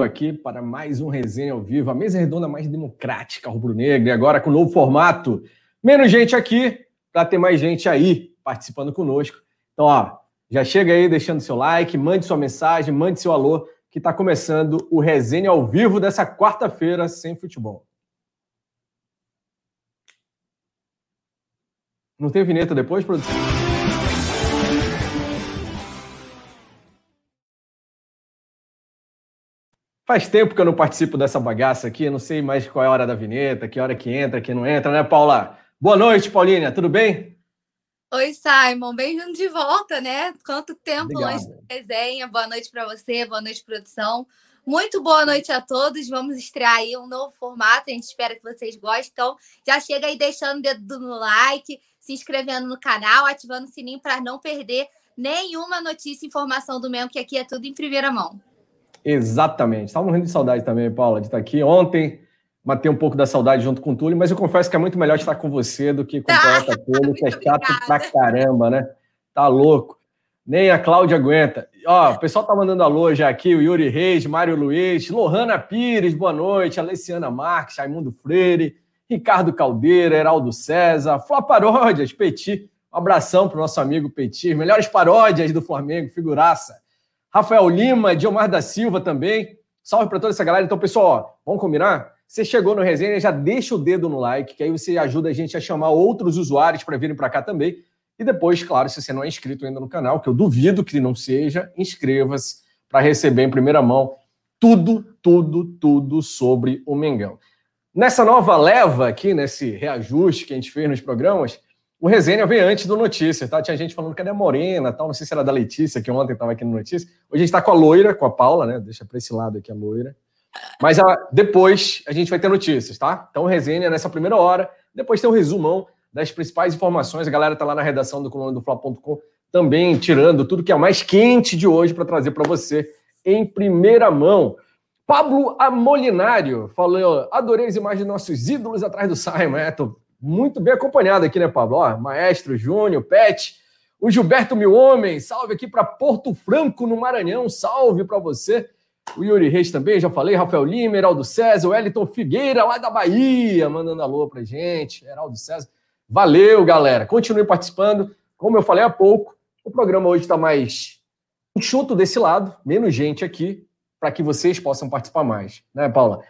Aqui para mais um resenha ao vivo, a mesa redonda mais democrática rubro-negra, e agora com um novo formato. Menos gente aqui, para ter mais gente aí participando conosco. Então, ó, já chega aí deixando seu like, mande sua mensagem, mande seu alô, que está começando o resenha ao vivo dessa quarta-feira sem futebol. Não tem vinheta depois, produção? Faz tempo que eu não participo dessa bagaça aqui, não sei mais qual é a hora da vinheta, que hora que entra, que não entra, né, Paula? Boa noite, Paulinha, tudo bem? Oi, Simon, bem-vindo de volta, né? Quanto tempo longe da resenha. Boa noite para você, boa noite, produção. Muito boa noite a todos. Vamos estrear aí um novo formato. A gente espera que vocês gostem. Então, já chega aí deixando o dedo no like, se inscrevendo no canal, ativando o sininho para não perder nenhuma notícia e informação do mesmo, que aqui é tudo em primeira mão. Exatamente. Estava morrendo de saudade também, Paula, de estar aqui. Ontem matei um pouco da saudade junto com o Túlio, mas eu confesso que é muito melhor estar com você do que com o poeta Túlio, que é chato pra caramba, né? Tá louco. Nem a Cláudia aguenta. Ó, o pessoal tá mandando alô já aqui, o Yuri Reis, Mário Luiz, Lohana Pires, boa noite, Alessiana Marques, Raimundo Freire, Ricardo Caldeira, Heraldo César, Flá Paródias, Petit, um abração pro nosso amigo Petit, melhores paródias do Flamengo, figuraça. Rafael Lima, Diomar da Silva também. Salve para toda essa galera. Então, pessoal, ó, vamos combinar? Você chegou no resenha, já deixa o dedo no like, que aí você ajuda a gente a chamar outros usuários para virem para cá também. E depois, claro, se você não é inscrito ainda no canal, que eu duvido que não seja, inscreva-se para receber em primeira mão tudo, tudo, tudo sobre o Mengão. Nessa nova leva aqui, nesse reajuste que a gente fez nos programas, o resenha veio antes do Notícias, tá? Tinha gente falando, cadê a Morena, tal, não sei se era da Letícia, que ontem estava aqui no Notícias. Hoje a gente está com a loira, com a Paula, né? Deixa para esse lado aqui a loira. Mas a, ah, depois a gente vai ter notícias, tá? Então, resenha nessa primeira hora. Depois tem um resumão das principais informações. A galera tá lá na redação do coluna do Fla.com também tirando tudo que é mais quente de hoje para trazer para você em primeira mão. Pablo Amolinário falou: adorei as imagens de nossos ídolos atrás do Simon. É, tô muito bem acompanhado aqui, né, Pablo? Ó, Maestro Júnior, Pet, o Gilberto Mil Homens, salve aqui para Porto Franco, no Maranhão, salve para você. O Yuri Reis também, já falei, Rafael Lima, Heraldo César, o Wellington Figueira, lá da Bahia, mandando alô pra gente, Heraldo César. Valeu, galera. Continue participando. Como eu falei há pouco, o programa hoje está mais enxuto desse lado, menos gente aqui, para que vocês possam participar mais, né, Paula?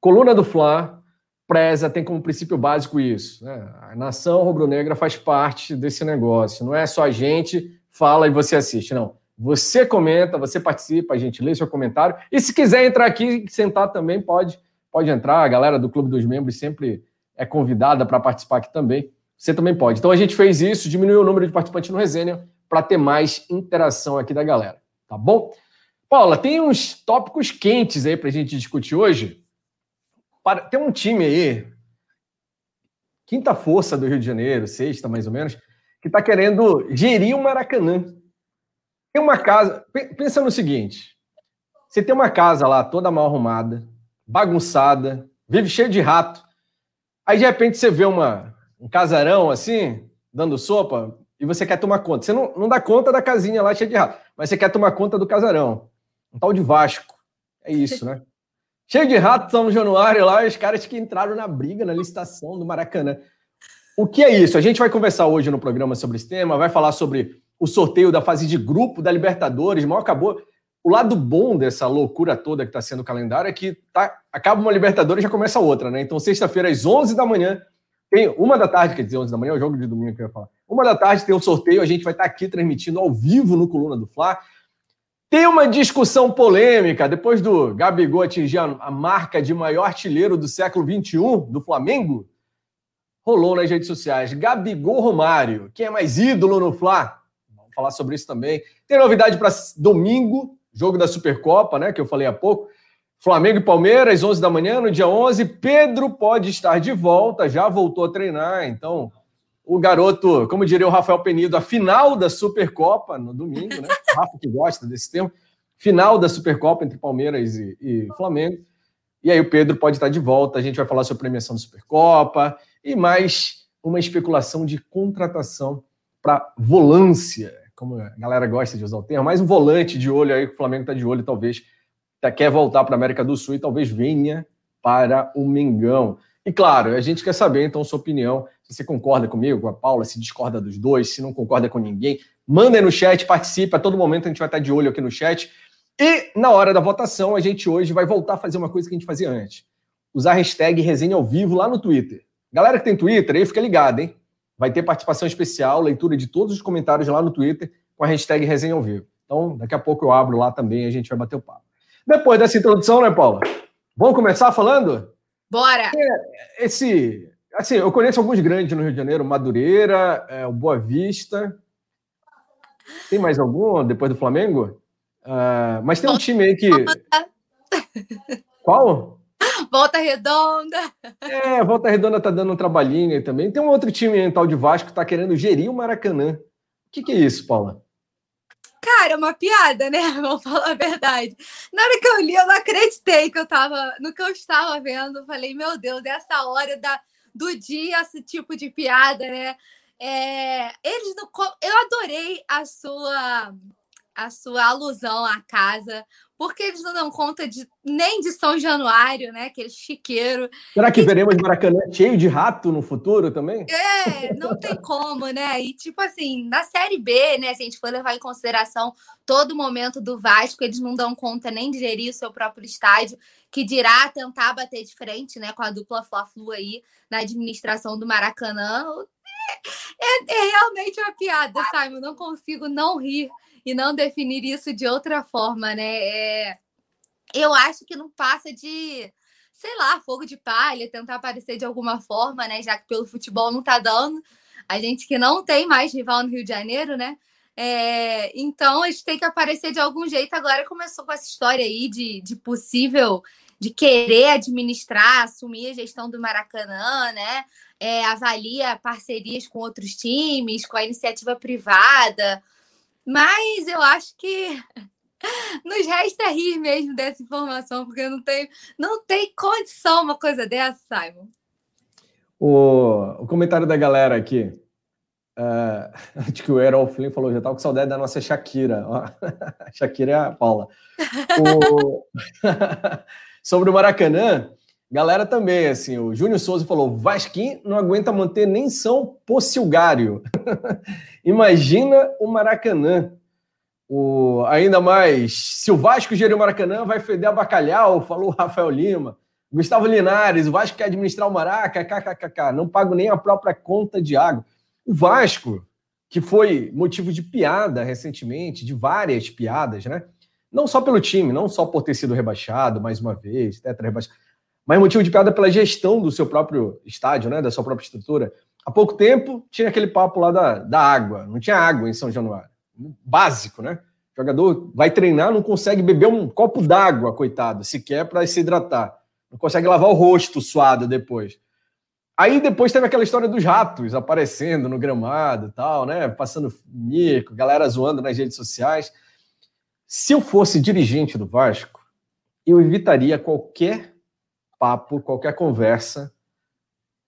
Coluna do Fla, preza, tem como princípio básico isso. Né? A nação rubro-negra faz parte desse negócio. Não é só a gente fala e você assiste, não. Você comenta, você participa, a gente lê seu comentário. E se quiser entrar aqui e sentar também, pode, pode entrar. A galera do Clube dos Membros sempre é convidada para participar aqui também. Você também pode. Então a gente fez isso, diminuiu o número de participantes no resenha para ter mais interação aqui da galera. Tá bom? Paula, tem uns tópicos quentes aí para a gente discutir hoje. Tem um time aí, quinta força do Rio de Janeiro, sexta mais ou menos, que está querendo gerir o Maracanã. Tem uma casa. Pensa no seguinte: você tem uma casa lá toda mal arrumada, bagunçada, vive cheio de rato. Aí de repente você vê uma, um casarão assim, dando sopa, e você quer tomar conta. Você não, não dá conta da casinha lá cheia de rato, mas você quer tomar conta do casarão. Um tal de Vasco. É isso, né? Cheio de rato São Januário lá, os caras que entraram na briga, na licitação do Maracanã. O que é isso? A gente vai conversar hoje no programa sobre esse tema, vai falar sobre o sorteio da fase de grupo da Libertadores, mal acabou. O lado bom dessa loucura toda que está sendo o calendário é que tá, acaba uma Libertadores e já começa outra, né? Então, sexta-feira, às 11 da manhã, tem uma da tarde, quer dizer, 11 da manhã, é o jogo de domingo que eu ia falar. Uma da tarde tem o um sorteio, a gente vai estar tá aqui transmitindo ao vivo no Coluna do Fla. Tem uma discussão polêmica depois do Gabigol atingir a marca de maior artilheiro do século XXI do Flamengo. Rolou nas redes sociais. Gabigol Romário. Quem é mais ídolo no Fla? falar sobre isso também. Tem novidade para domingo, jogo da Supercopa, né? Que eu falei há pouco. Flamengo e Palmeiras, 11 da manhã, no dia 11. Pedro pode estar de volta, já voltou a treinar. Então, o garoto, como diria o Rafael Penido, a final da Supercopa no domingo, né? O Rafa que gosta desse termo. Final da Supercopa entre Palmeiras e, e Flamengo. E aí o Pedro pode estar de volta. A gente vai falar sobre a premiação da Supercopa e mais uma especulação de contratação para volância, como a galera gosta de usar o termo, mais um volante de olho aí que o Flamengo está de olho, talvez tá, quer voltar para a América do Sul e talvez venha para o Mengão. E claro, a gente quer saber então sua opinião, se você concorda comigo, com a Paula, se discorda dos dois, se não concorda com ninguém, manda no chat, participe, a todo momento a gente vai estar de olho aqui no chat. E na hora da votação, a gente hoje vai voltar a fazer uma coisa que a gente fazia antes. Usar a hashtag resenha ao vivo lá no Twitter. Galera que tem Twitter, aí fica ligado, hein? Vai ter participação especial, leitura de todos os comentários lá no Twitter com a hashtag resenha ao vivo. Então, daqui a pouco eu abro lá também e a gente vai bater o papo. Depois dessa introdução, né, Paula? Vamos começar falando? Bora! É, esse, assim, eu conheço alguns grandes no Rio de Janeiro, Madureira, é, o Boa Vista. Tem mais algum depois do Flamengo? Uh, mas tem um time aí que. Qual? Volta Redonda. É, Volta Redonda tá dando um trabalhinho aí também. Tem um outro time aí, tal de Vasco, que tá querendo gerir o Maracanã. O que, que é isso, Paula? Cara, é uma piada, né? Vamos falar a verdade. Na hora que eu li, eu não acreditei que eu tava no que eu estava vendo. Falei, meu Deus, essa hora da, do dia, esse tipo de piada, né? É, eles não, eu adorei a sua a sua alusão à casa, porque eles não dão conta de, nem de São Januário, né? Aquele chiqueiro. Será que e, veremos Maracanã cheio de rato no futuro também? É, não tem como, né? E tipo assim, na Série B, né? Se a gente for levar em consideração todo o momento do Vasco, eles não dão conta nem de gerir o seu próprio estádio, que dirá tentar bater de frente, né? Com a dupla Fla-Flu aí na administração do Maracanã. É, é, realmente uma piada, Simon. Não consigo não rir e não definir isso de outra forma, né? É, eu acho que não passa de, sei lá, fogo de palha, tentar aparecer de alguma forma, né? Já que pelo futebol não tá dando. A gente que não tem mais rival no Rio de Janeiro, né? É, então a gente tem que aparecer de algum jeito. Agora começou com essa história aí de, de possível de querer administrar, assumir a gestão do Maracanã, né? É, avalia parcerias com outros times, com a iniciativa privada. Mas eu acho que nos resta rir mesmo dessa informação, porque não tem, não tem condição uma coisa dessa, Simon. O, o comentário da galera aqui. Uh, acho que o Errol Flynn falou, já tá com saudade da nossa Shakira. Shakira é a Paula. O... Sobre o Maracanã, galera também, assim, o Júnior Souza falou, Vasquim não aguenta manter nem São Pocilgário. Imagina o Maracanã. O, ainda mais, se o Vasco gerir o Maracanã, vai feder a bacalhau, falou o Rafael Lima. Gustavo Linares, o Vasco quer administrar o Maraca, kkkk, não pago nem a própria conta de água. O Vasco, que foi motivo de piada recentemente, de várias piadas, né? Não só pelo time, não só por ter sido rebaixado mais uma vez, tetra rebaixado, mas motivo de piada pela gestão do seu próprio estádio, né? Da sua própria estrutura. Há pouco tempo tinha aquele papo lá da, da água. Não tinha água em São Januário. Básico, né? O jogador vai treinar, não consegue beber um copo d'água, coitado, sequer para se hidratar. Não consegue lavar o rosto suado depois. Aí depois teve aquela história dos ratos aparecendo no gramado e tal, né? Passando mico, galera zoando nas redes sociais. Se eu fosse dirigente do Vasco, eu evitaria qualquer papo, qualquer conversa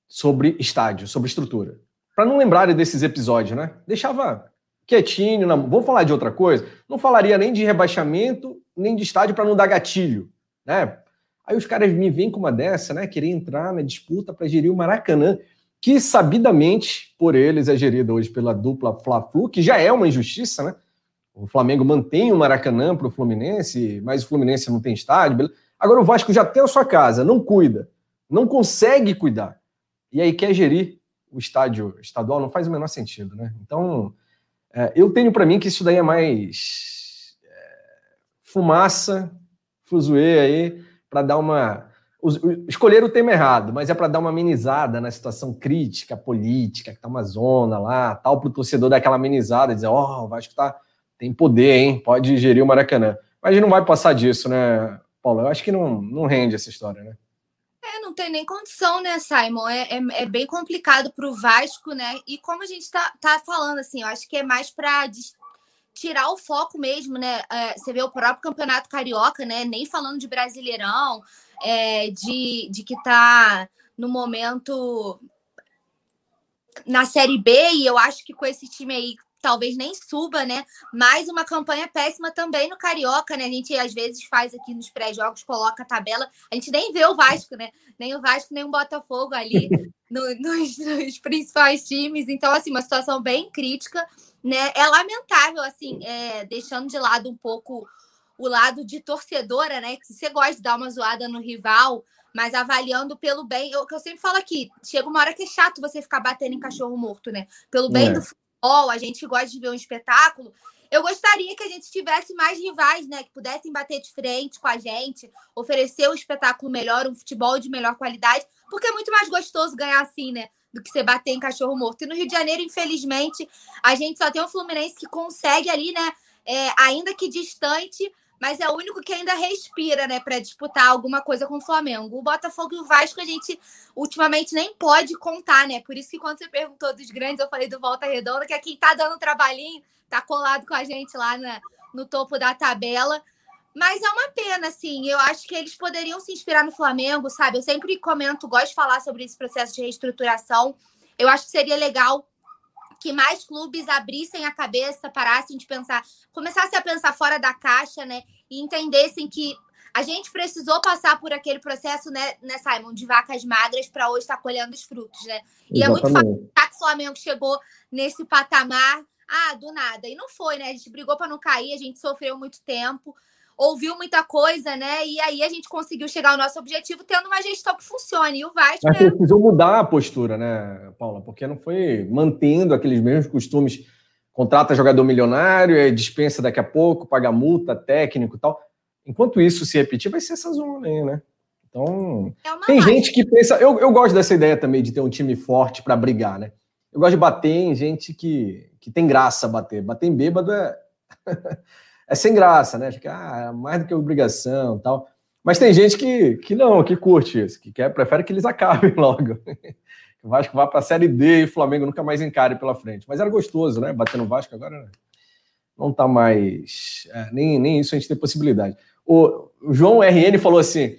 sobre estádio, sobre estrutura. Para não lembrarem desses episódios, né? Deixava quietinho, não, vou falar de outra coisa. Não falaria nem de rebaixamento, nem de estádio para não dar gatilho, né? Aí os caras me vêm com uma dessa, né? Querer entrar na disputa para gerir o Maracanã, que sabidamente por eles é gerida hoje pela dupla Fla-Flu, que já é uma injustiça, né? O Flamengo mantém o Maracanã para o Fluminense, mas o Fluminense não tem estádio. Beleza? Agora o Vasco já tem a sua casa, não cuida, não consegue cuidar e aí quer gerir o estádio estadual, não faz o menor sentido, né? Então, é, eu tenho para mim que isso daí é mais é, fumaça, fuzuê aí, para dar uma, escolher o tema errado, mas é para dar uma amenizada na situação crítica, política, que tá uma zona lá, tal, para o torcedor dar aquela amenizada, dizer, ó, oh, o Vasco tá, tem poder, hein? Pode gerir o Maracanã. Mas não vai passar disso, né, Paulo? Eu acho que não, não rende essa história, né? É, não tem nem condição, né, Simon? É, é, é bem complicado para o Vasco, né? E como a gente está tá falando, assim, eu acho que é mais para tirar o foco mesmo, né? É, você vê o próprio Campeonato Carioca, né? Nem falando de Brasileirão, é, de, de que tá no momento na Série B, e eu acho que com esse time aí talvez nem suba, né? Mais uma campanha péssima também no Carioca, né? A gente às vezes faz aqui nos pré-jogos, coloca a tabela, a gente nem vê o Vasco, né? Nem o Vasco, nem o Botafogo ali no, nos, nos, principais times. Então, assim, uma situação bem crítica, né? É lamentável, assim, é, deixando de lado um pouco o lado de torcedora, né? Que você gosta de dar uma zoada no rival, mas avaliando pelo bem. O que eu sempre falo aqui, chega uma hora que é chato você ficar batendo em cachorro morto, né? Pelo bem é. do futebol, a gente gosta de ver um espetáculo. Eu gostaria que a gente tivesse mais rivais, né? Que pudessem bater de frente com a gente, oferecer um espetáculo melhor, um futebol de melhor qualidade, porque é muito mais gostoso ganhar assim, né? Do que você bater em cachorro morto. E no Rio de Janeiro, infelizmente, a gente só tem o Fluminense que consegue ali, né? É, ainda que distante, mas é o único que ainda respira, né, para disputar alguma coisa com o Flamengo. O Botafogo e o Vasco a gente ultimamente nem pode contar, né? Por isso que quando você perguntou dos grandes, eu falei do Volta Redonda, que é quem tá dando trabalhinho, tá colado com a gente lá na, no topo da tabela. Mas é uma pena, assim. Eu acho que eles poderiam se inspirar no Flamengo, sabe? Eu sempre comento, gosto de falar sobre esse processo de reestruturação. Eu acho que seria legal que mais clubes abrissem a cabeça, parassem de pensar, começassem a pensar fora da caixa, né? E entendessem que a gente precisou passar por aquele processo, né, né Simon, de vacas magras para hoje estar tá colhendo os frutos, né? E Exatamente. é muito fácil que o Flamengo chegou nesse patamar, ah, do nada. E não foi, né? A gente brigou para não cair, a gente sofreu muito tempo ouviu muita coisa, né? E aí a gente conseguiu chegar ao nosso objetivo tendo uma gestão que funcione. E o Vasco. Mas é... precisou mudar a postura, né, Paula? Porque não foi mantendo aqueles mesmos costumes. Contrata jogador milionário, dispensa daqui a pouco, paga multa, técnico e tal. Enquanto isso se repetir, vai ser essa zona aí, né? Então, é tem gente que pensa. Eu, eu gosto dessa ideia também de ter um time forte para brigar, né? Eu gosto de bater em gente que, que tem graça bater. Bater em bêbado é. é sem graça, né? Fica ah, mais do que obrigação tal. Mas tem gente que, que não, que curte isso, que quer, prefere que eles acabem logo. o Vasco vá para a Série D e o Flamengo nunca mais encare pela frente. Mas era gostoso, né? Bater no Vasco agora não está mais. É, nem, nem isso a gente tem possibilidade. O, João RN falou assim: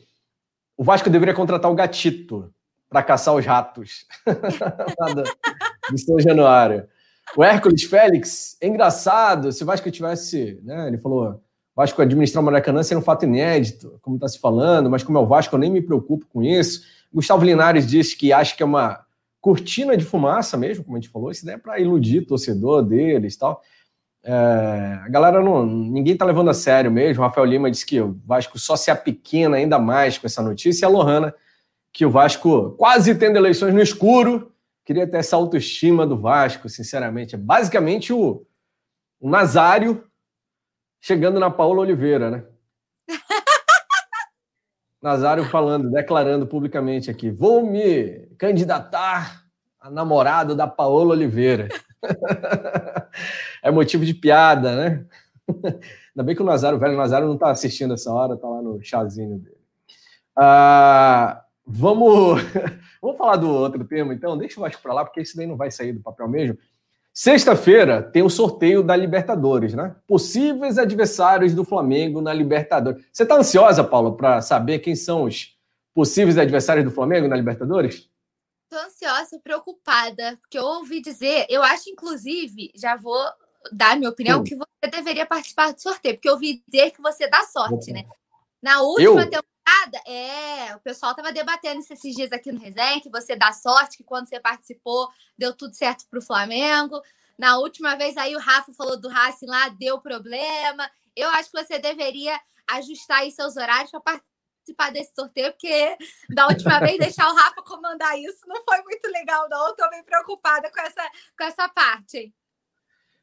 o Vasco deveria contratar o gatito para caçar os ratos do São Januário. O Hércules Félix, é engraçado, se o Vasco tivesse, né, ele falou, Vasco administrar o Maracanã seria um fato inédito, como está se falando, mas como é o Vasco, eu nem me preocupo com isso. Gustavo Linares disse que acha que é uma cortina de fumaça mesmo, como a gente falou, isso daí é para iludir torcedor deles e tal. É, a galera não. Ninguém tá levando a sério mesmo. O Rafael Lima disse que o Vasco só se apequena ainda mais com essa notícia. E a Lohana, que o Vasco quase tendo eleições no escuro, queria ter essa autoestima do Vasco, sinceramente. É basicamente o, o Nazário chegando na Paula Oliveira, né? Nazário falando, declarando publicamente aqui: vou me candidatar a namorado da Paola Oliveira. é motivo de piada, né? Ainda bem que o Nazário, o velho Nazário, não está assistindo essa hora, está lá no chazinho dele. Ah, vamos Vamos falar do outro tema, então? Deixa o Vasco para lá, porque isso daí não vai sair do papel mesmo. Sexta-feira tem o sorteio da Libertadores, né? Possíveis adversários do Flamengo na Libertadores. Você está ansiosa, Paulo, para saber quem são os possíveis adversários do Flamengo na Libertadores? Estou ansiosa, preocupada, porque eu ouvi dizer, eu acho, inclusive, já vou dar minha opinião, Sim. que você deveria participar do sorteio, porque eu ouvi dizer que você dá sorte, né? Na última eu? temporada nada. É, o pessoal tava debatendo esses dias aqui no Resenha, que você dá sorte, que quando você participou, deu tudo certo pro Flamengo. Na última vez aí o Rafa falou do Racing lá, deu problema. Eu acho que você deveria ajustar aí seus horários para participar desse sorteio, porque da última vez deixar o Rafa comandar isso não foi muito legal, não. Tô bem preocupada com essa, com essa parte.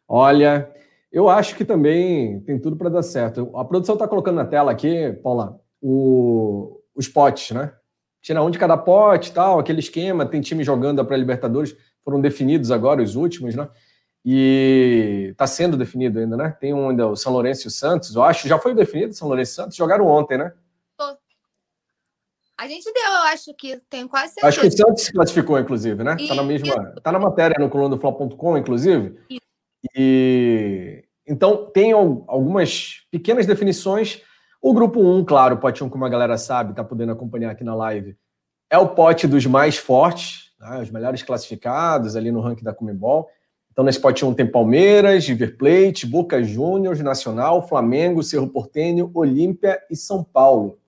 Olha, eu acho que também tem tudo para dar certo. A produção está colocando na tela aqui, Paula, o, os potes, né? tira um de cada pote tal, aquele esquema, tem time jogando a pré-Libertadores, foram definidos agora os últimos, né? E está sendo definido ainda, né? Tem um ainda, o São Lourenço e o Santos, eu acho, já foi definido São Lourenço e Santos, jogaram ontem, né? A gente deu, eu acho que tem quase certeza. Acho que o Santos se classificou, inclusive, né? Está na mesma. Tá na matéria no coluna do Fla.com, inclusive. Isso. E então tem algumas pequenas definições. O grupo 1, claro, o pote 1, como a galera sabe, está podendo acompanhar aqui na live, é o pote dos mais fortes, né? os melhores classificados ali no ranking da Comebol. Então, nesse pote 1 tem Palmeiras, River Plate, Boca Juniors, Nacional, Flamengo, Cerro Portenho, Olímpia e São Paulo.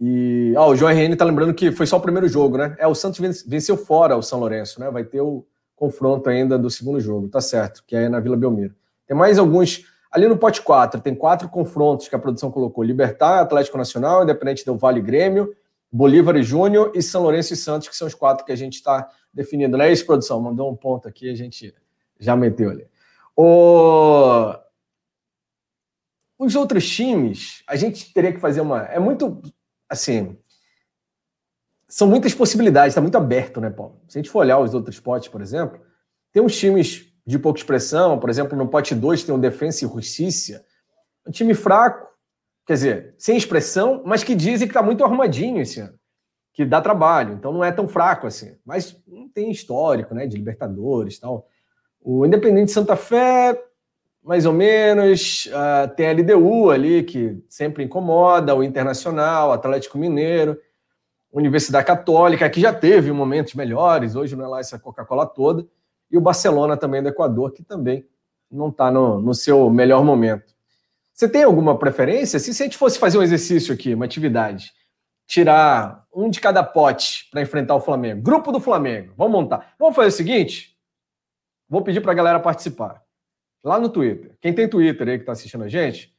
E ó, o João RN tá lembrando que foi só o primeiro jogo, né? É, o Santos venceu fora o São Lourenço, né? Vai ter o confronto ainda do segundo jogo, tá certo, que é na Vila Belmiro. Tem mais alguns. Ali no pote 4, tem quatro confrontos que a produção colocou: Libertar, Atlético Nacional, Independente do Vale Grêmio, Bolívar e Júnior e São Lourenço e Santos, que são os quatro que a gente está definindo. Não é isso, produção? Mandou um ponto aqui, a gente já meteu ali. O... Os outros times, a gente teria que fazer uma. É muito assim, são muitas possibilidades, está muito aberto, né, Paulo? Se a gente for olhar os outros potes, por exemplo, tem uns times de pouca expressão, por exemplo, no pote 2 tem o Defensa e Justiça, um time fraco, quer dizer, sem expressão, mas que dizem que está muito arrumadinho esse ano, que dá trabalho, então não é tão fraco assim, mas não tem histórico, né, de Libertadores tal. O Independente Santa Fé mais ou menos. Uh, tem a LDU ali, que sempre incomoda, o Internacional, Atlético Mineiro, Universidade Católica, que já teve momentos melhores, hoje não é lá essa Coca-Cola toda, e o Barcelona também do Equador, que também não está no, no seu melhor momento. Você tem alguma preferência? Se, se a gente fosse fazer um exercício aqui, uma atividade, tirar um de cada pote para enfrentar o Flamengo, grupo do Flamengo, vamos montar. Vamos fazer o seguinte? Vou pedir para a galera participar lá no Twitter. Quem tem Twitter aí que está assistindo a gente,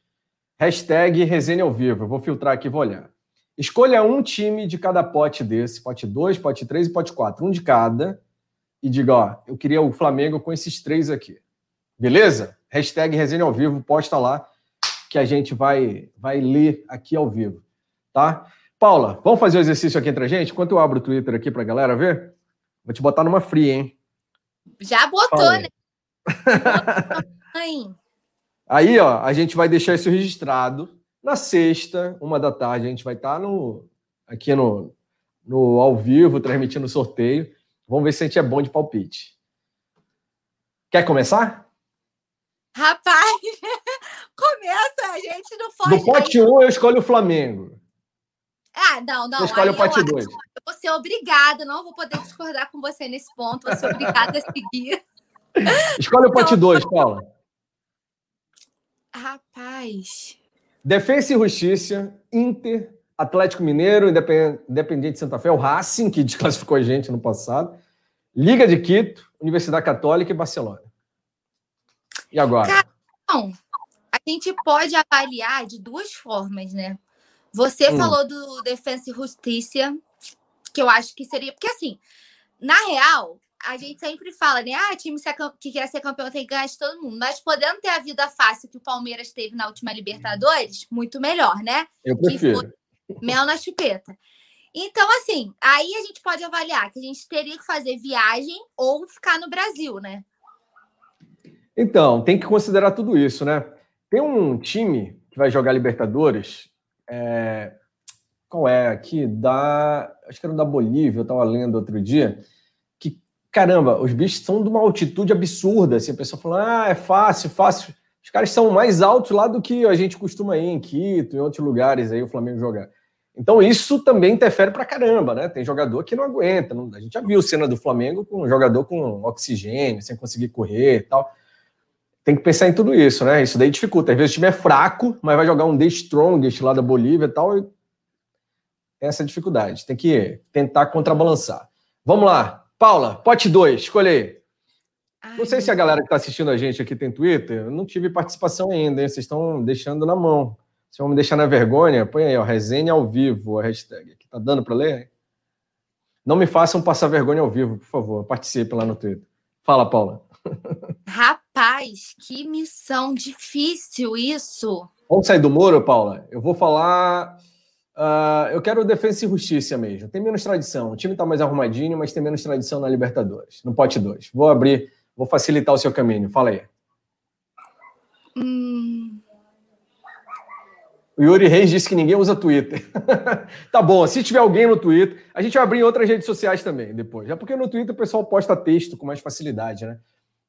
hashtag resenha ao vivo. Eu vou filtrar aqui e vou olhar. Escolha um time de cada pote desse, pote 2, pote 3 e pote 4, um de cada, e diga, ó, eu queria o Flamengo com esses três aqui. Beleza? Hashtag resenha ao vivo, posta lá, que a gente vai, vai ler aqui ao vivo, tá? Paula, vamos fazer o exercício aqui entre a gente? Enquanto eu abro o Twitter aqui pra galera ver, vou te botar numa fria, hein? Já botou, né? Aí, ó, a gente vai deixar isso registrado. Na sexta, uma da tarde, a gente vai estar tá no, aqui no, no ao vivo, transmitindo o sorteio. Vamos ver se a gente é bom de palpite. Quer começar? Rapaz, começa, a gente não pode. No pote 1, um, eu escolho o Flamengo. Ah, não, não. Você escolhe o pote 2. Eu vou ser obrigada, não vou poder discordar com você nesse ponto, vou ser obrigada a seguir. Escolhe o pote 2, Paula. Rapaz. Defensa e Justiça, Inter, Atlético Mineiro, Independente de Santa Fé, o Racing, que desclassificou a gente no passado, Liga de Quito, Universidade Católica e Barcelona. E agora? Não, a gente pode avaliar de duas formas, né? Você hum. falou do Defensa e Justiça, que eu acho que seria. Porque, assim, na real, a gente sempre fala, né? Ah, time que quer ser campeão tem que ganhar de todo mundo. Mas podendo ter a vida fácil que o Palmeiras teve na última Libertadores, muito melhor, né? Eu prefiro. Mel na chupeta. Então, assim, aí a gente pode avaliar que a gente teria que fazer viagem ou ficar no Brasil, né? Então, tem que considerar tudo isso, né? Tem um time que vai jogar Libertadores. É... Qual é? Aqui da. Acho que era da Bolívia, eu estava lendo outro dia caramba, os bichos são de uma altitude absurda. Assim, a pessoa fala, ah, é fácil, fácil. Os caras são mais altos lá do que a gente costuma ir em Quito, em outros lugares aí o Flamengo jogar. Então isso também interfere pra caramba, né? Tem jogador que não aguenta. Não... a gente já viu cena do Flamengo com um jogador com oxigênio, sem conseguir correr e tal. Tem que pensar em tudo isso, né? Isso daí dificulta. Às vezes o time é fraco, mas vai jogar um The Strongest lá da Bolívia e tal. E tem essa dificuldade. Tem que tentar contrabalançar. Vamos lá. Paula, pote 2, escolhe aí. Ai, não sei se a galera que está assistindo a gente aqui tem Twitter. Eu não tive participação ainda, hein? Vocês estão deixando na mão. Vocês vão me deixar na vergonha? Põe aí, ó, resenha ao vivo, a hashtag. Tá dando para ler? Não me façam passar vergonha ao vivo, por favor. Participe lá no Twitter. Fala, Paula. Rapaz, que missão difícil isso. Vamos sair do muro, Paula? Eu vou falar Uh, eu quero defesa e justiça mesmo. Tem menos tradição. O time está mais arrumadinho, mas tem menos tradição na Libertadores, no pote 2. Vou abrir, vou facilitar o seu caminho. Fala aí. O Yuri Reis disse que ninguém usa Twitter. tá bom, se tiver alguém no Twitter, a gente vai abrir em outras redes sociais também depois. É porque no Twitter o pessoal posta texto com mais facilidade, né?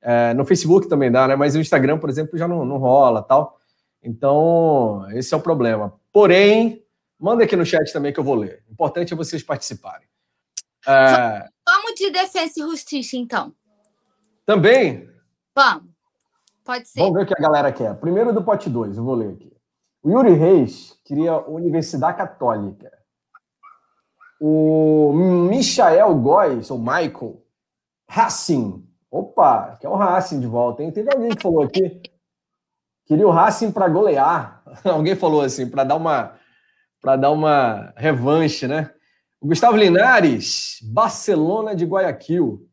É, no Facebook também dá, né? Mas o Instagram, por exemplo, já não, não rola tal. Então, esse é o problema. Porém, manda aqui no chat também que eu vou ler. O importante é vocês participarem. É... Vamos de defesa e justiça, então. Também? Vamos. Pode ser. Vamos ver o que a galera quer. Primeiro do pote 2, eu vou ler aqui. O Yuri Reis queria Universidade Católica. O Michael Góes, ou Michael, Racing. Opa, que é o Racing de volta, hein? Teve alguém que falou aqui. Queria o Racing para golear. alguém falou assim, para dar uma para dar uma revanche, né? O Gustavo Linares, Barcelona de Guayaquil.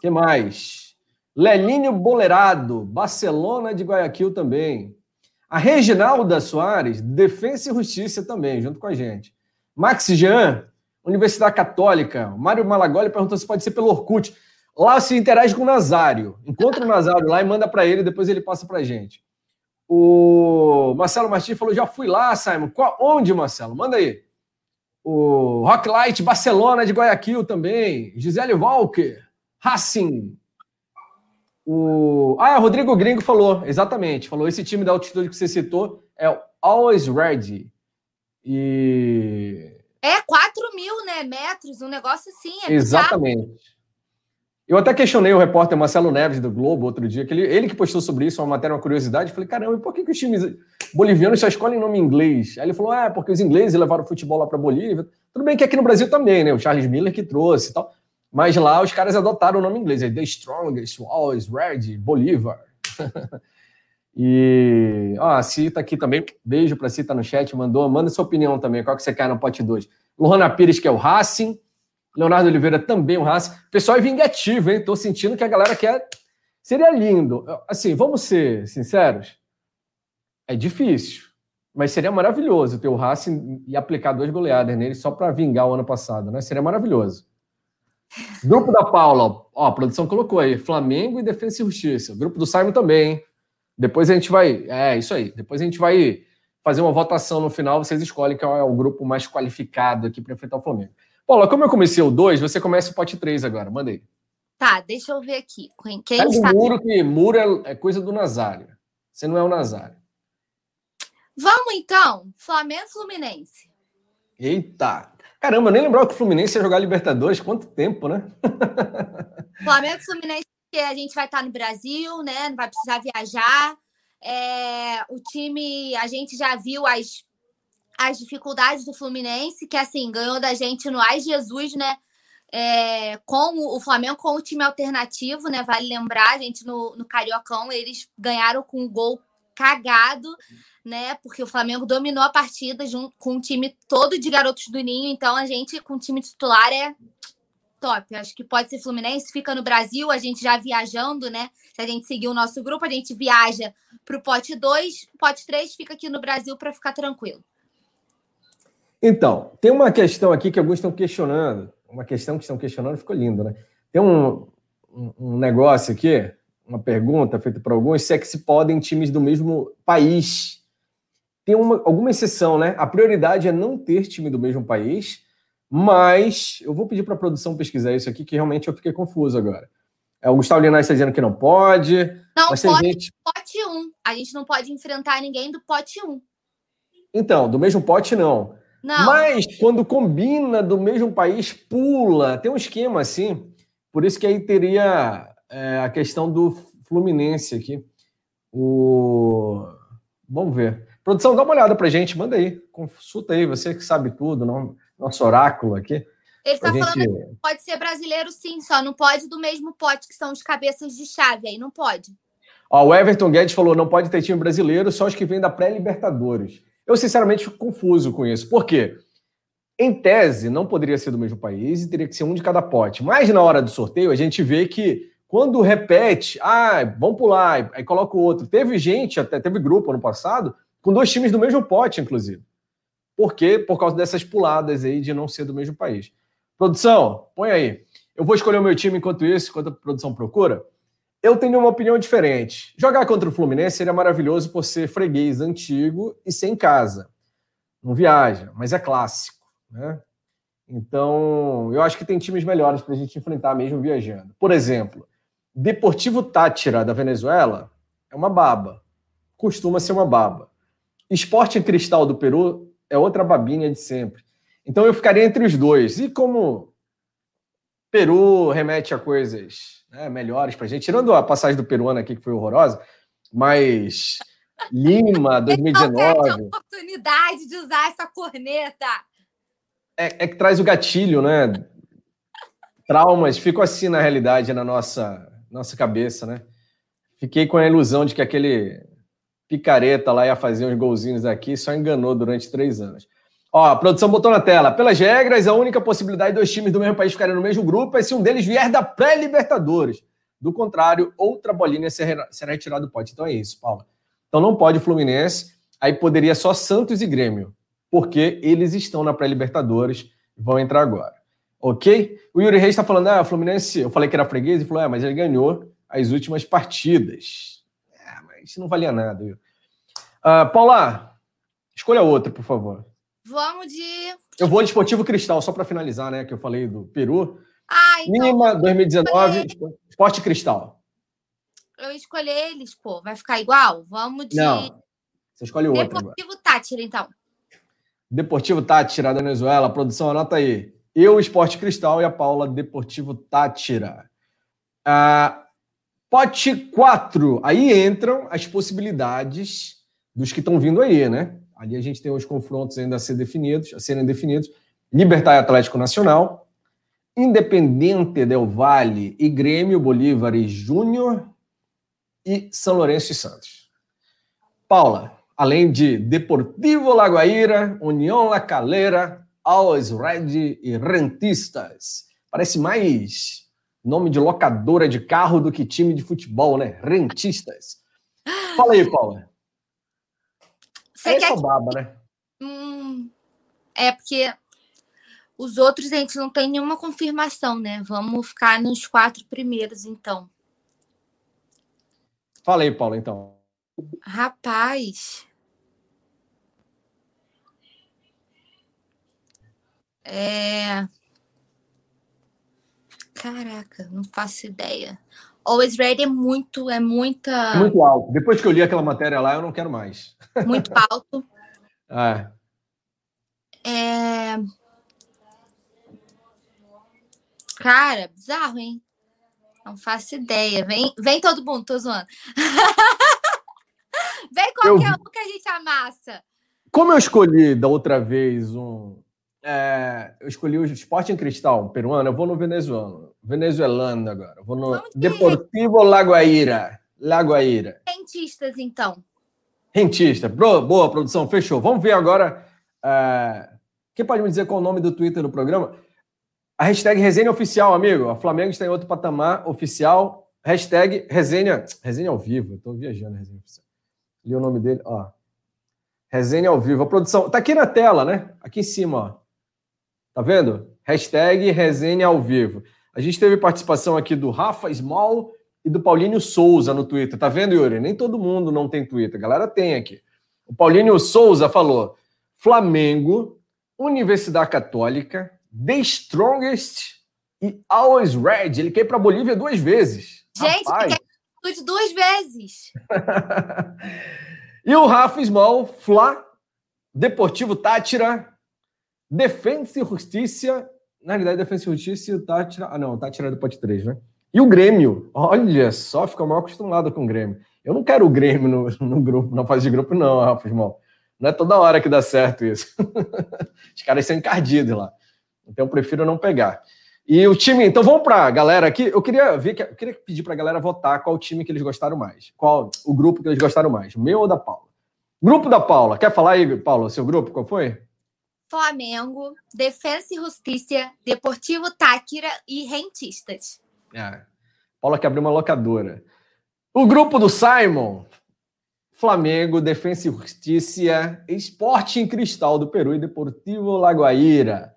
que mais? Lelinho Bolerado, Barcelona de Guayaquil também. A Reginalda Soares, Defesa e Justiça também, junto com a gente. Max Jean, Universidade Católica. Mário Malagoli perguntou se pode ser pelo Orkut. Lá se interage com o Nazário. Encontra o Nazário lá e manda para ele, depois ele passa para a gente. O Marcelo Martins falou: já fui lá, Simon. Qual, onde, Marcelo? Manda aí. O Rocklight Barcelona de Guayaquil também. Gisele Walker, Racing. O... Ah, Rodrigo Gringo falou, exatamente. Falou: esse time da altitude que você citou é o Always Ready. E. É 4 mil né, metros, um negócio assim. É exatamente. Bizarro. Eu até questionei o repórter Marcelo Neves do Globo outro dia, que ele, ele que postou sobre isso, uma matéria, uma curiosidade. Falei, caramba, por que, que os times bolivianos só escolhem nome inglês? Aí ele falou, ah, porque os ingleses levaram o futebol lá para Bolívia. Tudo bem que aqui no Brasil também, né? O Charles Miller que trouxe e tal. Mas lá os caras adotaram o nome inglês, é The Strongest, Always Red, Bolívar. e ó, a Cita aqui também, beijo para Cita no chat, mandou, manda sua opinião também, qual que você quer no pote 2. Luana Pires, que é o Racing, Leonardo Oliveira também o Racing. Pessoal é vingativo, hein? Tô sentindo que a galera quer. Seria lindo. Assim, vamos ser sinceros. É difícil, mas seria maravilhoso ter o Racing e aplicar dois goleadas nele só para vingar o ano passado, né? Seria maravilhoso. Grupo da Paula, ó, a produção colocou aí, Flamengo e Defesa e Justiça. Grupo do Simon também, hein? Depois a gente vai. É, isso aí. Depois a gente vai fazer uma votação no final, vocês escolhem qual é o grupo mais qualificado aqui para enfrentar o Flamengo. Paula, como eu comecei o 2, você começa o pote 3 agora. Manda aí. Tá, deixa eu ver aqui. Quem Pega está... muro, que muro é, é coisa do Nazário. Você não é o Nazário. Vamos então. Flamengo Fluminense. Eita! Caramba, nem lembrava que o Fluminense ia jogar Libertadores. Quanto tempo, né? Flamengo e Fluminense, a gente vai estar no Brasil, né? Não vai precisar viajar. É, o time, a gente já viu as, as dificuldades do Fluminense, que assim, ganhou da gente no Ai Jesus, né? É, com o Flamengo com o time alternativo, né? Vale lembrar, a gente no, no Cariocão, eles ganharam com um gol cagado né? Porque o Flamengo dominou a partida junto com um time todo de garotos do Ninho, então a gente com o time titular é top. Acho que pode ser Fluminense, fica no Brasil, a gente já viajando, né? Se a gente seguir o nosso grupo, a gente viaja para o pote 2, pote 3 fica aqui no Brasil para ficar tranquilo. Então, tem uma questão aqui que alguns estão questionando. Uma questão que estão questionando ficou lindo, né? Tem um, um, um negócio aqui, uma pergunta feita por alguns, se é que se podem times do mesmo país tem uma, alguma exceção, né? A prioridade é não ter time do mesmo país, mas eu vou pedir para a produção pesquisar isso aqui, que realmente eu fiquei confuso agora. É, o Gustavo Linares está dizendo que não pode. Não pode, gente... pote 1. Um. A gente não pode enfrentar ninguém do pote 1. Um. Então, do mesmo pote não. Não. Mas quando combina do mesmo país, pula. Tem um esquema assim. Por isso que aí teria é, a questão do Fluminense aqui. O... Vamos ver. Produção, dá uma olhada pra gente, manda aí, consulta aí, você que sabe tudo, não, nosso oráculo aqui. Ele está gente... falando que pode ser brasileiro sim, só não pode do mesmo pote que são os cabeças de chave, aí não pode. Ó, o Everton Guedes falou, não pode ter time brasileiro, só os que vêm da pré-libertadores. Eu, sinceramente, fico confuso com isso. Por quê? Em tese, não poderia ser do mesmo país e teria que ser um de cada pote. Mas na hora do sorteio, a gente vê que quando repete, ah, vamos pular, aí coloca o outro. Teve gente, até teve grupo ano passado, com dois times do mesmo pote, inclusive. Por quê? Por causa dessas puladas aí de não ser do mesmo país. Produção, põe aí. Eu vou escolher o meu time enquanto isso, enquanto a produção procura. Eu tenho uma opinião diferente. Jogar contra o Fluminense seria maravilhoso por ser freguês antigo e sem casa. Não viaja, mas é clássico, né? Então, eu acho que tem times melhores para a gente enfrentar mesmo viajando. Por exemplo, Deportivo Tátira da Venezuela é uma baba. Costuma ser uma baba. Esporte Cristal do Peru é outra babinha de sempre. Então eu ficaria entre os dois. E como Peru remete a coisas né, melhores para gente, tirando a passagem do peruano aqui, que foi horrorosa, mas Lima, 2019. Não oportunidade de usar essa corneta. É, é, que traz o gatilho, né? Traumas ficam assim na realidade, na nossa, nossa cabeça, né? Fiquei com a ilusão de que aquele picareta lá ia fazer uns golzinhos aqui, só enganou durante três anos. Ó, a produção botou na tela. Pelas regras, a única possibilidade de dois times do mesmo país ficarem no mesmo grupo é se um deles vier da pré-Libertadores. Do contrário, outra bolinha será, retirada do pote. Então é isso, Paula. Então não pode Fluminense, aí poderia só Santos e Grêmio, porque eles estão na pré-Libertadores vão entrar agora. Ok? O Yuri Reis está falando, ah, Fluminense, eu falei que era freguês, e falou, é, mas ele ganhou as últimas partidas. É, mas isso não valia nada. Viu? Uh, Paula, escolha outra, por favor. Vamos de. Eu vou de Esportivo Cristal, só para finalizar, né? Que eu falei do Peru. Ah, então. Lima, 2019, Esporte Cristal. Eu escolhi eles, pô. Vai ficar igual? Vamos de. Não. Você escolhe outro. Deportivo. Tátira, então. Deportivo Tátira, da Venezuela. Produção, anota aí. Eu, Esporte Cristal, e a Paula, Deportivo Tátira. Ah, pote 4. Aí entram as possibilidades dos que estão vindo aí, né? Ali a gente tem os confrontos ainda a, ser definidos, a serem definidos. Libertar e Atlético Nacional, Independente Del Valle e Grêmio Bolívar e Júnior e São Lourenço e Santos. Paula, além de Deportivo Lagoaíra, União La Calera, Always Red e Rentistas. Parece mais nome de locadora de carro do que time de futebol, né? Rentistas. Fala aí, Paula. Você é quer baba, né? Hum, é porque os outros a gente não tem nenhuma confirmação, né? Vamos ficar nos quatro primeiros, então. Fala aí, Paulo, então. Rapaz. É. Caraca, não faço ideia. Always Ready é muito, é muita. Muito alto. Depois que eu li aquela matéria lá, eu não quero mais. Muito alto. é. é. Cara, bizarro, hein? Não faço ideia. Vem, vem todo mundo, tô zoando. vem qualquer eu... um que a gente amassa. Como eu escolhi da outra vez um, é, eu escolhi o Esporte em Cristal, peruano. Eu vou no venezuelano. Venezuelano agora. vou no Deportivo Lagoaíra. Lagoaíra. Rentistas, então. Rentista. Bro, boa produção, fechou. Vamos ver agora. É... Quem pode me dizer qual é o nome do Twitter do programa? A hashtag resenha oficial, amigo. A Flamengo está em outro patamar oficial. Hashtag resenha. Resenha ao vivo. Eu estou viajando, resenha oficial. Li o nome dele, ó. Resenha ao vivo. A produção. Tá aqui na tela, né? Aqui em cima, ó. Tá vendo? Hashtag resenha ao vivo. A gente teve participação aqui do Rafa Small e do Paulinho Souza no Twitter. Tá vendo, Yuri? Nem todo mundo não tem Twitter. A galera tem aqui. O Paulinho Souza falou: Flamengo, Universidade Católica, The Strongest e Always Red. Ele quer ir para Bolívia duas vezes. Gente, Rapaz. ele quer duas vezes. e o Rafa Small, Fla, Deportivo Tátira, Defensa e Justiça. Na realidade, Defensa e Justiça e o Tátira. Ah, não, o Tátira é do pote 3, né? E o Grêmio. Olha só, fica mal acostumado com o Grêmio. Eu não quero o Grêmio no, no grupo, na fase de grupo, não, Rafa Ismael. Não é toda hora que dá certo isso. Os caras são encardidos lá. Então eu prefiro não pegar. E o time, então vamos para a galera aqui. Eu queria ver, eu queria pedir para a galera votar qual time que eles gostaram mais. Qual o grupo que eles gostaram mais, o meu ou da Paula? Grupo da Paula. Quer falar aí, Paula, seu grupo? Qual foi? Flamengo, Defensa e Justiça, Deportivo Táquira e Rentistas. É. Paula que abriu uma locadora. O grupo do Simon, Flamengo, Defensa e Justiça, Esporte em Cristal do Peru e Deportivo Lagoaíra.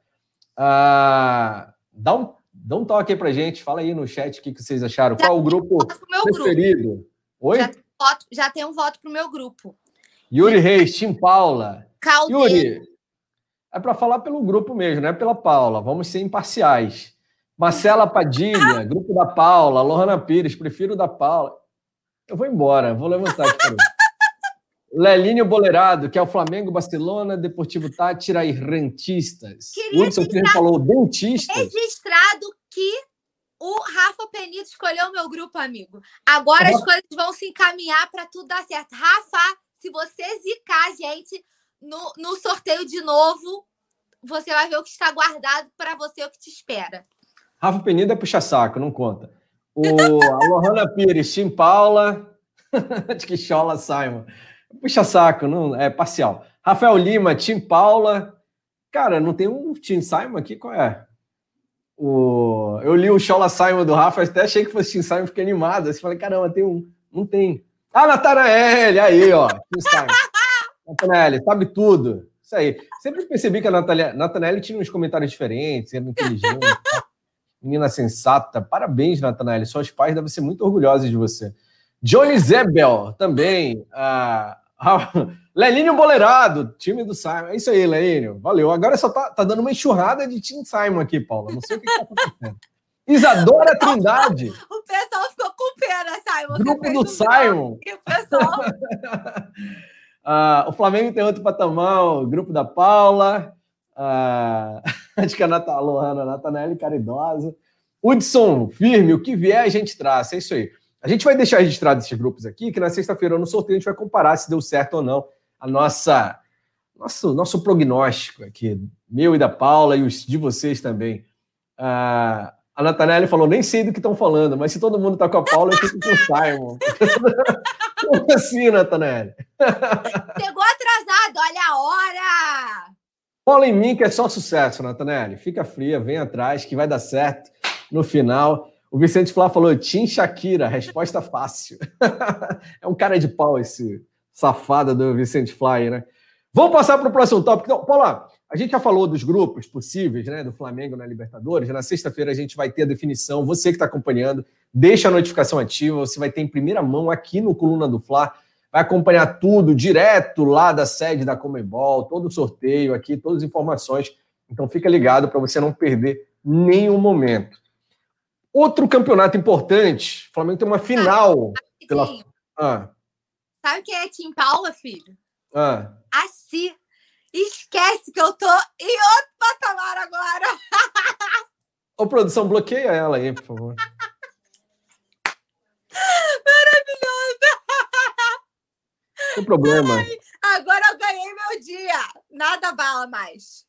Ah, dá, um, dá um toque aí pra gente, fala aí no chat o que, que vocês acharam. Já Qual o grupo preferido? Grupo. Oi? Já, voto, já tem um voto pro meu grupo. Yuri Reis, Tim Paula. Caldeiro. Yuri, é para falar pelo grupo mesmo, não é pela Paula. Vamos ser imparciais. Marcela Padilha, grupo da Paula. Lohana Pires, prefiro da Paula. Eu vou embora, vou levantar aqui. Lelinho Bolerado, que é o Flamengo, Barcelona, Deportivo Tátira e Rentistas. Queria Hudson registrar... falou dentistas. Registrado que o Rafa Penito escolheu o meu grupo, amigo. Agora as coisas vão se encaminhar para tudo dar certo. Rafa, se você zicar gente no, no sorteio de novo, você vai ver o que está guardado para você, o que te espera. Rafa Penida é puxa-saco, não conta. O, a Lohana Pires, Tim Paula, de que chola Simon. Puxa-saco, não é parcial. Rafael Lima, Tim Paula. Cara, não tem um Tim Simon aqui? Qual é? O... Eu li o Chola Simon do Rafa, até achei que fosse Tim Simon, fiquei animado. Assim, falei, caramba, tem um. Não tem. Ah, Natanael, aí, ó. Tim Simon. Natanelli, sabe tudo. Isso aí. Sempre percebi que a Natanelli tinha uns comentários diferentes, era inteligente. Menina sensata. Parabéns, Natanelli. Seus pais devem ser muito orgulhosos de você. Johnny Zebel, também. Ah, Lelinho Boleirado, time do Simon. É isso aí, Lelinho. Valeu. Agora só tá, tá dando uma enxurrada de Team Simon aqui, Paula. Não sei o que tá acontecendo. Isadora Trindade. O pessoal ficou com pena, Simon. Grupo do Simon. O pessoal. Uh, o Flamengo tem outro patamar, o grupo da Paula. Uh, acho que a Nata, Lohana, Natanelli Caridosa. Hudson, firme, o que vier a gente traz. É isso aí. A gente vai deixar registrado esses grupos aqui, que na sexta-feira no sorteio a gente vai comparar se deu certo ou não a nossa nosso, nosso prognóstico aqui, meu e da Paula e os de vocês também. Uh, a Natanelli falou, nem sei do que estão falando, mas se todo mundo tá com a Paula, eu fico com o Simon. Como assim, Natanelli? Chegou atrasado, olha a hora! Cola em mim que é só sucesso, Natanelli. Fica fria, vem atrás, que vai dar certo no final. O Vicente Flá falou, Tim Shakira, resposta fácil. é um cara de pau esse safada do Vicente Flá né? Vamos passar para o próximo tópico. Então, Paula, a gente já falou dos grupos possíveis, né, do Flamengo na Libertadores. Na sexta-feira a gente vai ter a definição. Você que está acompanhando, deixa a notificação ativa. Você vai ter em primeira mão aqui no Coluna do Fla. Vai acompanhar tudo direto lá da sede da Comebol, todo o sorteio aqui, todas as informações. Então fica ligado para você não perder nenhum momento. Outro campeonato importante, o Flamengo tem uma final. Ah, pela... ah. Sabe quem é Tim Paula, filho? Ah. Esquece que eu tô em outro patamar agora. Ô, produção, bloqueia ela aí, por favor. Maravilhoso! Tem problema. Ai, agora eu ganhei meu dia. Nada bala mais.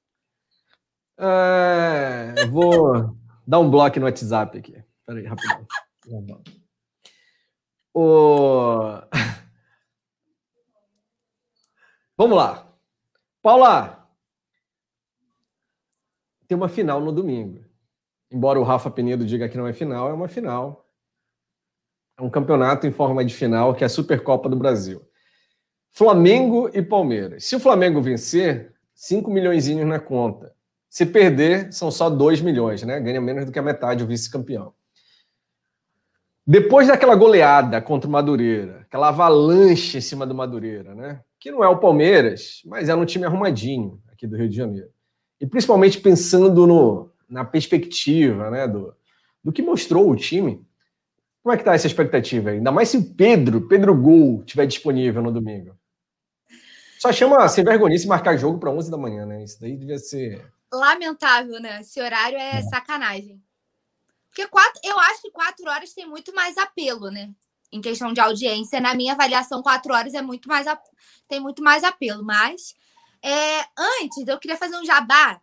É, vou dar um bloco no WhatsApp aqui. Peraí, rapidinho. o... Vamos lá. Paula, tem uma final no domingo. Embora o Rafa Penido diga que não é final, é uma final. É um campeonato em forma de final, que é a Supercopa do Brasil. Flamengo e Palmeiras. Se o Flamengo vencer, 5 milhões na conta. Se perder, são só 2 milhões, né? Ganha menos do que a metade o vice-campeão. Depois daquela goleada contra o Madureira, aquela avalanche em cima do Madureira, né? Que não é o Palmeiras, mas é um time arrumadinho aqui do Rio de Janeiro. E principalmente pensando no, na perspectiva né, do, do que mostrou o time. Como é que tá essa expectativa aí? Ainda mais se o Pedro, Pedro Gol, estiver disponível no domingo. Só chama sem vergonha se marcar jogo para 11 da manhã, né? Isso daí devia ser. Lamentável, né? Esse horário é, é. sacanagem. Porque quatro, eu acho que quatro horas tem muito mais apelo, né? Em questão de audiência, na minha avaliação, quatro horas é muito mais tem muito mais apelo. Mas é, antes, eu queria fazer um jabá,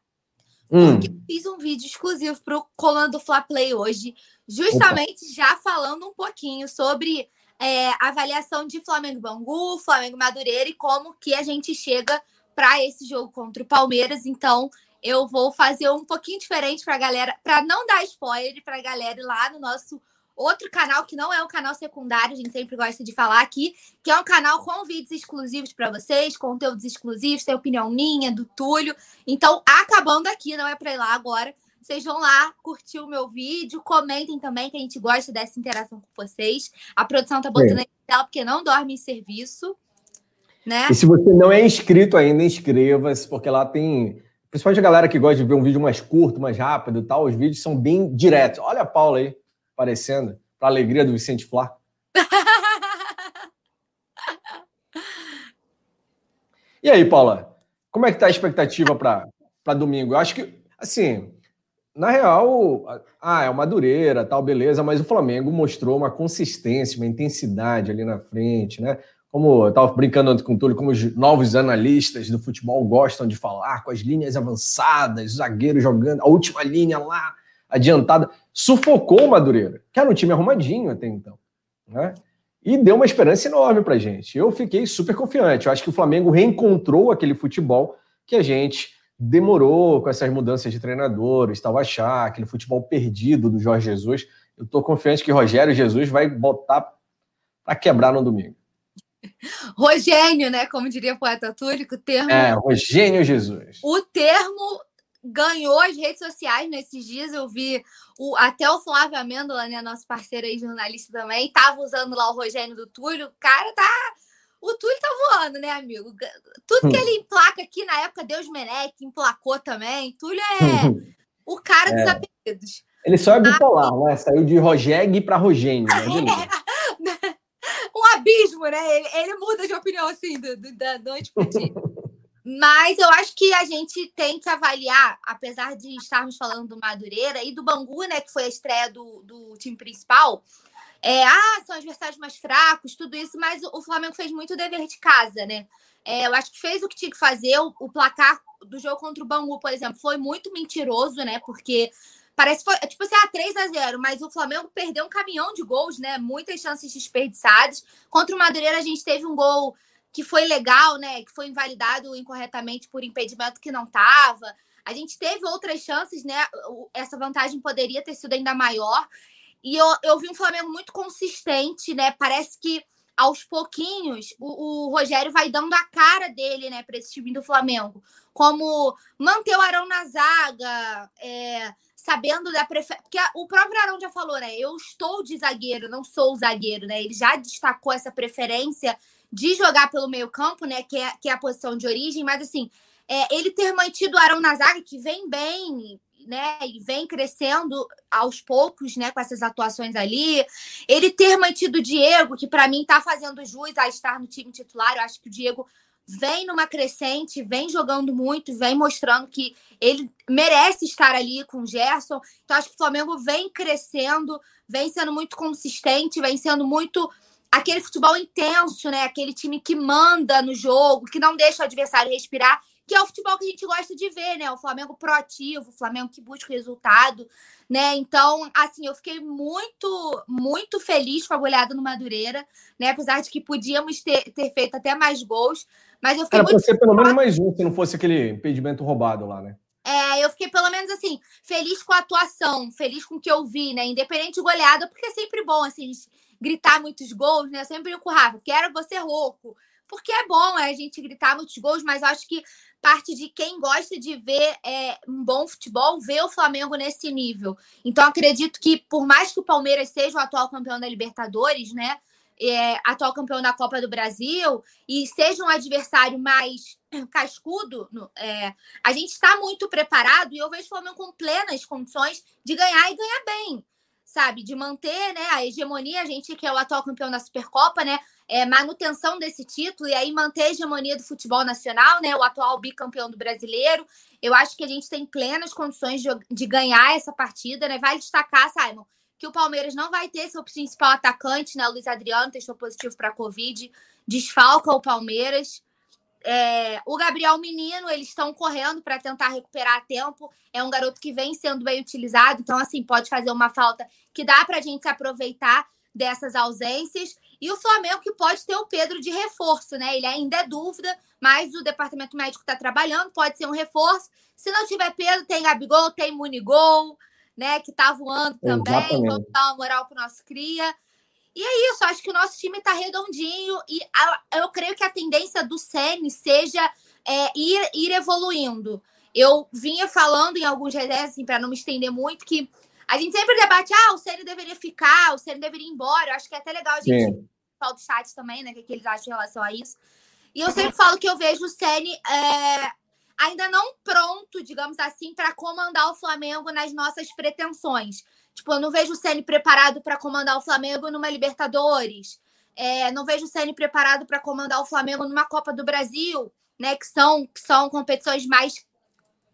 hum. porque eu fiz um vídeo exclusivo para o Colando do Fla Play hoje, justamente Opa. já falando um pouquinho sobre é, avaliação de Flamengo Bangu, Flamengo Madureira e como que a gente chega para esse jogo contra o Palmeiras. Então, eu vou fazer um pouquinho diferente para a galera, para não dar spoiler para a galera lá no nosso outro canal que não é um canal secundário, a gente sempre gosta de falar aqui, que é um canal com vídeos exclusivos para vocês, conteúdos exclusivos, tem opinião minha, do Túlio. Então, acabando aqui, não é para ir lá agora. Vocês vão lá curtir o meu vídeo, comentem também, que a gente gosta dessa interação com vocês. A produção tá botando é. aí tela porque não dorme em serviço. Né? E se você não é inscrito ainda, inscreva-se, porque lá tem. Principalmente a galera que gosta de ver um vídeo mais curto, mais rápido e tal, os vídeos são bem diretos. Olha a Paula aí aparecendo, para alegria do Vicente Flá. e aí, Paula, como é que tá a expectativa para domingo? Eu acho que, assim, na real, ah, é uma dureira, tal, beleza, mas o Flamengo mostrou uma consistência, uma intensidade ali na frente, né? Como eu estava brincando antes com o Túlio, como os novos analistas do futebol gostam de falar, com as linhas avançadas, os zagueiros jogando, a última linha lá, adiantada, sufocou o Madureira, que era um time arrumadinho até então, né? E deu uma esperança enorme pra gente. Eu fiquei super confiante. Eu acho que o Flamengo reencontrou aquele futebol que a gente demorou com essas mudanças de treinadores, estava achar aquele futebol perdido do Jorge Jesus. Eu estou confiante que Rogério Jesus vai botar para quebrar no domingo. Rogênio, né? Como diria o poeta Túlico, o termo. É, Rogênio Jesus. O termo ganhou as redes sociais nesses dias. Eu vi o, até o Flávio Amêndola, né? Nosso parceiro aí, jornalista também, estava usando lá o Rogênio do Túlio. O cara tá. O Túlio tá voando, né, amigo? Tudo que ele emplaca aqui na época, Deus Menec emplacou também. Túlio é o cara dos é. apelidos. Ele só é bipolar, ah, né? Saiu de Rogeg para Rogênio. Né? um abismo, né? Ele, ele, muda de opinião assim, do, do, da noite pro dia. Mas eu acho que a gente tem que avaliar, apesar de estarmos falando do Madureira e do Bangu, né, que foi a estreia do, do time principal. É, ah, são adversários mais fracos, tudo isso, mas o Flamengo fez muito dever de casa, né? É, eu acho que fez o que tinha que fazer. O, o, placar do jogo contra o Bangu, por exemplo, foi muito mentiroso, né? Porque parece foi tipo assim, ah, 3 a 0 mas o Flamengo perdeu um caminhão de gols, né? Muitas chances desperdiçadas. Contra o Madureira, a gente teve um gol que foi legal, né? Que foi invalidado incorretamente por impedimento que não estava. A gente teve outras chances, né? Essa vantagem poderia ter sido ainda maior. E eu, eu vi um Flamengo muito consistente, né? Parece que aos pouquinhos o, o Rogério vai dando a cara dele, né, para esse time do Flamengo. Como manter o Arão na zaga, é, sabendo da preferência. Porque o próprio Arão já falou, né? Eu estou de zagueiro, não sou zagueiro, né? Ele já destacou essa preferência de jogar pelo meio-campo, né? Que é, que é a posição de origem, mas assim, é, ele ter mantido o Arão na zaga, que vem bem, né? E vem crescendo aos poucos, né? Com essas atuações ali. Ele ter mantido o Diego, que para mim tá fazendo jus a estar no time titular. Eu acho que o Diego vem numa crescente, vem jogando muito, vem mostrando que ele merece estar ali com o Gerson. Então, acho que o Flamengo vem crescendo, vem sendo muito consistente, vem sendo muito aquele futebol intenso, né? Aquele time que manda no jogo, que não deixa o adversário respirar, que é o futebol que a gente gosta de ver, né? O Flamengo proativo, o Flamengo que busca o resultado, né? Então, assim, eu fiquei muito, muito feliz com a goleada no Madureira, né? Apesar de que podíamos ter, ter feito até mais gols, mas eu fiquei Era muito. ser pelo menos mais um, se não fosse aquele impedimento roubado lá, né? É, eu fiquei pelo menos assim, feliz com a atuação, feliz com o que eu vi, né? Independente de goleada, porque é sempre bom, assim, gritar muitos gols, né? Eu sempre digo com o Rafa, quero você rouco. Porque é bom é, a gente gritar muitos gols, mas acho que parte de quem gosta de ver é, um bom futebol, vê o Flamengo nesse nível. Então, acredito que, por mais que o Palmeiras seja o atual campeão da Libertadores, né? É, atual campeão da Copa do Brasil e seja um adversário mais cascudo, é, a gente está muito preparado e eu vejo o Flamengo com plenas condições de ganhar e ganhar bem sabe, de manter, né, a hegemonia, a gente que é o atual campeão da Supercopa, né, é, manutenção desse título e aí manter a hegemonia do futebol nacional, né, o atual bicampeão do brasileiro. Eu acho que a gente tem plenas condições de, de ganhar essa partida, né? Vai destacar, Simon, que o Palmeiras não vai ter seu principal atacante, né, o Luiz Adriano, testou positivo para a Covid, desfalca o Palmeiras. É, o Gabriel Menino, eles estão correndo para tentar recuperar tempo. É um garoto que vem sendo bem utilizado, então, assim, pode fazer uma falta que dá para a gente se aproveitar dessas ausências. E o Flamengo que pode ter o Pedro de reforço, né? Ele ainda é dúvida, mas o departamento médico está trabalhando, pode ser um reforço. Se não tiver Pedro, tem Gabigol, tem Munigol, né? Que tá voando também. Exatamente. Vamos dar uma moral pro nosso cria. E é isso, acho que o nosso time tá redondinho e eu creio que a tendência do Sene seja é, ir, ir evoluindo. Eu vinha falando em alguns resenhas, assim, para não me estender muito, que a gente sempre debate, ah, o Ceni deveria ficar, o Ceni deveria ir embora. Eu acho que é até legal a gente falar do chat também, né? O que, eles acham em relação a isso. E eu sempre falo que eu vejo o Ceni é, ainda não pronto, digamos assim, para comandar o Flamengo nas nossas pretensões. Tipo, eu não vejo o Ceni preparado para comandar o Flamengo numa Libertadores. É, não vejo o Ceni preparado para comandar o Flamengo numa Copa do Brasil, né? Que são, que são competições mais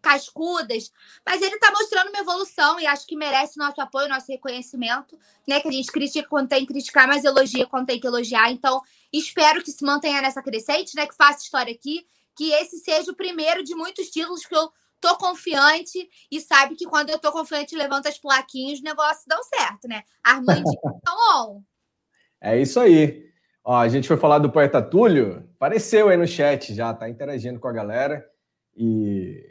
cascudas, mas ele está mostrando uma evolução e acho que merece nosso apoio, nosso reconhecimento, né? Que a gente critica quando tem que criticar, mas elogia quando tem que elogiar. Então, espero que se mantenha nessa crescente, né? Que faça história aqui, que esse seja o primeiro de muitos títulos que eu tô confiante e sabe que quando eu tô confiante levanta as plaquinhas, os negócios dão certo, né? Armandinho tá. É isso aí. Ó, a gente foi falar do poeta Túlio, apareceu aí no chat já, tá interagindo com a galera e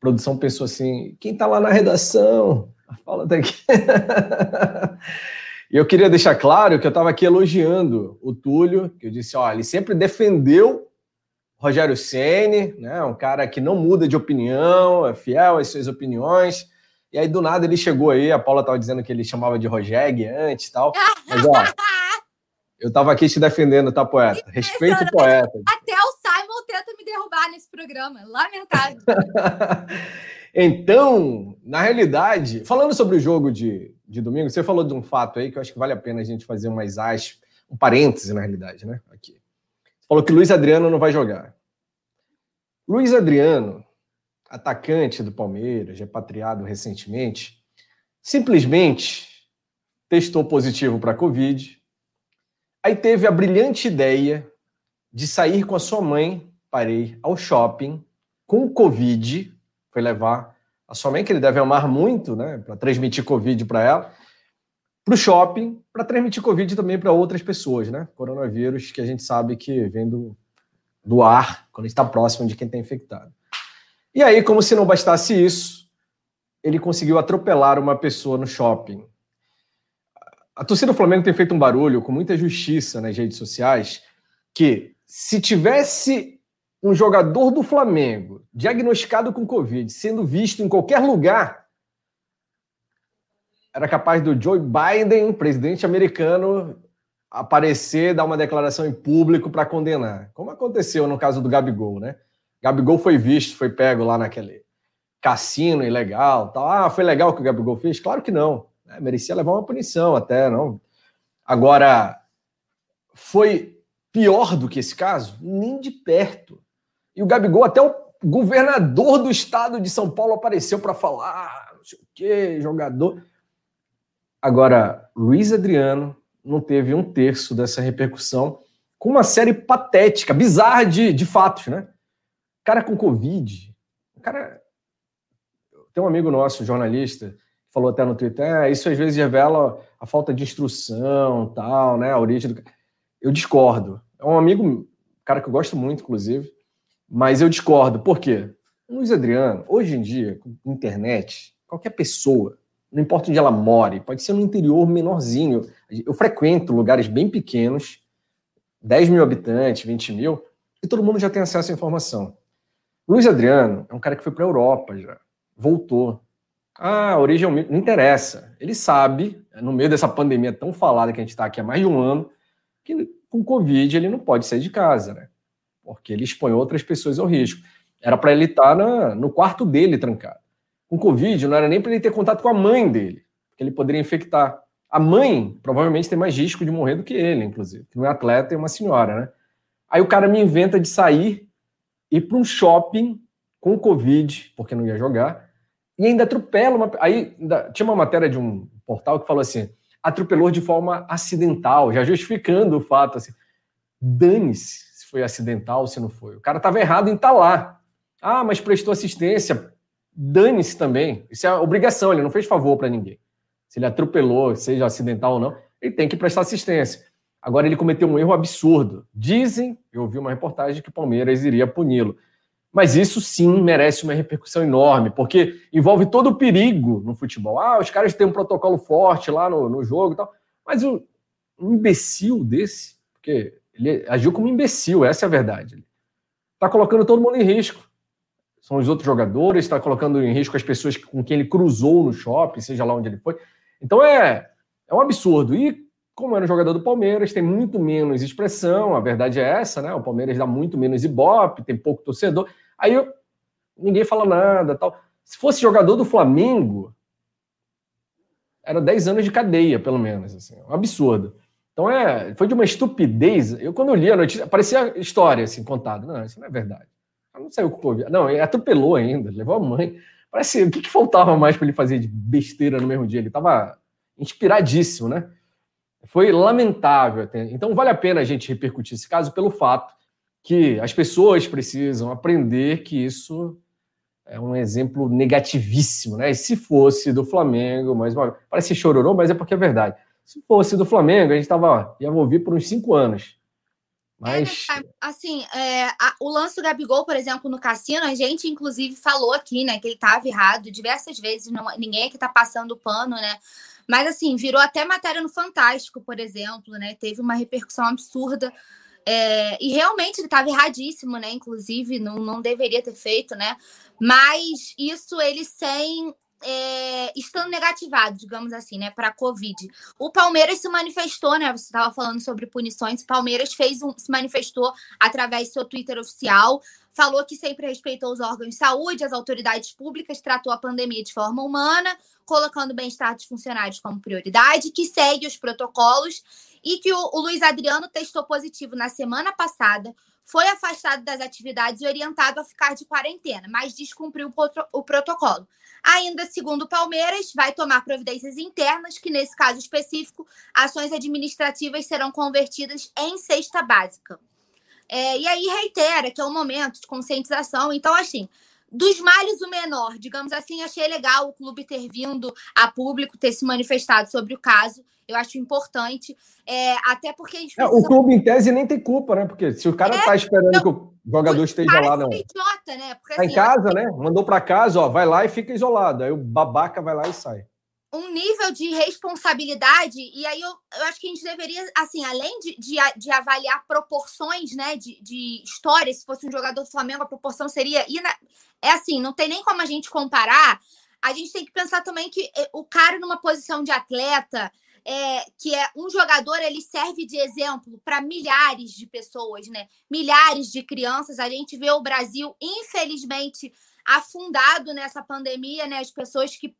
produção pensou assim: quem está lá na redação? Fala daqui. e eu queria deixar claro que eu estava aqui elogiando o Túlio, que eu disse: ó, ele sempre defendeu Rogério Ceni, né? Um cara que não muda de opinião, é fiel às suas opiniões. E aí, do nada, ele chegou aí, a Paula estava dizendo que ele chamava de Rogério antes e tal. Mas, ó, eu estava aqui te defendendo, tá, poeta? Respeito o poeta. Até o Simon tenta me derrubar nesse programa. Lamentável. então, na realidade, falando sobre o jogo de, de domingo, você falou de um fato aí que eu acho que vale a pena a gente fazer umas aspas, um parêntese, na realidade, né? Aqui. Falou que Luiz Adriano não vai jogar. Luiz Adriano, atacante do Palmeiras, repatriado recentemente, simplesmente testou positivo para a Covid Aí teve a brilhante ideia de sair com a sua mãe para ir ao shopping com Covid. Foi levar a sua mãe, que ele deve amar muito, né? Para transmitir Covid para ela, para o shopping, para transmitir Covid também para outras pessoas, né? Coronavírus, que a gente sabe que vem do, do ar, quando está próximo de quem está infectado. E aí, como se não bastasse isso, ele conseguiu atropelar uma pessoa no shopping a torcida do Flamengo tem feito um barulho com muita justiça nas redes sociais que se tivesse um jogador do Flamengo diagnosticado com Covid sendo visto em qualquer lugar, era capaz do Joe Biden, presidente americano, aparecer, dar uma declaração em público para condenar. Como aconteceu no caso do Gabigol, né? Gabigol foi visto, foi pego lá naquele cassino ilegal, tal. Ah, foi legal o que o Gabigol fez? Claro que não. Né? Merecia levar uma punição até, não. Agora, foi pior do que esse caso? Nem de perto. E o Gabigol, até o governador do estado de São Paulo apareceu para falar, não sei o quê, jogador. Agora, Luiz Adriano não teve um terço dessa repercussão com uma série patética, bizarra de, de fatos, né? Cara com Covid, cara. Tem um amigo nosso, jornalista, falou até no Twitter, é, isso às vezes revela a falta de instrução, tal, né, a origem do... Eu discordo. É um amigo, cara que eu gosto muito, inclusive, mas eu discordo. Por quê? Luiz Adriano, hoje em dia, com internet, qualquer pessoa, não importa onde ela more, pode ser no interior menorzinho. Eu frequento lugares bem pequenos, 10 mil habitantes, 20 mil, e todo mundo já tem acesso à informação. Luiz Adriano é um cara que foi para a Europa já, voltou, ah, a origem é não interessa. Ele sabe, no meio dessa pandemia tão falada que a gente está aqui há mais de um ano, que com Covid ele não pode sair de casa, né? Porque ele expõe outras pessoas ao risco. Era para ele estar tá no quarto dele trancado. Com Covid, não era nem para ele ter contato com a mãe dele, porque ele poderia infectar. A mãe provavelmente tem mais risco de morrer do que ele, inclusive, que não é atleta é uma senhora, né? Aí o cara me inventa de sair, ir para um shopping com Covid, porque não ia jogar, e ainda atropela uma. Aí ainda, tinha uma matéria de um portal que falou assim: atropelou de forma acidental, já justificando o fato assim. Dane-se se foi acidental ou se não foi. O cara estava errado em estar tá lá. Ah, mas prestou assistência. Dane-se também. Isso é obrigação, ele não fez favor para ninguém. Se ele atropelou, seja acidental ou não, ele tem que prestar assistência. Agora ele cometeu um erro absurdo. Dizem, eu ouvi uma reportagem que o Palmeiras iria puni-lo. Mas isso sim merece uma repercussão enorme, porque envolve todo o perigo no futebol. Ah, os caras têm um protocolo forte lá no, no jogo e tal. Mas um, um imbecil desse, porque ele agiu como imbecil, essa é a verdade. Está colocando todo mundo em risco. São os outros jogadores, está colocando em risco as pessoas com quem ele cruzou no shopping, seja lá onde ele foi. Então é, é um absurdo. E como era um jogador do Palmeiras, tem muito menos expressão, a verdade é essa, né? O Palmeiras dá muito menos ibope, tem pouco torcedor. Aí eu, ninguém fala nada tal. Se fosse jogador do Flamengo, era 10 anos de cadeia, pelo menos. Assim, um absurdo. Então é, foi de uma estupidez. Eu, quando eu li a notícia, parecia história assim, contada. Não, isso não é verdade. Não saiu com Covid. Não, ele atropelou ainda, levou a mãe. Parece o que, que faltava mais para ele fazer de besteira no mesmo dia? Ele estava inspiradíssimo, né? Foi lamentável. Então vale a pena a gente repercutir esse caso pelo fato que as pessoas precisam aprender que isso é um exemplo negativíssimo, né? E se fosse do Flamengo, mas parece chororô, mas é porque é verdade. Se fosse do Flamengo, a gente tava ia ouvir por uns cinco anos. Mas é, assim, é, a, o lance do Gabigol, por exemplo, no cassino, a gente inclusive falou aqui, né, que ele estava errado diversas vezes. Não, ninguém aqui tá passando pano, né? Mas assim, virou até matéria no Fantástico, por exemplo, né? Teve uma repercussão absurda é, e realmente ele estava erradíssimo, né? Inclusive, não, não deveria ter feito, né? Mas isso ele sem. É, estando negativado, digamos assim, né, para a Covid. O Palmeiras se manifestou, né? Você estava falando sobre punições. O Palmeiras fez um, se manifestou através do seu Twitter oficial, falou que sempre respeitou os órgãos de saúde, as autoridades públicas, tratou a pandemia de forma humana, colocando o bem-estar dos funcionários como prioridade, que segue os protocolos e que o, o Luiz Adriano testou positivo na semana passada, foi afastado das atividades e orientado a ficar de quarentena, mas descumpriu o, protocolo. Ainda segundo o Palmeiras, vai tomar providências internas, que nesse caso específico, ações administrativas serão convertidas em cesta básica. É, e aí reitera que é um momento de conscientização. Então, assim, dos males o menor, digamos assim, achei legal o clube ter vindo a público, ter se manifestado sobre o caso. Eu acho importante, é, até porque é, O clube, em tese, nem tem culpa, né? Porque se o cara é, tá esperando não, que o jogador esteja lá, não. Idiota, né? Porque, tá assim, em casa, né? Mandou para casa, ó, vai lá e fica isolado. Aí o babaca vai lá e sai um nível de responsabilidade, e aí eu, eu acho que a gente deveria, assim, além de, de, de avaliar proporções, né, de, de história, se fosse um jogador do Flamengo, a proporção seria. Ina... É assim, não tem nem como a gente comparar. A gente tem que pensar também que eh, o cara numa posição de atleta, é, que é um jogador, ele serve de exemplo para milhares de pessoas, né? Milhares de crianças. A gente vê o Brasil, infelizmente, afundado nessa pandemia, né? As pessoas que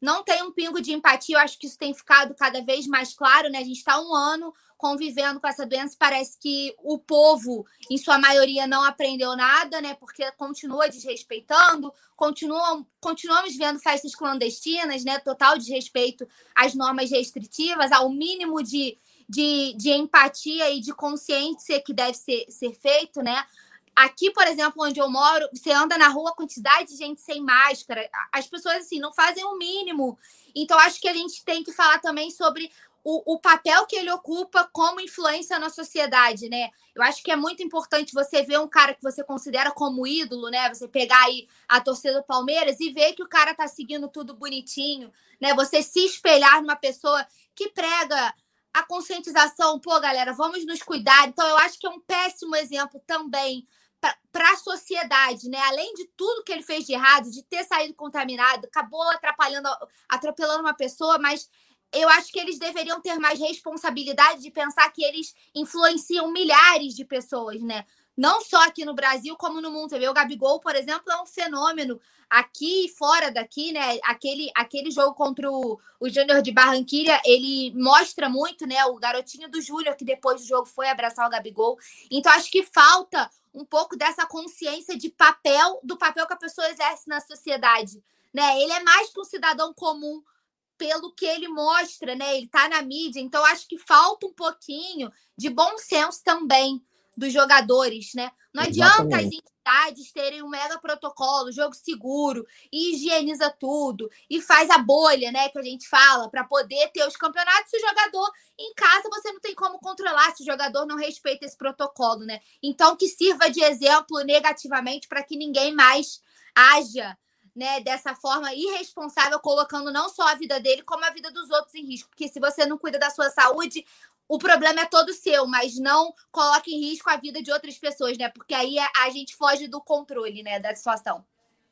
não tem um pingo de empatia. Eu acho que isso tem ficado cada vez mais claro, né? A gente está um ano convivendo com essa doença. Parece que o povo, em sua maioria, não aprendeu nada, né? Porque continua desrespeitando, continuam, continuamos vendo festas clandestinas, né? Total desrespeito às normas restritivas, ao mínimo de, de, de empatia e de consciência que deve ser, ser feito, né? Aqui, por exemplo, onde eu moro, você anda na rua, quantidade de gente sem máscara. As pessoas, assim, não fazem o mínimo. Então, acho que a gente tem que falar também sobre o, o, papel que ele ocupa como influência na sociedade, né? Eu acho que é muito importante você ver um cara que você considera como ídolo, né? Você pegar aí a torcida do Palmeiras e ver que o cara tá seguindo tudo bonitinho, né? Você se espelhar numa pessoa que prega a conscientização, pô, galera, vamos nos cuidar. Então, eu acho que é um péssimo exemplo também para a sociedade, né? Além de tudo que ele fez de errado, de ter saído contaminado, acabou atrapalhando, atropelando uma pessoa, mas eu acho que eles deveriam ter mais responsabilidade de pensar que eles influenciam milhares de pessoas, né? Não só aqui no Brasil, como no mundo. Você vê, o Gabigol, por exemplo, é um fenômeno aqui e fora daqui, né? Aquele, aquele jogo contra o, o Júnior de Barranquilha, ele mostra muito, né? O garotinho do Júnior, que depois do jogo foi abraçar o Gabigol. Então, acho que falta um pouco dessa consciência de papel, do papel que a pessoa exerce na sociedade. Né? Ele é mais que um cidadão comum pelo que ele mostra, né? Ele está na mídia, então acho que falta um pouquinho de bom senso também dos jogadores, né? Não Exatamente. adianta as cidades terem um mega protocolo, jogo seguro, e higieniza tudo, e faz a bolha, né, que a gente fala, para poder ter os campeonatos, se o jogador em casa você não tem como controlar se o jogador não respeita esse protocolo, né? Então que sirva de exemplo negativamente para que ninguém mais haja né, dessa forma irresponsável, colocando não só a vida dele, como a vida dos outros em risco. Porque se você não cuida da sua saúde, o problema é todo seu, mas não coloque em risco a vida de outras pessoas, né? Porque aí a gente foge do controle, né, da situação.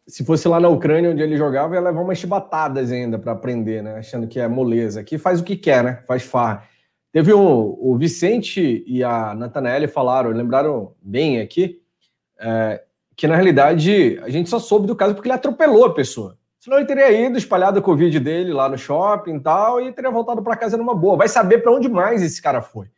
Se fosse lá na Ucrânia, onde ele jogava, ia levar umas chibatadas ainda para aprender, né? Achando que é moleza. Aqui faz o que quer, né? Faz farra. Teve um, o Vicente e a Natanael falaram, lembraram bem aqui, é, que na realidade a gente só soube do caso porque ele atropelou a pessoa. Senão ele teria ido, espalhado a Covid dele lá no shopping e tal, e teria voltado para casa numa boa. Vai saber para onde mais esse cara foi.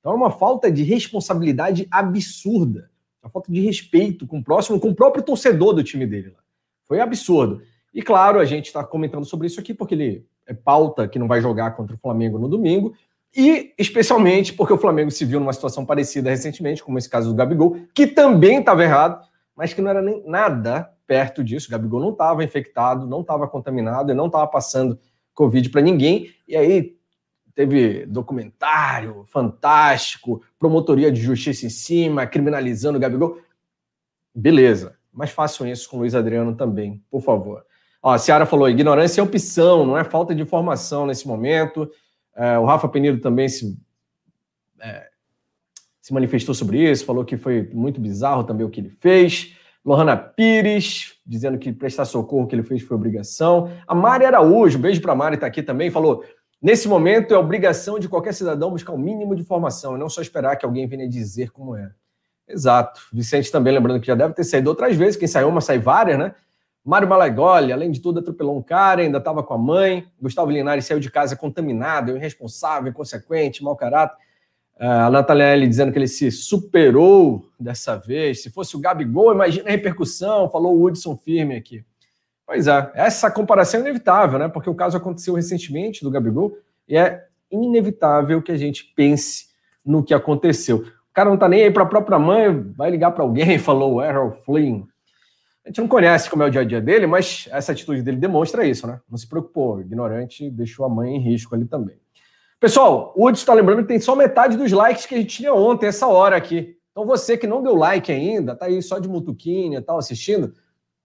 Então é uma falta de responsabilidade absurda. Uma falta de respeito com o próximo, com o próprio torcedor do time dele lá. Foi absurdo. E claro, a gente está comentando sobre isso aqui porque ele é pauta que não vai jogar contra o Flamengo no domingo. E especialmente porque o Flamengo se viu numa situação parecida recentemente, como esse caso do Gabigol, que também estava errado mas que não era nem nada perto disso. O Gabigol não estava infectado, não estava contaminado e não estava passando Covid para ninguém. E aí teve documentário fantástico, promotoria de justiça em cima, criminalizando o Gabigol. Beleza, mas façam isso com o Luiz Adriano também, por favor. Ó, a Ciara falou: ignorância é opção, não é falta de informação nesse momento. É, o Rafa Penido também se é, se manifestou sobre isso, falou que foi muito bizarro também o que ele fez. Lohana Pires, dizendo que prestar socorro que ele fez foi obrigação. A Mari Araújo, beijo para a Mari, está aqui também, falou: nesse momento é obrigação de qualquer cidadão buscar o um mínimo de informação, e não só esperar que alguém venha dizer como é. Exato. Vicente também, lembrando que já deve ter saído outras vezes, quem saiu uma sai várias, né? Mário Malagoli, além de tudo, atropelou um cara, ainda estava com a mãe. Gustavo Linares saiu de casa contaminado, irresponsável, inconsequente, mau caráter. A Natália dizendo que ele se superou dessa vez. Se fosse o Gabigol, imagina a repercussão, falou o Hudson firme aqui. Pois é, essa comparação é inevitável, né? Porque o caso aconteceu recentemente do Gabigol e é inevitável que a gente pense no que aconteceu. O cara não tá nem aí para a própria mãe, vai ligar para alguém, falou o Errol Flynn. A gente não conhece como é o dia a dia dele, mas essa atitude dele demonstra isso, né? Não se preocupou, ignorante, deixou a mãe em risco ali também. Pessoal, o Hudson está lembrando que tem só metade dos likes que a gente tinha ontem, essa hora aqui. Então você que não deu like ainda, tá aí só de mutuquinha e tal, assistindo,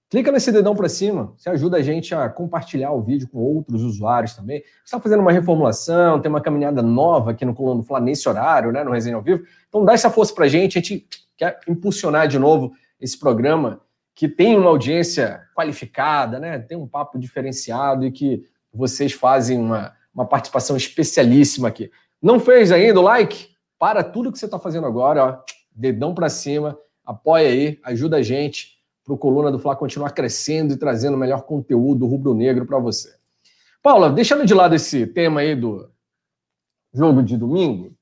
clica nesse dedão para cima. Você ajuda a gente a compartilhar o vídeo com outros usuários também. está fazendo uma reformulação, tem uma caminhada nova aqui no Coluna do Fla nesse horário, né, no Resenha ao Vivo. Então dá essa força para a gente. A gente quer impulsionar de novo esse programa que tem uma audiência qualificada, né? Tem um papo diferenciado e que vocês fazem uma uma participação especialíssima aqui. Não fez ainda o like? Para tudo que você está fazendo agora, ó, dedão para cima, apoia aí, ajuda a gente para o Coluna do Fla continuar crescendo e trazendo melhor conteúdo rubro-negro para você. Paula, deixando de lado esse tema aí do jogo de domingo,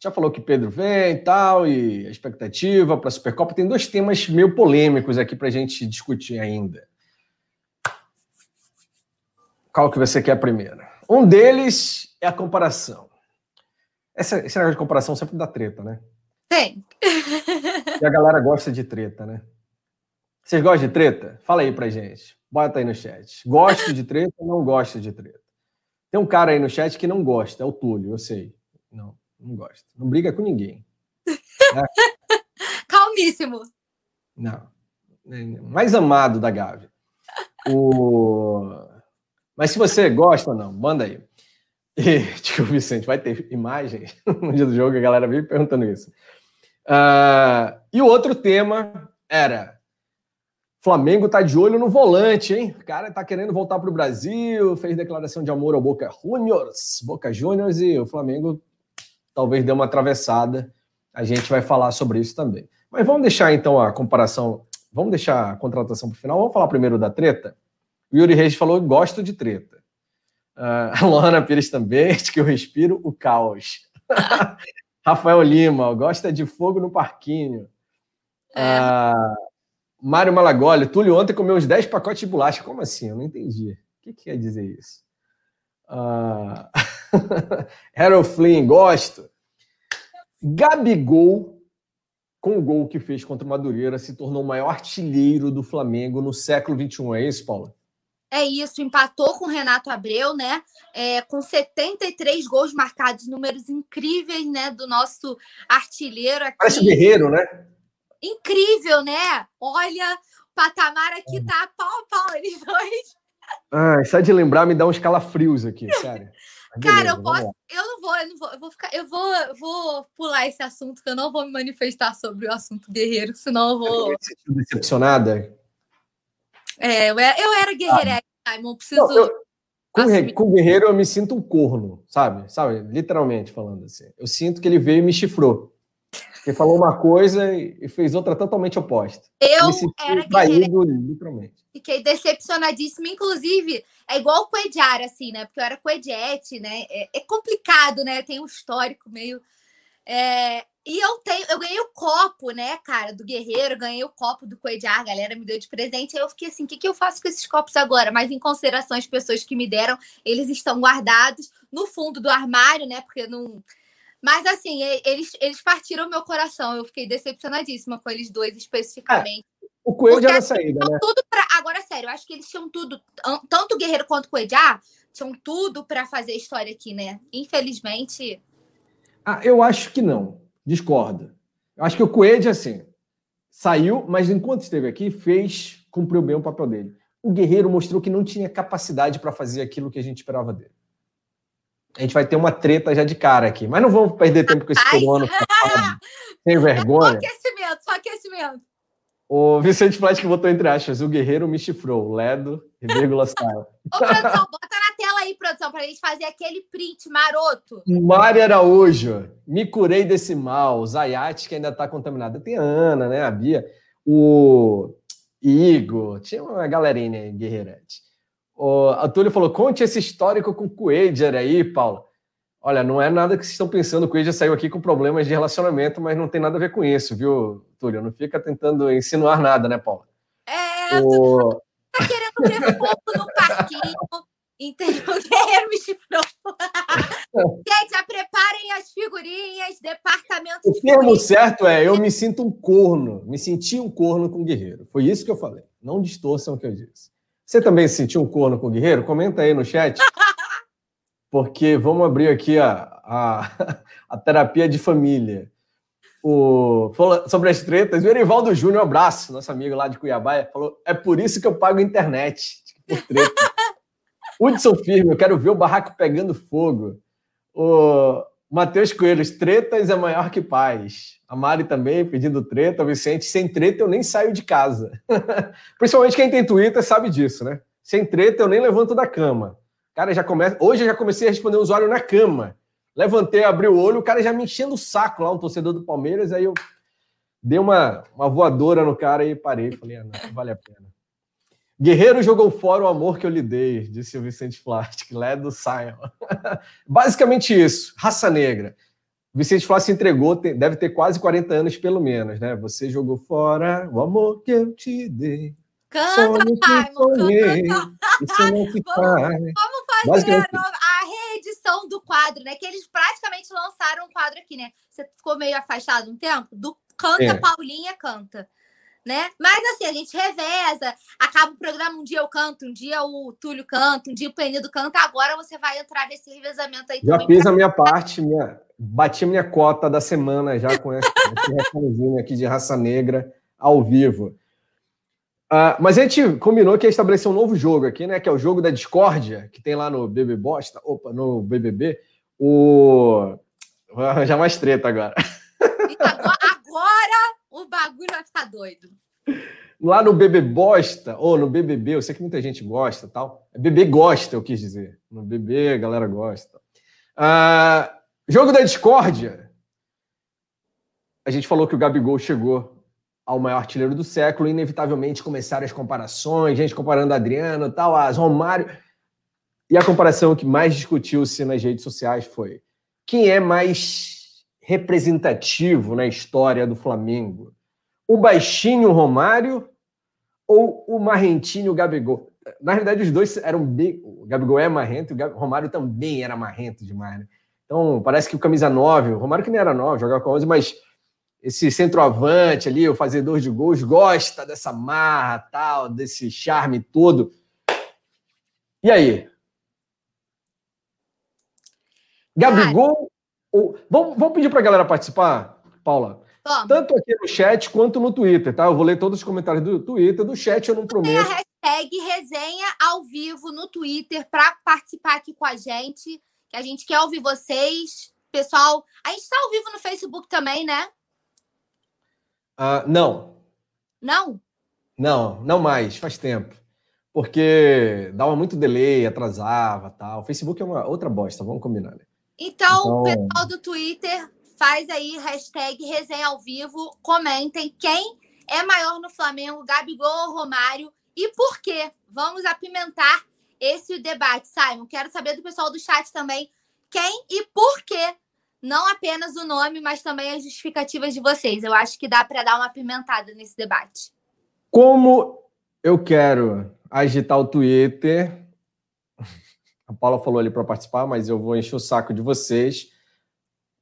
já falou que Pedro vem e tal, e a expectativa para a Supercopa. Tem dois temas meio polêmicos aqui para a gente discutir ainda. Qual que você quer primeiro? Um deles é a comparação. Essa, esse negócio de comparação sempre dá treta, né? Tem. E a galera gosta de treta, né? Vocês gostam de treta? Fala aí pra gente. Bota aí no chat. Gosto de treta ou não gosta de treta? Tem um cara aí no chat que não gosta, é o Túlio, eu sei. Não, não gosta. Não briga com ninguém. É. Calmíssimo. Não. Mais amado da Gavi. O... Mas se você gosta ou não, manda aí. E, tio Vicente, vai ter imagem no dia do jogo, a galera vive perguntando isso. Uh, e o outro tema era: Flamengo tá de olho no volante, hein? O cara tá querendo voltar para o Brasil, fez declaração de amor ao Boca Juniors, Boca Juniors, e o Flamengo talvez dê uma atravessada. A gente vai falar sobre isso também. Mas vamos deixar então a comparação, vamos deixar a contratação para o final. Vamos falar primeiro da treta? O Yuri Reis falou: gosto de treta. Uh, a Luana Pires também, de que eu respiro o caos. Rafael Lima, gosta de fogo no parquinho. Uh, Mário Malagoli, Túlio ontem comeu uns 10 pacotes de bolacha. Como assim? Eu não entendi. O que, que quer dizer isso? Uh, Harold Flynn, gosto. Gabigol com o gol que fez contra o Madureira, se tornou o maior artilheiro do Flamengo no século XXI. É isso, Paulo? É isso, empatou com o Renato Abreu, né? É, com 73 gols marcados, números incríveis, né? Do nosso artilheiro aqui. Parece guerreiro, né? Incrível, né? Olha, o patamar aqui tá pau a pau, eles dois. Ah, só de lembrar me dá uns calafrios aqui, sério. Cara, eu posso. Eu não vou, eu não vou, eu vou ficar. Eu vou, vou pular esse assunto, que eu não vou me manifestar sobre o assunto guerreiro, senão eu vou. Você decepcionada? É, eu era, guerreira, ah. Simon, preciso. Não, eu, com, com guerreiro eu me sinto um corno, sabe? Sabe? Literalmente falando assim. Eu sinto que ele veio e me chifrou. Ele falou uma coisa e fez outra totalmente oposta. Eu era traído, literalmente. Fiquei decepcionadíssima. Inclusive, é igual o Coediar, assim, né? Porque eu era Coediete, né? É, é, complicado, né? Tem um histórico meio. É... E eu tenho, eu ganhei o copo, né, cara, do Guerreiro, ganhei o copo do Coediar, a galera me deu de presente. Aí eu fiquei assim: o que, que eu faço com esses copos agora? Mas em consideração as pessoas que me deram, eles estão guardados no fundo do armário, né? Porque não mas assim, eles, eles partiram meu coração. Eu fiquei decepcionadíssima com eles dois especificamente. É, o Coelho já na saída, né? Tudo pra... Agora, sério, eu acho que eles tinham tudo, tanto o Guerreiro quanto o Coedjar, tinham tudo para fazer história aqui, né? Infelizmente. Ah, eu acho que não. Discordo. Eu acho que o Coelho, assim, saiu, mas enquanto esteve aqui, fez, cumpriu bem o papel dele. O Guerreiro mostrou que não tinha capacidade para fazer aquilo que a gente esperava dele a gente vai ter uma treta já de cara aqui. Mas não vamos perder tempo com esse peruano sem vergonha. Só aquecimento, só aquecimento. O Vicente Flash que botou entre aspas, o guerreiro me chifrou, Ledo, vírgula Sala. Ô, produção, bota aí, produção, para a gente fazer aquele print maroto. Mário Araújo, me curei desse mal. Zayate, que ainda está contaminada. Tem a Ana, né, a Bia. O Igor, tinha uma galerinha aí, guerreirante. O Antônio falou: conte esse histórico com o Coedger aí, Paulo. Olha, não é nada que vocês estão pensando. O saiu aqui com problemas de relacionamento, mas não tem nada a ver com isso, viu, Túlio? Não fica tentando insinuar nada, né, Paulo? É, o... tá querendo ver fogo no parquinho, entendeu? Guerreiro me chifrou. Gente, já preparem as figurinhas, departamento O termo certo é: eu me sinto um corno, me senti um corno com o guerreiro. Foi isso que eu falei. Não distorçam o que eu disse. Você também se sentiu um corno com o Guerreiro? Comenta aí no chat. Porque vamos abrir aqui a, a, a terapia de família. O, sobre as tretas, o Erivaldo Júnior, um abraço, nosso amigo lá de Cuiabá, falou: é por isso que eu pago internet. Por treta. Hudson Firme, eu quero ver o barraco pegando fogo. O Matheus Coelho, tretas é maior que paz. A Mari também pedindo treta, o Vicente, sem treta eu nem saio de casa. Principalmente quem tem Twitter sabe disso, né? Sem treta eu nem levanto da cama. Cara, já começa. Hoje eu já comecei a responder o usuário na cama. Levantei, abri o olho, o cara já me enchendo o saco lá, um torcedor do Palmeiras, aí eu dei uma, uma voadora no cara e parei. Falei, ah, não, não vale a pena. Guerreiro jogou fora o amor que eu lhe dei, disse o Vicente Plastic, lá é do Sion. Basicamente isso, raça negra. Vicente Flá se entregou, deve ter quase 40 anos, pelo menos, né? Você jogou fora o amor que eu te dei. Canta, Simon, canta. Isso não se faz. Vamos fazer a, a, reedição do quadro, né? Que eles praticamente lançaram um quadro aqui, né? Você ficou meio afastado um tempo? Do Canta, é. Paulinha, canta. Né? Mas assim, a gente reveza, acaba o programa, um dia eu canto, um dia o Túlio canta, um dia o Penido canta, agora você vai entrar nesse revezamento aí. Já fiz pra... a minha parte, minha, bati minha cota da semana já com esse, esse aqui de raça negra ao vivo. Uh, mas a gente combinou que ia estabelecer um novo jogo aqui, né? Que é o jogo da discórdia, que tem lá no BB Bosta, opa, no BBB. O. Vou arranjar mais treta agora. Agora o bagulho vai ficar doido. Lá no BB Bosta, ou no BBB, eu sei que muita gente gosta tal. BB gosta, eu quis dizer. No BB a galera gosta. Uh, jogo da discórdia. A gente falou que o Gabigol chegou ao maior artilheiro do século, inevitavelmente começaram as comparações, gente comparando Adriano, tal, as Romário. E a comparação que mais discutiu-se nas redes sociais foi quem é mais representativo na história do Flamengo? O baixinho Romário ou o marrentinho Gabigol? Na realidade, os dois eram bem. O Gabigol é marrento, o Romário também era marrento demais. Né? Então, parece que o camisa 9, o Romário que nem era 9, jogava com 11, mas esse centroavante ali, o fazedor de gols, gosta dessa marra, tal, desse charme todo. E aí? Gabigol. Ou... Vamos, vamos pedir para a galera participar, Paula? Vamos. Tanto aqui no chat quanto no Twitter, tá? Eu vou ler todos os comentários do Twitter, do chat eu não prometo. Tem a hashtag resenha ao vivo no Twitter para participar aqui com a gente, que a gente quer ouvir vocês. Pessoal, a gente está ao vivo no Facebook também, né? Uh, não. Não? Não, não mais, faz tempo. Porque dava muito delay, atrasava tal. O Facebook é uma outra bosta, vamos combinar, né? Então, então, o pessoal do Twitter faz aí hashtag resenha ao vivo, comentem quem é maior no Flamengo, Gabigol ou Romário e por quê. Vamos apimentar esse debate, Simon. Quero saber do pessoal do chat também quem e por quê não apenas o nome, mas também as justificativas de vocês. Eu acho que dá para dar uma pimentada nesse debate. Como eu quero agitar o Twitter, a Paula falou ali para participar, mas eu vou encher o saco de vocês.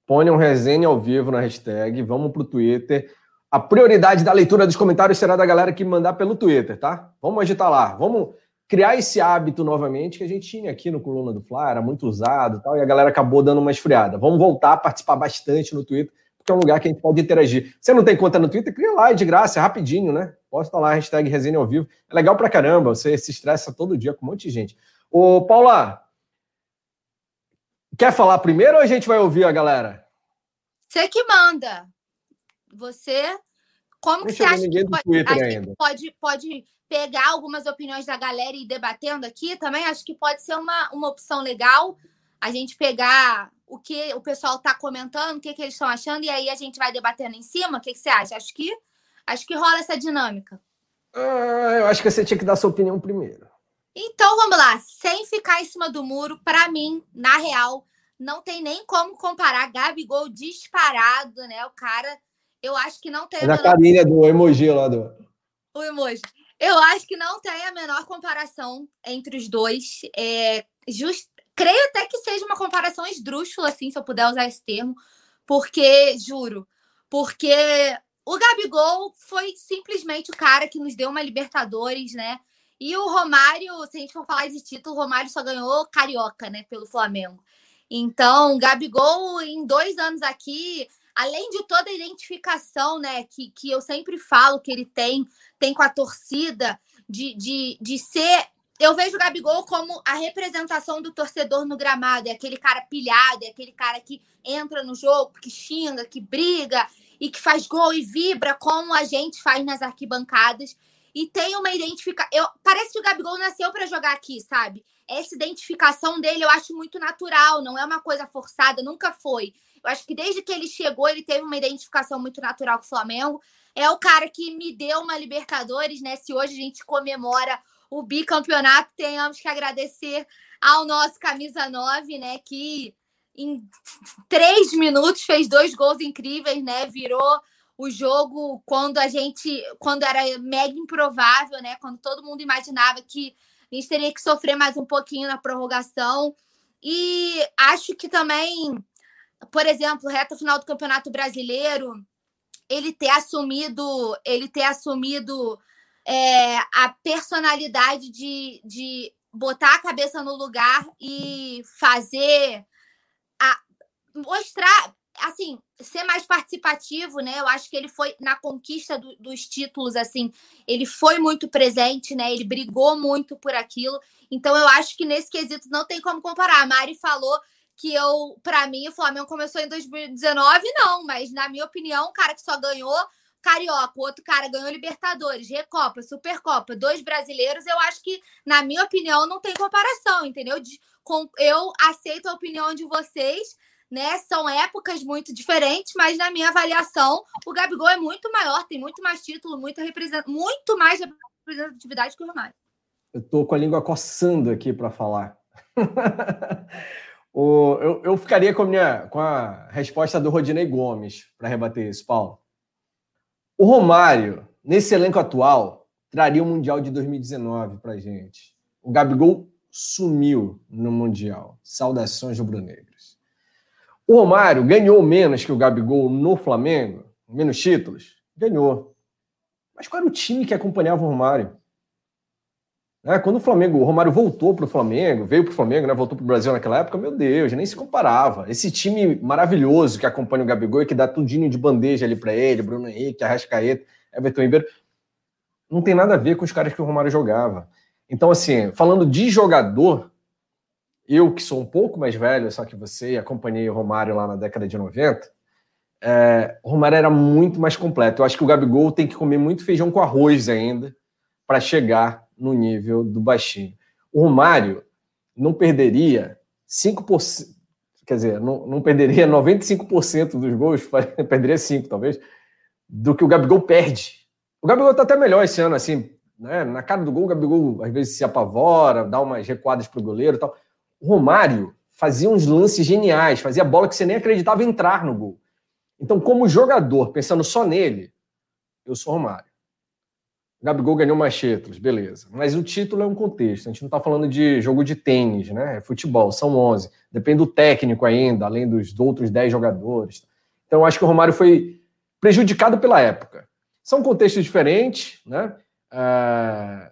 Ponham resenha ao vivo na hashtag, vamos para o Twitter. A prioridade da leitura dos comentários será da galera que mandar pelo Twitter, tá? Vamos agitar lá. Vamos criar esse hábito novamente que a gente tinha aqui no Coluna do Fla, era muito usado e tal, e a galera acabou dando uma esfriada. Vamos voltar a participar bastante no Twitter, porque é um lugar que a gente pode interagir. Você não tem conta no Twitter? Cria lá, é de graça, é rapidinho, né? Posta lá, hashtag resenha ao vivo. É legal pra caramba, você se estressa todo dia com um monte de gente. Ô, Paula, quer falar primeiro ou a gente vai ouvir a galera? Você que manda. Você... Como que você acha que pode, pode, pode pegar algumas opiniões da galera e ir debatendo aqui também. Acho que pode ser uma, uma opção legal a gente pegar o que o pessoal está comentando, o que, que eles estão achando, e aí a gente vai debatendo em cima. O que, que você acha? Acho que acho que rola essa dinâmica. Ah, eu acho que você tinha que dar sua opinião primeiro. Então vamos lá, sem ficar em cima do muro, para mim, na real, não tem nem como comparar Gabigol disparado, né? O cara, eu acho que não tem. a carinha do emoji lá do. O emoji. Eu acho que não tem a menor comparação entre os dois. É, just... Creio até que seja uma comparação esdrúxula, assim, se eu puder usar esse termo, porque, juro, porque o Gabigol foi simplesmente o cara que nos deu uma Libertadores, né? E o Romário, se a gente for falar de título, o Romário só ganhou Carioca, né, pelo Flamengo. Então, Gabigol, em dois anos aqui, além de toda a identificação, né, que, que eu sempre falo que ele tem, tem com a torcida, de, de, de ser. Eu vejo o Gabigol como a representação do torcedor no gramado. É aquele cara pilhado, é aquele cara que entra no jogo, que xinga, que briga e que faz gol e vibra como a gente faz nas arquibancadas. E tem uma identificação. Parece que o Gabigol nasceu para jogar aqui, sabe? Essa identificação dele eu acho muito natural, não é uma coisa forçada, nunca foi. Eu acho que desde que ele chegou, ele teve uma identificação muito natural com o Flamengo. É o cara que me deu uma Libertadores, né? Se hoje a gente comemora o bicampeonato, tenhamos que agradecer ao nosso camisa 9, né? Que em três minutos fez dois gols incríveis, né? Virou o jogo quando a gente, quando era mega improvável, né? Quando todo mundo imaginava que a gente teria que sofrer mais um pouquinho na prorrogação. E acho que também por exemplo, reta final do Campeonato Brasileiro, ele ter assumido, ele ter assumido é, a personalidade de, de botar a cabeça no lugar e fazer a, mostrar assim ser mais participativo né? Eu acho que ele foi na conquista do, dos títulos assim ele foi muito presente né? Ele brigou muito por aquilo. Então eu acho que nesse quesito não tem como comparar. A Mari falou que eu, para mim, o Flamengo começou em 2019, não, mas na minha opinião, o cara que só ganhou Carioca, o outro cara ganhou Libertadores, Recopa, Supercopa, dois brasileiros, eu acho que, na minha opinião, não tem comparação, entendeu? De, com, eu aceito a opinião de vocês, né? São épocas muito diferentes, mas na minha avaliação, o Gabigol é muito maior, tem muito mais título, muito, muito mais representatividade que o Romário. Eu tô com a língua coçando aqui para falar. O, eu, eu ficaria com a, minha, com a resposta do Rodinei Gomes para rebater isso, Paulo. O Romário, nesse elenco atual, traria o Mundial de 2019 para gente. O Gabigol sumiu no Mundial. Saudações rubro-negras. O Romário ganhou menos que o Gabigol no Flamengo? Menos títulos? Ganhou. Mas qual era o time que acompanhava o Romário? É, quando o Flamengo, o Romário voltou para o Flamengo, veio para o Flamengo, né, voltou para o Brasil naquela época, meu Deus, nem se comparava. Esse time maravilhoso que acompanha o Gabigol e que dá tudinho de bandeja ali para ele, Bruno Henrique, Arrascaeta, Everton Ribeiro, não tem nada a ver com os caras que o Romário jogava. Então, assim, falando de jogador, eu que sou um pouco mais velho, só que você, acompanhei o Romário lá na década de 90, é, o Romário era muito mais completo. Eu acho que o Gabigol tem que comer muito feijão com arroz ainda para chegar no nível do baixinho. O Romário não perderia 5%, quer dizer, não, não perderia 95% dos gols, perderia 5 talvez, do que o Gabigol perde. O Gabigol está até melhor esse ano, assim, né? Na cara do gol, o Gabigol às vezes se apavora, dá umas recuadas pro goleiro e tal. O Romário fazia uns lances geniais, fazia bola que você nem acreditava entrar no gol. Então, como jogador, pensando só nele, eu sou Romário. Gabigol ganhou mais títulos, beleza. Mas o título é um contexto. A gente não está falando de jogo de tênis, né? É futebol, são 11. Depende do técnico ainda, além dos outros 10 jogadores. Então, eu acho que o Romário foi prejudicado pela época. São contextos diferentes, né? É...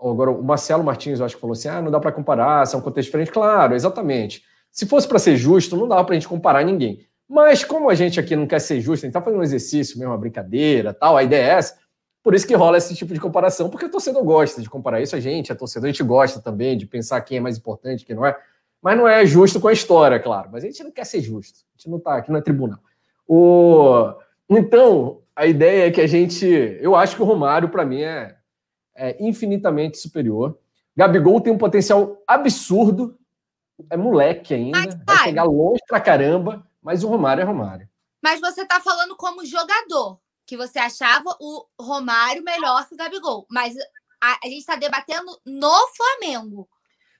Agora, o Marcelo Martins, eu acho que falou assim: ah, não dá para comparar, são contextos diferentes. Claro, exatamente. Se fosse para ser justo, não dava para a gente comparar ninguém. Mas, como a gente aqui não quer ser justo, a gente está fazendo um exercício mesmo, uma brincadeira tal, a ideia é essa por isso que rola esse tipo de comparação, porque o torcedor gosta de comparar isso a gente, a torcedor a gente gosta também de pensar quem é mais importante, quem não é. Mas não é justo com a história, claro. Mas a gente não quer ser justo. A gente não está aqui, é tribunal. O... Então, a ideia é que a gente. Eu acho que o Romário, para mim, é, é infinitamente superior. Gabigol tem um potencial absurdo. É moleque ainda. Mas, vai chegar longe pra caramba. Mas o Romário é Romário. Mas você tá falando como jogador que você achava o Romário melhor que o Gabigol. Mas a, a gente está debatendo no Flamengo.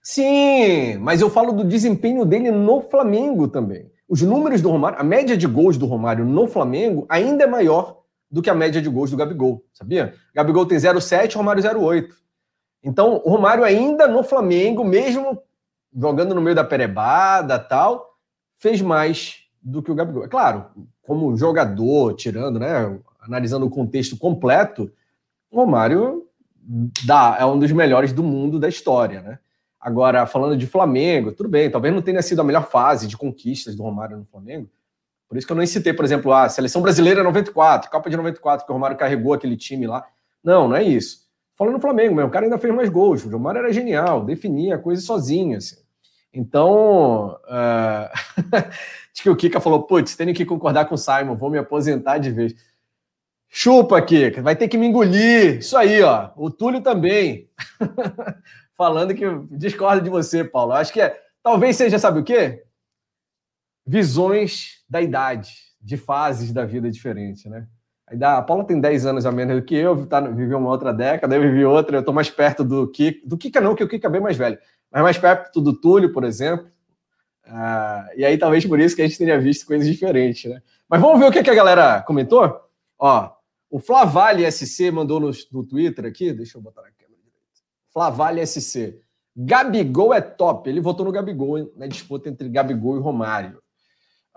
Sim, mas eu falo do desempenho dele no Flamengo também. Os números do Romário, a média de gols do Romário no Flamengo ainda é maior do que a média de gols do Gabigol, sabia? Gabigol tem 0,7, Romário 0,8. Então, o Romário ainda no Flamengo, mesmo jogando no meio da perebada tal, fez mais do que o Gabigol. É claro, como jogador, tirando né, analisando o contexto completo, o Romário dá, é um dos melhores do mundo da história, né? Agora, falando de Flamengo, tudo bem, talvez não tenha sido a melhor fase de conquistas do Romário no Flamengo. Por isso que eu não citei, por exemplo, a seleção brasileira 94, Copa de 94, que o Romário carregou aquele time lá. Não, não é isso. Falando no Flamengo mesmo, o cara ainda fez mais gols. O Romário era genial, definia a coisa sozinho. Assim. Então, uh... acho que o Kika falou: putz, tenho que concordar com o Simon, vou me aposentar de vez. Chupa, Kika, vai ter que me engolir. Isso aí, ó. O Túlio também. Falando que discorda de você, Paulo. Acho que é, talvez seja, sabe o quê? Visões da idade, de fases da vida diferente, né? A Paula tem 10 anos a menos do que eu, tá, vivi uma outra década, eu vivi outra, eu tô mais perto do Kika. Do Kika não, que o Kika é bem mais velho. Mas mais perto do Túlio, por exemplo. Ah, e aí talvez por isso que a gente tenha visto coisas diferentes, né? Mas vamos ver o que, que a galera comentou? Ó, o Flavale SC mandou no, no Twitter aqui, deixa eu botar direito. Flavale SC. Gabigol é top. Ele votou no Gabigol na disputa entre Gabigol e Romário.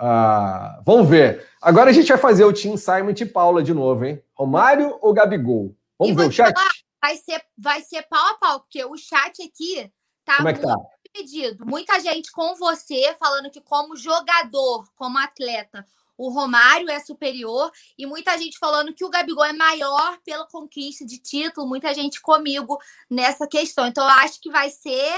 Ah, vamos ver. Agora a gente vai fazer o Team Simon e Paula de novo, hein? Romário ou Gabigol? Vamos e ver o chat? Falar, vai ser, vai ser pau a pau, porque o chat aqui tá Como é que tá? pedido. Muita gente com você falando que como jogador, como atleta, o Romário é superior e muita gente falando que o Gabigol é maior pela conquista de título, muita gente comigo nessa questão. Então eu acho que vai ser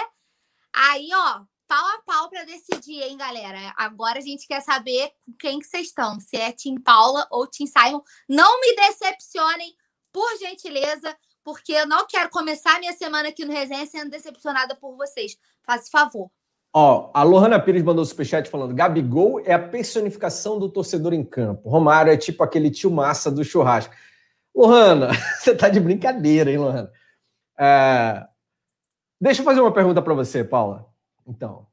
aí, ó, pau a pau para decidir, hein, galera? Agora a gente quer saber com quem que vocês estão, se é Tim Paula ou Tim Simon. Não me decepcionem, por gentileza, porque eu não quero começar minha semana aqui no Resenha sendo decepcionada por vocês. Faz favor. Ó, a Lohana Pires mandou superchat falando: Gabigol é a personificação do torcedor em campo. Romário é tipo aquele tio massa do churrasco. Lohana, você tá de brincadeira, hein, Lohana? É... Deixa eu fazer uma pergunta para você, Paula. Então.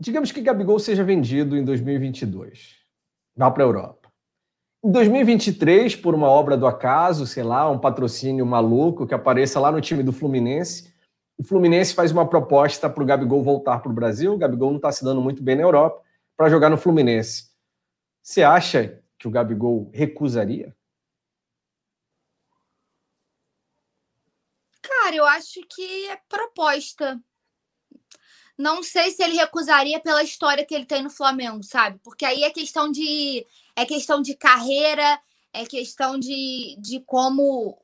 Digamos que Gabigol seja vendido em 2022. Vá para a Europa. Em 2023, por uma obra do acaso, sei lá, um patrocínio maluco que apareça lá no time do Fluminense o Fluminense faz uma proposta para o Gabigol voltar para o Brasil. O Gabigol não está se dando muito bem na Europa para jogar no Fluminense. Você acha que o Gabigol recusaria? Cara, eu acho que é proposta. Não sei se ele recusaria pela história que ele tem no Flamengo, sabe? Porque aí é questão de é questão de carreira, é questão de, de como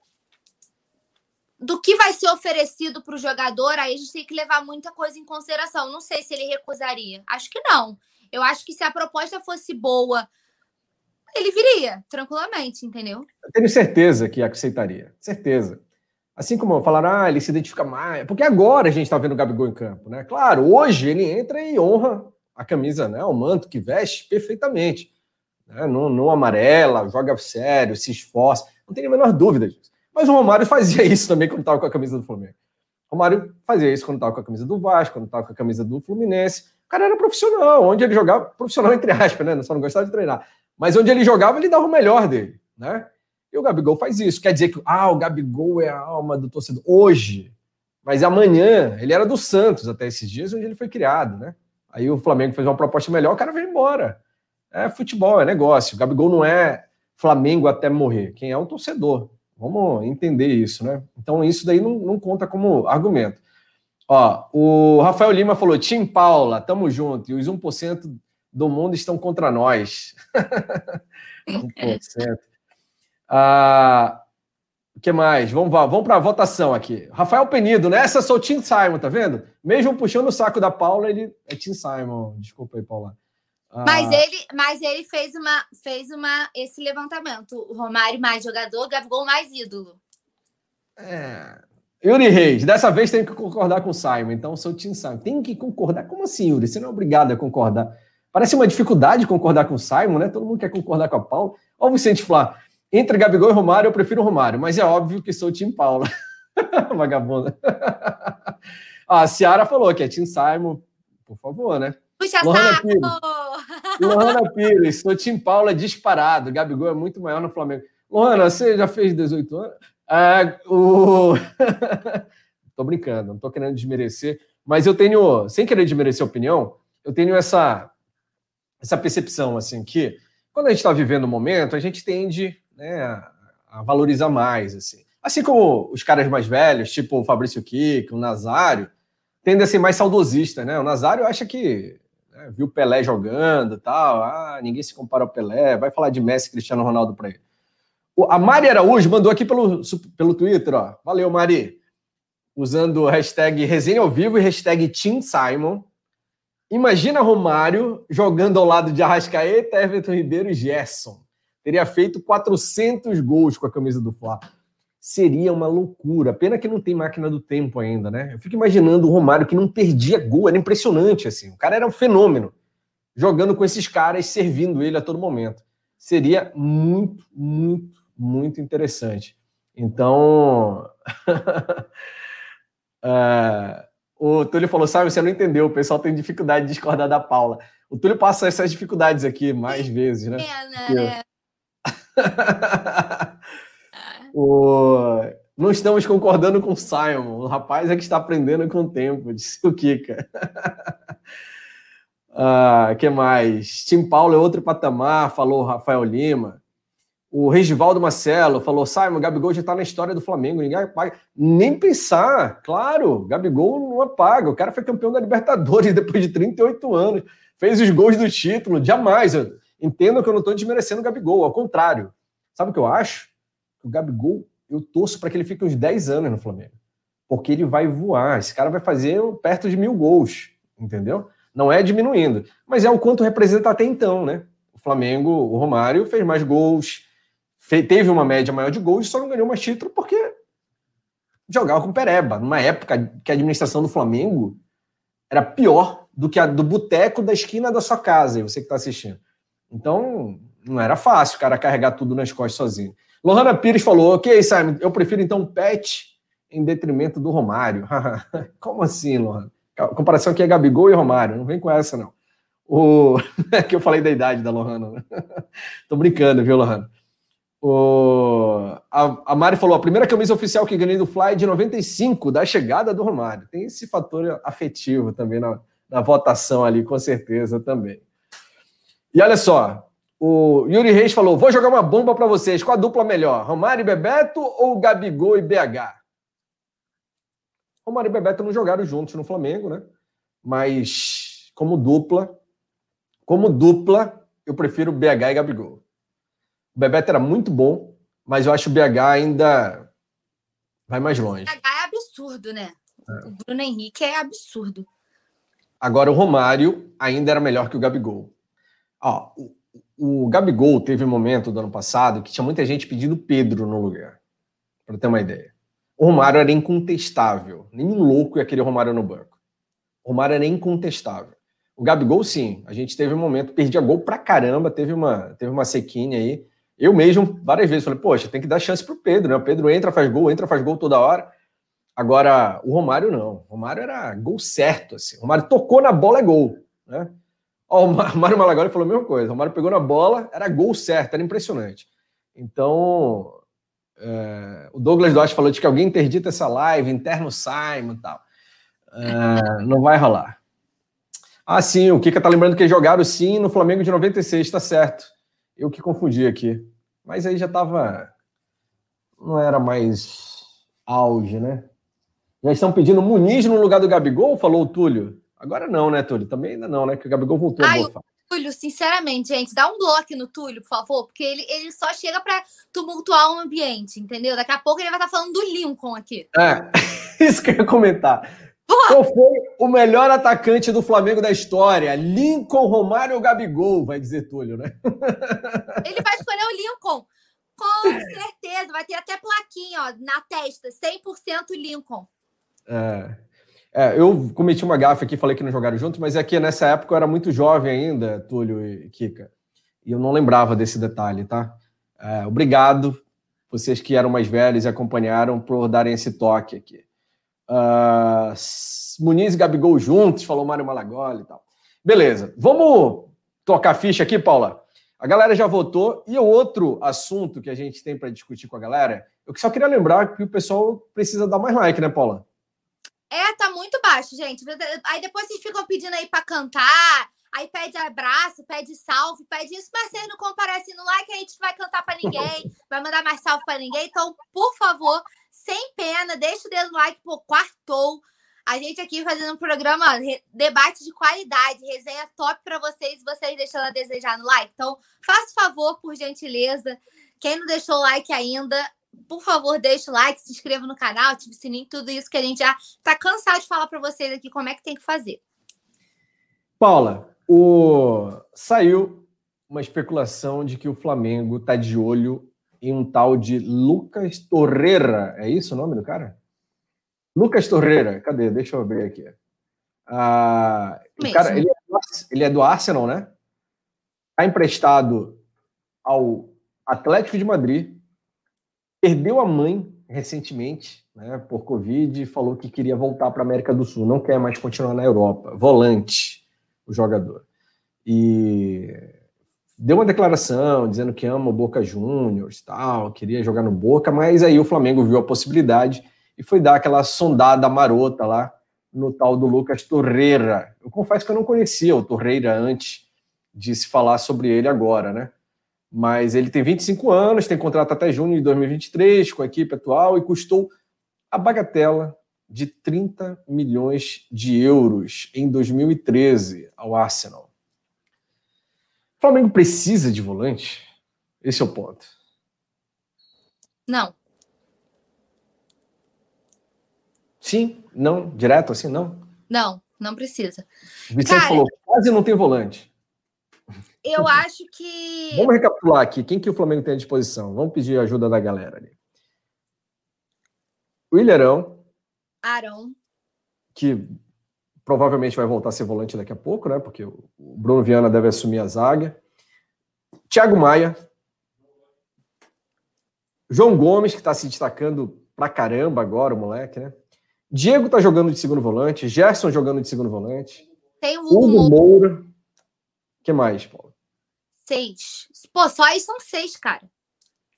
do que vai ser oferecido para o jogador, aí a gente tem que levar muita coisa em consideração. Não sei se ele recusaria. Acho que não. Eu acho que se a proposta fosse boa, ele viria tranquilamente, entendeu? Eu tenho certeza que aceitaria. Certeza. Assim como falaram, ah, ele se identifica mais. Porque agora a gente está vendo o Gabigol em campo, né? Claro, hoje ele entra e honra a camisa, né? O manto que veste perfeitamente. Né? Não, não amarela, joga sério, se esforça. Não tem a menor dúvida disso. Mas o Romário fazia isso também quando estava com a camisa do Flamengo. O Romário fazia isso quando estava com a camisa do Vasco, quando estava com a camisa do Fluminense. O cara era profissional, onde ele jogava, profissional entre aspas, né? Só não gostava de treinar. Mas onde ele jogava, ele dava o melhor dele, né? E o Gabigol faz isso. Quer dizer que ah, o Gabigol é a alma do torcedor. Hoje. Mas amanhã, ele era do Santos até esses dias, onde ele foi criado, né? Aí o Flamengo fez uma proposta melhor, o cara veio embora. É futebol, é negócio. O Gabigol não é Flamengo até morrer. Quem é o torcedor. Vamos entender isso, né? Então isso daí não, não conta como argumento. Ó, o Rafael Lima falou: Tim Paula, tamo junto. E os 1% do mundo estão contra nós. 1%. Ah, o que mais? Vamos, vamos para a votação aqui. Rafael Penido, nessa sou Tim Simon, tá vendo? Mesmo puxando o saco da Paula, ele é Tim Simon. Desculpa aí, Paula. Ah, mas ele, mas ele fez uma, fez uma esse levantamento. O Romário mais jogador, Gabigol mais ídolo. É. Yuri Reis, dessa vez tem que concordar com o Simon, então sou Tim Simon. Tem que concordar? Como assim, Yuri? Você não é obrigado a concordar. Parece uma dificuldade concordar com o Simon, né? Todo mundo quer concordar com a Paula. Olha o Vicente falar. Entre Gabigol e Romário, eu prefiro o Romário, mas é óbvio que sou Tim Paula. Vagabunda. ah, a Ciara falou que é Tim Simon, por favor, né? Puxa Lohana saco! Pires. Lohana Pires, sou Tim Paula disparado. Gabigol é muito maior no Flamengo. Lohana, você já fez 18 anos? Ah, o... tô brincando, não tô querendo desmerecer, mas eu tenho, sem querer desmerecer a opinião, eu tenho essa, essa percepção, assim, que quando a gente está vivendo o um momento, a gente tende né, a, valorizar mais. Assim. assim como os caras mais velhos, tipo o Fabrício Kiko, o Nazário, tendem a ser mais saudosistas. Né? O Nazário acha que né, viu Pelé jogando tal, ah, ninguém se compara ao Pelé, vai falar de Messi Cristiano Ronaldo para ele. A Mari Araújo mandou aqui pelo, pelo Twitter, ó. Valeu, Mari. Usando hashtag resenha ao vivo e hashtag Team Simon. Imagina Romário jogando ao lado de Arrascaeta, Everton Ribeiro e Gerson teria feito 400 gols com a camisa do Fla. Seria uma loucura. Pena que não tem máquina do tempo ainda, né? Eu fico imaginando o Romário que não perdia gol, era impressionante assim. O cara era um fenômeno. Jogando com esses caras, servindo ele a todo momento. Seria muito, muito, muito interessante. Então, uh, o Túlio falou: sabe, você não entendeu, o pessoal tem dificuldade de discordar da Paula. O Túlio passa essas dificuldades aqui mais vezes, né? É, né? o... Não estamos concordando com o Simon. O rapaz é que está aprendendo com o tempo, disse o Kika. ah, que mais? Tim Paulo é outro patamar, falou Rafael Lima. O Regivaldo Marcelo falou: Simon, Gabigol já está na história do Flamengo, ninguém apaga. Nem pensar, claro, Gabigol não apaga. O cara foi campeão da Libertadores depois de 38 anos, fez os gols do título, jamais. Entendo que eu não estou desmerecendo o Gabigol, ao contrário. Sabe o que eu acho? O Gabigol, eu torço para que ele fique uns 10 anos no Flamengo. Porque ele vai voar. Esse cara vai fazer perto de mil gols, entendeu? Não é diminuindo. Mas é o quanto representa até então, né? O Flamengo, o Romário, fez mais gols, teve uma média maior de gols e só não ganhou mais título porque jogava com Pereba. Numa época que a administração do Flamengo era pior do que a do boteco da esquina da sua casa, você que está assistindo. Então, não era fácil o cara carregar tudo nas costas sozinho. Lohana Pires falou: Ok, Simon, eu prefiro então Pet em detrimento do Romário. Como assim, Lohana? Comparação aqui é Gabigol e Romário, não vem com essa, não. O... É que eu falei da idade da Lohana. Né? Tô brincando, viu, Lohana? O... A, a Mari falou: a primeira camisa oficial que ganhei do Fly é de 95, da chegada do Romário. Tem esse fator afetivo também na, na votação ali, com certeza também. E olha só, O Yuri Reis falou: vou jogar uma bomba para vocês. Qual a dupla melhor? Romário e Bebeto ou Gabigol e BH? Romário e Bebeto não jogaram juntos no Flamengo, né? Mas como dupla, como dupla, eu prefiro BH e Gabigol. O Bebeto era muito bom, mas eu acho o BH ainda vai mais longe. BH é absurdo, né? É. O Bruno Henrique é absurdo. Agora o Romário ainda era melhor que o Gabigol. Ó, o, o Gabigol teve um momento do ano passado que tinha muita gente pedindo Pedro no lugar, para ter uma ideia. O Romário era incontestável. Nenhum louco ia querer Romário no banco. O Romário era incontestável. O Gabigol, sim. A gente teve um momento, perdia gol pra caramba, teve uma, teve uma sequinha aí. Eu mesmo, várias vezes, falei, poxa, tem que dar chance pro Pedro, né? O Pedro entra, faz gol, entra, faz gol toda hora. Agora, o Romário não. O Romário era gol certo, assim. O Romário tocou na bola, é gol, né? Ó, o Mário Malagoli falou a mesma coisa. O Romário pegou na bola, era gol certo, era impressionante. Então, é, o Douglas Duarte falou de que alguém interdita essa live, interno Simon e tal. É, não vai rolar. Ah, sim, o Kika tá lembrando que jogaram sim no Flamengo de 96, tá certo. Eu que confundi aqui. Mas aí já tava. Não era mais auge, né? Já estão pedindo Muniz no lugar do Gabigol, falou o Túlio. Agora não, né, Túlio? Também ainda não, né? Que o Gabigol voltou Ai, boa Túlio, sinceramente, gente, dá um bloco no Túlio, por favor, porque ele, ele só chega para tumultuar o ambiente, entendeu? Daqui a pouco ele vai estar tá falando do Lincoln aqui. É, isso que eu ia comentar. Porra. Qual foi o melhor atacante do Flamengo da história? Lincoln, Romário ou Gabigol, vai dizer Túlio, né? Ele vai escolher o Lincoln. Com certeza, vai ter até plaquinha ó, na testa, 100% Lincoln. É. É, eu cometi uma gafe aqui, falei que não jogaram juntos, mas é que nessa época eu era muito jovem ainda, Túlio e Kika, e eu não lembrava desse detalhe, tá? É, obrigado, vocês que eram mais velhos e acompanharam, por darem esse toque aqui. Uh, Muniz e Gabigol juntos, falou Mário Malagoli e tal. Beleza, vamos tocar ficha aqui, Paula? A galera já votou, e o outro assunto que a gente tem para discutir com a galera, eu só queria lembrar que o pessoal precisa dar mais like, né, Paula? É, tá muito baixo, gente. Aí depois vocês ficam pedindo aí para cantar, aí pede abraço, pede salve, pede isso, mas vocês não comparecem no like, a gente vai cantar para ninguém, vai mandar mais salve para ninguém. Então, por favor, sem pena, deixa o dedo no like, pô, quartou. A gente aqui fazendo um programa, debate de qualidade, resenha top para vocês, vocês deixando a desejar no like. Então, faça favor, por gentileza. Quem não deixou o like ainda, por favor, deixe o like, se inscreva no canal, ative o sininho, tudo isso que a gente já está cansado de falar para vocês aqui como é que tem que fazer. Paula, o... saiu uma especulação de que o Flamengo está de olho em um tal de Lucas Torreira. É isso o nome do cara? Lucas Torreira, cadê? Deixa eu ver aqui. Ah, o cara, ele, é do, ele é do Arsenal, né? Está emprestado ao Atlético de Madrid perdeu a mãe recentemente, né, por Covid, falou que queria voltar para a América do Sul, não quer mais continuar na Europa. Volante, o jogador. E deu uma declaração dizendo que ama o Boca Juniors, tal, queria jogar no Boca, mas aí o Flamengo viu a possibilidade e foi dar aquela sondada marota lá no tal do Lucas Torreira. Eu confesso que eu não conhecia o Torreira antes de se falar sobre ele agora, né? Mas ele tem 25 anos, tem contrato até junho de 2023 com a equipe atual e custou a bagatela de 30 milhões de euros em 2013 ao Arsenal. O Flamengo precisa de volante? Esse é o ponto. Não. Sim, não, direto assim, não? Não, não precisa. O Vicente Cara, falou, quase não tem volante. Eu acho que. Vamos recapitular aqui. Quem que o Flamengo tem à disposição? Vamos pedir a ajuda da galera ali. O Ilharão. Arão. Que provavelmente vai voltar a ser volante daqui a pouco, né? Porque o Bruno Viana deve assumir a zaga. Thiago Maia. João Gomes, que está se destacando pra caramba agora, o moleque, né? Diego tá jogando de segundo volante. Gerson jogando de segundo volante. Tem o Hugo, Hugo Moura. O que mais, Paulo? Seis. Pô, só aí são seis, cara.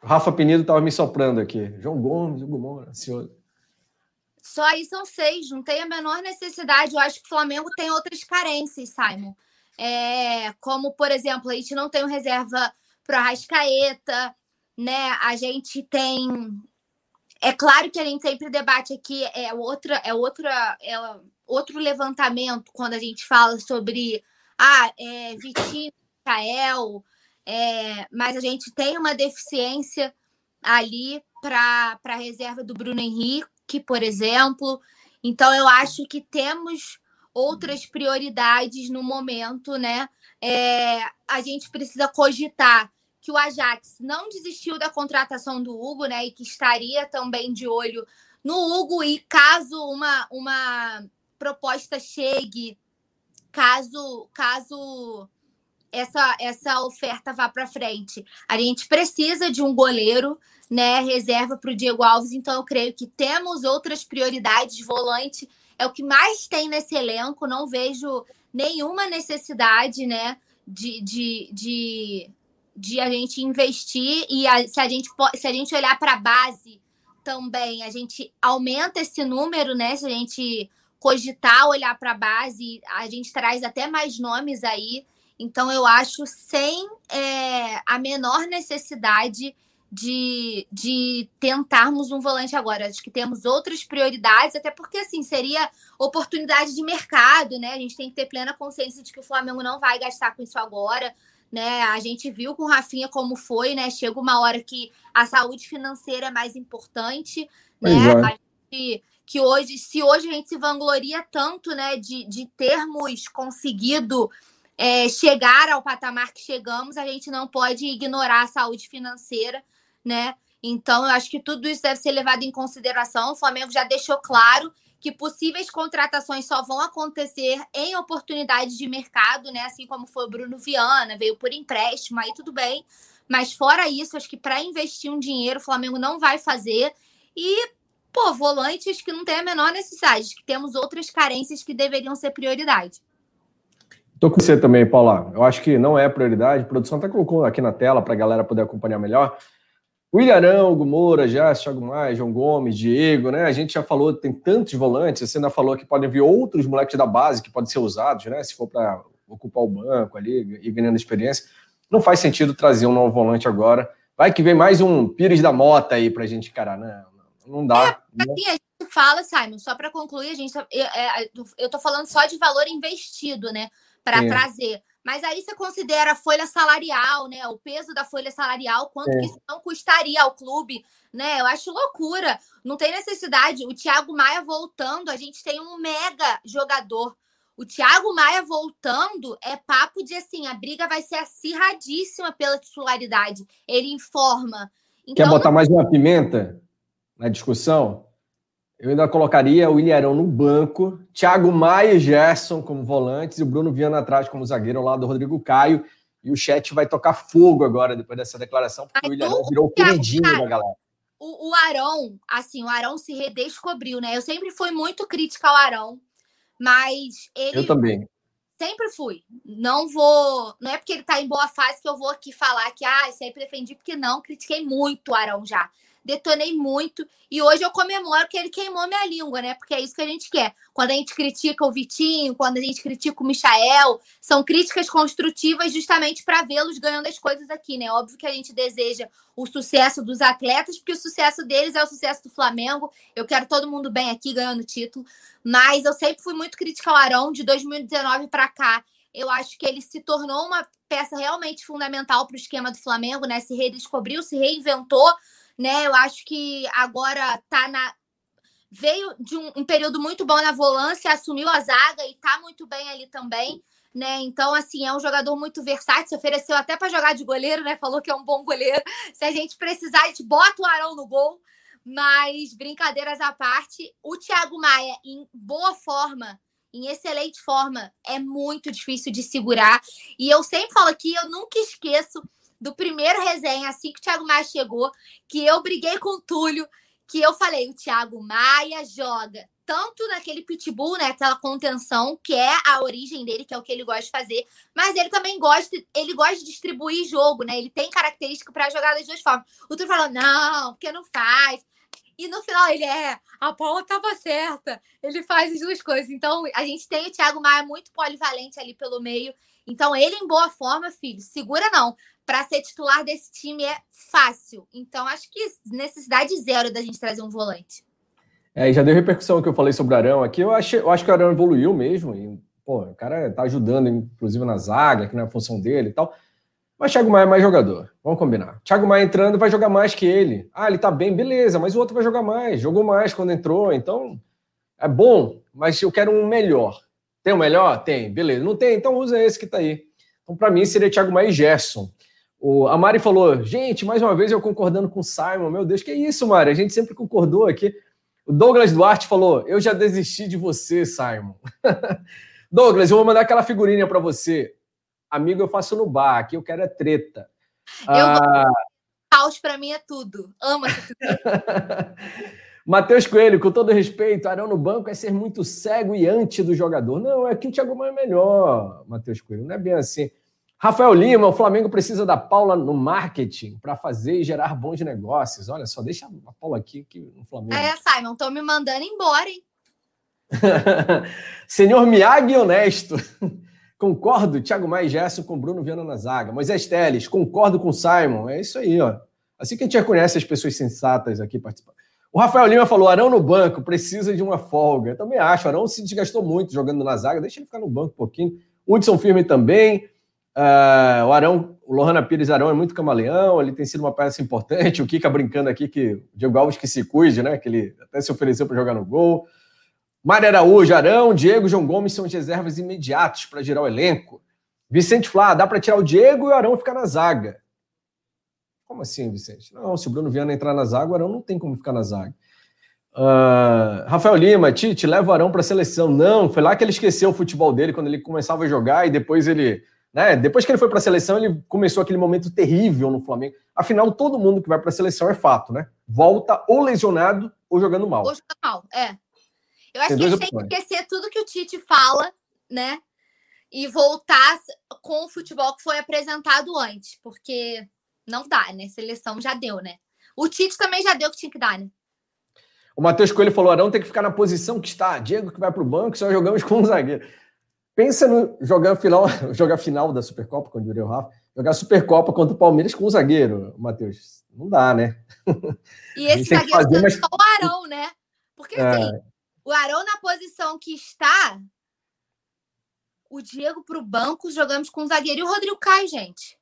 O Rafa Penido tava me soprando aqui. João Gomes, Hugo Moura, ansioso. Só aí são seis, não tem a menor necessidade. Eu acho que o Flamengo tem outras carências, Simon. É, como, por exemplo, a gente não tem um reserva para Rascaeta, né? A gente tem. É claro que a gente sempre debate aqui, é outra, é outra, é outro levantamento quando a gente fala sobre ah, é, Vitinho, Michael, é, mas a gente tem uma deficiência ali para a reserva do Bruno Henrique, por exemplo. Então, eu acho que temos outras prioridades no momento, né? É, a gente precisa cogitar que o Ajax não desistiu da contratação do Hugo, né? E que estaria também de olho no Hugo. E caso uma, uma proposta chegue, caso, caso essa, essa oferta vá para frente. A gente precisa de um goleiro, né? Reserva para o Diego Alves, então eu creio que temos outras prioridades. Volante é o que mais tem nesse elenco, não vejo nenhuma necessidade, né? De, de, de, de a gente investir e a, se, a gente, se a gente olhar para a base também, a gente aumenta esse número, né? Se a gente cogitar olhar para a base, a gente traz até mais nomes aí então, eu acho sem é, a menor necessidade de, de tentarmos um volante agora. Acho que temos outras prioridades, até porque, assim, seria oportunidade de mercado, né? A gente tem que ter plena consciência de que o Flamengo não vai gastar com isso agora. Né? A gente viu com o Rafinha como foi, né? Chega uma hora que a saúde financeira é mais importante, né? É. Que, que hoje, se hoje a gente se vangloria tanto, né, de, de termos conseguido é, chegar ao patamar que chegamos, a gente não pode ignorar a saúde financeira, né? Então, eu acho que tudo isso deve ser levado em consideração. O Flamengo já deixou claro que possíveis contratações só vão acontecer em oportunidades de mercado, né? Assim como foi o Bruno Viana, veio por empréstimo, aí tudo bem. Mas fora isso, acho que para investir um dinheiro, o Flamengo não vai fazer. E, pô, volantes que não tem a menor necessidade, que temos outras carências que deveriam ser prioridade. Estou com você também, Paula. Eu acho que não é prioridade. A produção até colocou aqui na tela para a galera poder acompanhar melhor. William Arão, Hugo Moura, já, Thiago Maia, João Gomes, Diego, né? A gente já falou, tem tantos volantes, você ainda falou que podem vir outros moleques da base que podem ser usados, né? Se for para ocupar o banco ali e ganhando experiência. Não faz sentido trazer um novo volante agora. Vai que vem mais um Pires da Mota aí para a gente encarar, né? Não dá. É, assim, a gente fala, Simon, só para concluir, a gente, tá, eu, é, eu tô falando só de valor investido, né? Para trazer. Mas aí você considera a folha salarial, né? O peso da folha salarial, quanto é. que isso não custaria ao clube, né? Eu acho loucura. Não tem necessidade. O Thiago Maia voltando, a gente tem um mega jogador. O Thiago Maia voltando é papo de assim, a briga vai ser acirradíssima pela titularidade. Ele informa. Então, Quer botar mais uma pimenta na discussão? Eu ainda colocaria o Ilharão no banco, Thiago Maia e Gerson como volantes e o Bruno Viana atrás como zagueiro ao lado do Rodrigo Caio. E o chat vai tocar fogo agora depois dessa declaração, porque Ai, o Ilharão virou o queridinho da galera. O, o Arão, assim, o Arão se redescobriu, né? Eu sempre fui muito crítica ao Arão, mas ele. Eu também. Sempre fui. Não vou. Não é porque ele tá em boa fase que eu vou aqui falar que, ah, sempre defendi, porque não, critiquei muito o Arão já detonei muito. E hoje eu comemoro que ele queimou minha língua, né? Porque é isso que a gente quer. Quando a gente critica o Vitinho, quando a gente critica o Michael, são críticas construtivas justamente para vê-los ganhando as coisas aqui, né? Óbvio que a gente deseja o sucesso dos atletas, porque o sucesso deles é o sucesso do Flamengo. Eu quero todo mundo bem aqui ganhando título. Mas eu sempre fui muito crítica ao Arão de 2019 para cá. Eu acho que ele se tornou uma peça realmente fundamental para o esquema do Flamengo, né? Se redescobriu, se reinventou né? Eu acho que agora tá na veio de um, um, período muito bom na volância, assumiu a zaga e tá muito bem ali também, né? Então, assim, é um jogador muito versátil, se ofereceu até para jogar de goleiro, né? Falou que é um bom goleiro. Se a gente precisar, a gente bota o Arão no gol. Mas, brincadeiras à parte, o Thiago Maia, em boa forma, em excelente forma, é muito difícil de segurar. E eu sempre falo aqui, eu nunca esqueço do primeiro resenha, assim que o Thiago Maia chegou, que eu briguei com o Túlio, que eu falei, o Thiago Maia joga tanto naquele pitbull, né, aquela contenção, que é a origem dele, que é o que ele gosta de fazer, mas ele também gosta, ele gosta de distribuir jogo, né? Ele tem característica para jogar das duas formas. O Túlio falou: "Não, porque não faz". E no final ele é, a Paula estava certa. Ele faz as duas coisas. Então, a gente tem o Thiago Maia muito polivalente ali pelo meio. Então, ele em boa forma, filho, segura não. Para ser titular desse time é fácil. Então, acho que necessidade zero da gente trazer um volante. É, já deu repercussão que eu falei sobre o Arão aqui. Eu acho, eu acho que o Arão evoluiu mesmo. E, pô, o cara tá ajudando, inclusive, na zaga, que não é a função dele e tal. Mas Thiago Maia é mais jogador. Vamos combinar. Thiago Maia entrando vai jogar mais que ele. Ah, ele tá bem, beleza, mas o outro vai jogar mais. Jogou mais quando entrou, então é bom, mas eu quero um melhor. Tem um melhor? Tem, beleza. Não tem? Então usa esse que tá aí. Então, para mim, seria Thiago Maia e Gerson. O, a Mari falou: gente, mais uma vez eu concordando com o Simon. Meu Deus, que isso, Mari? A gente sempre concordou aqui. O Douglas Duarte falou: eu já desisti de você, Simon. Douglas, eu vou mandar aquela figurinha para você. Amigo, eu faço no bar, aqui eu quero é treta. Eu ah... Caos para mim é tudo. Ama Matheus Coelho, com todo respeito, Arão no banco é ser muito cego e anti do jogador. Não, é que o Thiago Maia é melhor, Matheus Coelho. Não é bem assim. Rafael Lima, o Flamengo precisa da Paula no marketing para fazer e gerar bons negócios. Olha só, deixa a Paula aqui, aqui no Flamengo. É, Simon, estão me mandando embora, hein? Senhor Miyagi honesto. Concordo, Thiago Maia e Gerson com Bruno Viana na zaga. Moisés Teles, concordo com Simon. É isso aí, ó. Assim que a gente reconhece as pessoas sensatas aqui participando. O Rafael Lima falou: Arão no banco, precisa de uma folga. Eu também acho. Arão se desgastou muito jogando na zaga, deixa ele ficar no banco um pouquinho. Hudson Firme também. Uh, o Arão, o Lohana Pires Arão é muito camaleão, ele tem sido uma peça importante. O Kika brincando aqui que o Diego Alves que se cuide, né? Que ele até se ofereceu para jogar no gol. Mário Araújo, Arão, Diego João Gomes são as reservas imediatos para girar o elenco. Vicente Flá, dá para tirar o Diego e o Arão ficar na zaga. Como assim, Vicente? Não, se o Bruno Viana entrar na zaga, o Arão não tem como ficar na zaga. Uh, Rafael Lima, Tite, leva o Arão para a seleção. Não, foi lá que ele esqueceu o futebol dele quando ele começava a jogar e depois ele. Né, depois que ele foi para a seleção, ele começou aquele momento terrível no Flamengo. Afinal, todo mundo que vai para a seleção é fato, né? Volta ou lesionado ou jogando mal. Ou jogando mal, é. Eu acho tem que a gente tem que esquecer tudo que o Tite fala, né? E voltar com o futebol que foi apresentado antes, porque não dá, né? Seleção já deu, né? O Tite também já deu o que tinha que dar, né? O Matheus Coelho falou: Arão tem que ficar na posição que está. Diego que vai para o banco, só jogamos com um zagueiro. Pensa no jogar final, jogar final da Supercopa, quando diria o Rafa, jogar Supercopa contra o Palmeiras com um zagueiro, Matheus. Não dá, né? E esse zagueiro fazer, mas... só o Arão, né? Porque é... assim, o Arão na posição que está, o Diego para o banco, jogamos com o zagueiro e o Rodrigo Caio, gente.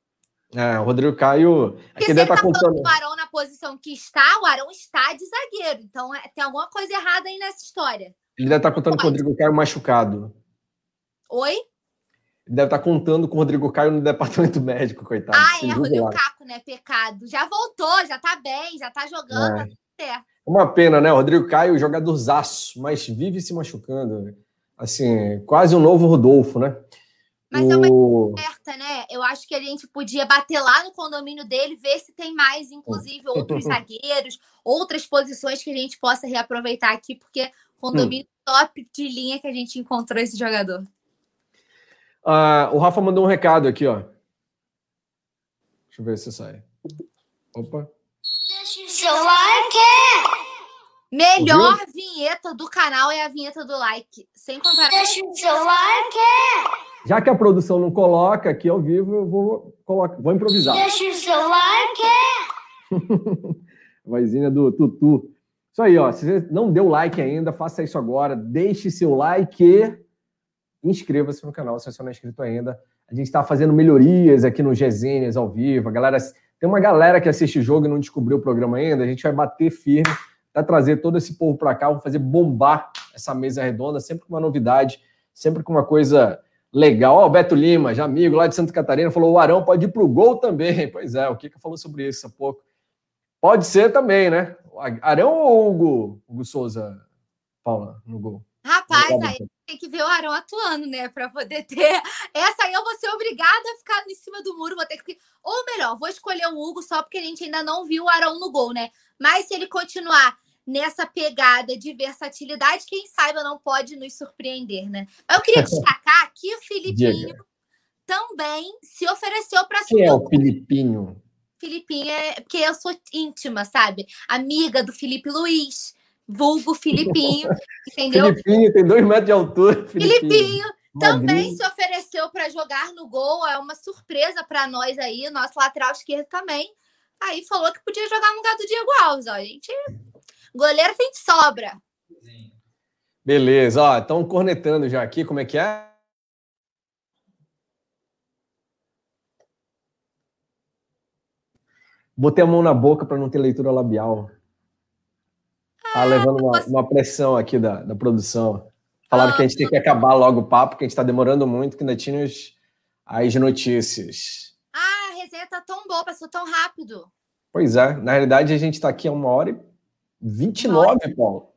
É, o Rodrigo Caio. Porque se ele tá contando... o Arão na posição que está, o Arão está de zagueiro. Então é, tem alguma coisa errada aí nessa história. Ele deve estar tá contando com o Rodrigo Caio machucado. Oi? Ele deve estar tá contando com o Rodrigo Caio no departamento médico, coitado. Ah, é, Rodrigo Caco, né? Pecado. Já voltou, já tá bem, já tá jogando, é. tá tudo certo. Uma pena, né? O Rodrigo Caio, jogadorzaço, mas vive se machucando. Assim, quase um novo Rodolfo, né? Mas o... é uma certa, né? Eu acho que a gente podia bater lá no condomínio dele, ver se tem mais, inclusive, outros zagueiros, outras posições que a gente possa reaproveitar aqui, porque condomínio hum. top de linha que a gente encontrou esse jogador. Ah, o Rafa mandou um recado aqui, ó. Deixa eu ver se sai. Opa. Deixa o seu like! Melhor Ouviu? vinheta do canal é a vinheta do like. Sem contar. Deixa o seu like! Já que a produção não coloca aqui ao vivo, eu vou, colocar, vou improvisar. Deixa o seu like! Vozinha do Tutu. Isso aí, ó. Se você não deu like ainda, faça isso agora. Deixe seu like e inscreva-se no canal se você não é inscrito ainda. A gente está fazendo melhorias aqui no Gesenhas ao vivo. A galera tem uma galera que assiste o jogo e não descobriu o programa ainda. A gente vai bater firme para trazer todo esse povo para cá, vamos fazer bombar essa mesa redonda, sempre com uma novidade, sempre com uma coisa legal. Ó, Beto Lima, já amigo lá de Santa Catarina, falou: o Arão pode ir para o gol também. Pois é, o Kika falou sobre isso há pouco. Pode ser também, né? Arão ou Hugo, Hugo Souza, Paula, no gol? Rapaz, aí tem que ver o Arão atuando, né? Para poder ter. Essa aí eu vou ser obrigada a ficar em cima do muro, vou ter que. Ou melhor, vou escolher o Hugo só porque a gente ainda não viu o Arão no gol, né? Mas se ele continuar nessa pegada de versatilidade, quem saiba não pode nos surpreender, né? Eu queria destacar que o Filipinho também se ofereceu para assumir. Quem é o Filipinho? Filipinho é porque eu sou íntima, sabe? Amiga do Felipe Luiz, vulgo Filipinho, entendeu? Filipinho tem dois metros de altura. Filipinho, Filipinho também se ofereceu para jogar no gol, é uma surpresa para nós aí, nosso lateral esquerdo também. Aí falou que podia jogar no lugar do Diego Alves, ó. A gente. Goleiro tem de sobra. Beleza, ó, estão cornetando já aqui, como é que é? Botei a mão na boca para não ter leitura labial. Tá ah, levando uma, uma, pressão aqui da, da produção. Falaram ah, que a gente tem que acabar logo o papo, que a gente está demorando muito, que ainda tinha as, as notícias. Ah, a resenha tá tão boa, passou tão rápido. Pois é, na realidade a gente está aqui há uma hora e 29, Paulo.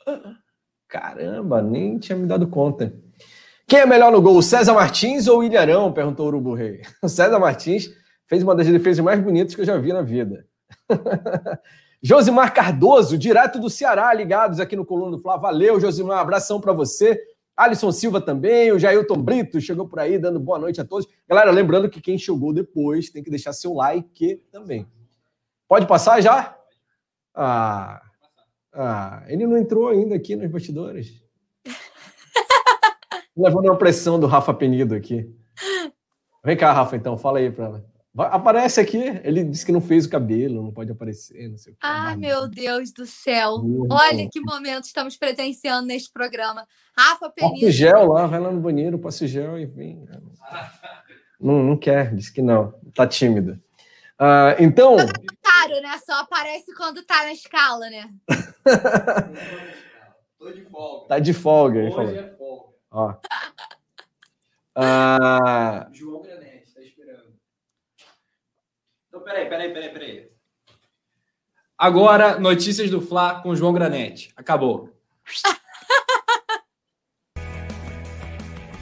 Caramba, nem tinha me dado conta. Quem é melhor no gol, César Martins ou Ilharão? Perguntou o Urubu Rei. O César Martins fez uma das defesas mais bonitas que eu já vi na vida. Josimar Cardoso, direto do Ceará, ligados aqui no Coluna do Fla. Valeu, Josimar, abração para você. Alisson Silva também, o Jailton Brito chegou por aí dando boa noite a todos. Galera, lembrando que quem chegou depois tem que deixar seu like também. Pode passar já? Ah, ah, ele não entrou ainda aqui nos bastidores. Levando uma pressão do Rafa Penido aqui. Vem cá, Rafa, então, fala aí para ela. Aparece aqui, ele disse que não fez o cabelo, não pode aparecer, não sei o que. Ah, meu Deus do céu! Uhum. Olha que momento estamos presenciando neste programa. Rafa Penido. Passa gel lá, vai lá no banheiro, passa gel e vem. Não, não quer, disse que não, tá tímida. Uh, então. Claro, né? Só aparece quando tá na escala, né? Tô de folga. Tá de folga, Hoje falou. é folga. Ó. Uh... João Granete, tá esperando. Então, peraí, peraí, peraí, peraí. Agora, notícias do Fla com João Granete. Acabou.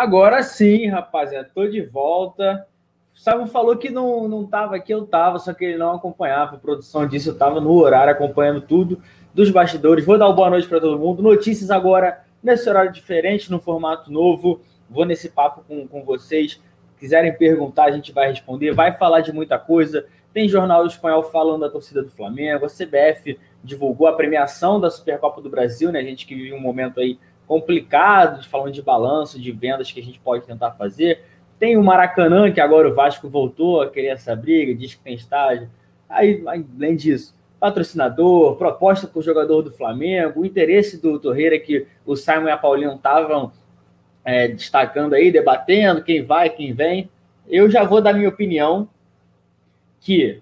Agora sim, rapaziada, tô de volta. O Simon falou que não, não tava aqui, eu tava, só que ele não acompanhava a produção disso, eu tava no horário acompanhando tudo dos bastidores. Vou dar uma boa noite para todo mundo. Notícias agora nesse horário diferente, no formato novo. Vou nesse papo com, com vocês. Quiserem perguntar, a gente vai responder. Vai falar de muita coisa. Tem jornal espanhol falando da torcida do Flamengo. A CBF divulgou a premiação da Supercopa do Brasil, né? A gente que vive um momento aí complicado, falando de balanço, de vendas que a gente pode tentar fazer. Tem o Maracanã, que agora o Vasco voltou a querer essa briga, diz que tem estágio. Aí, além disso, patrocinador, proposta para o jogador do Flamengo, o interesse do Torreira que o Simon e a Paulinho estavam é, destacando aí, debatendo quem vai, quem vem. Eu já vou dar minha opinião que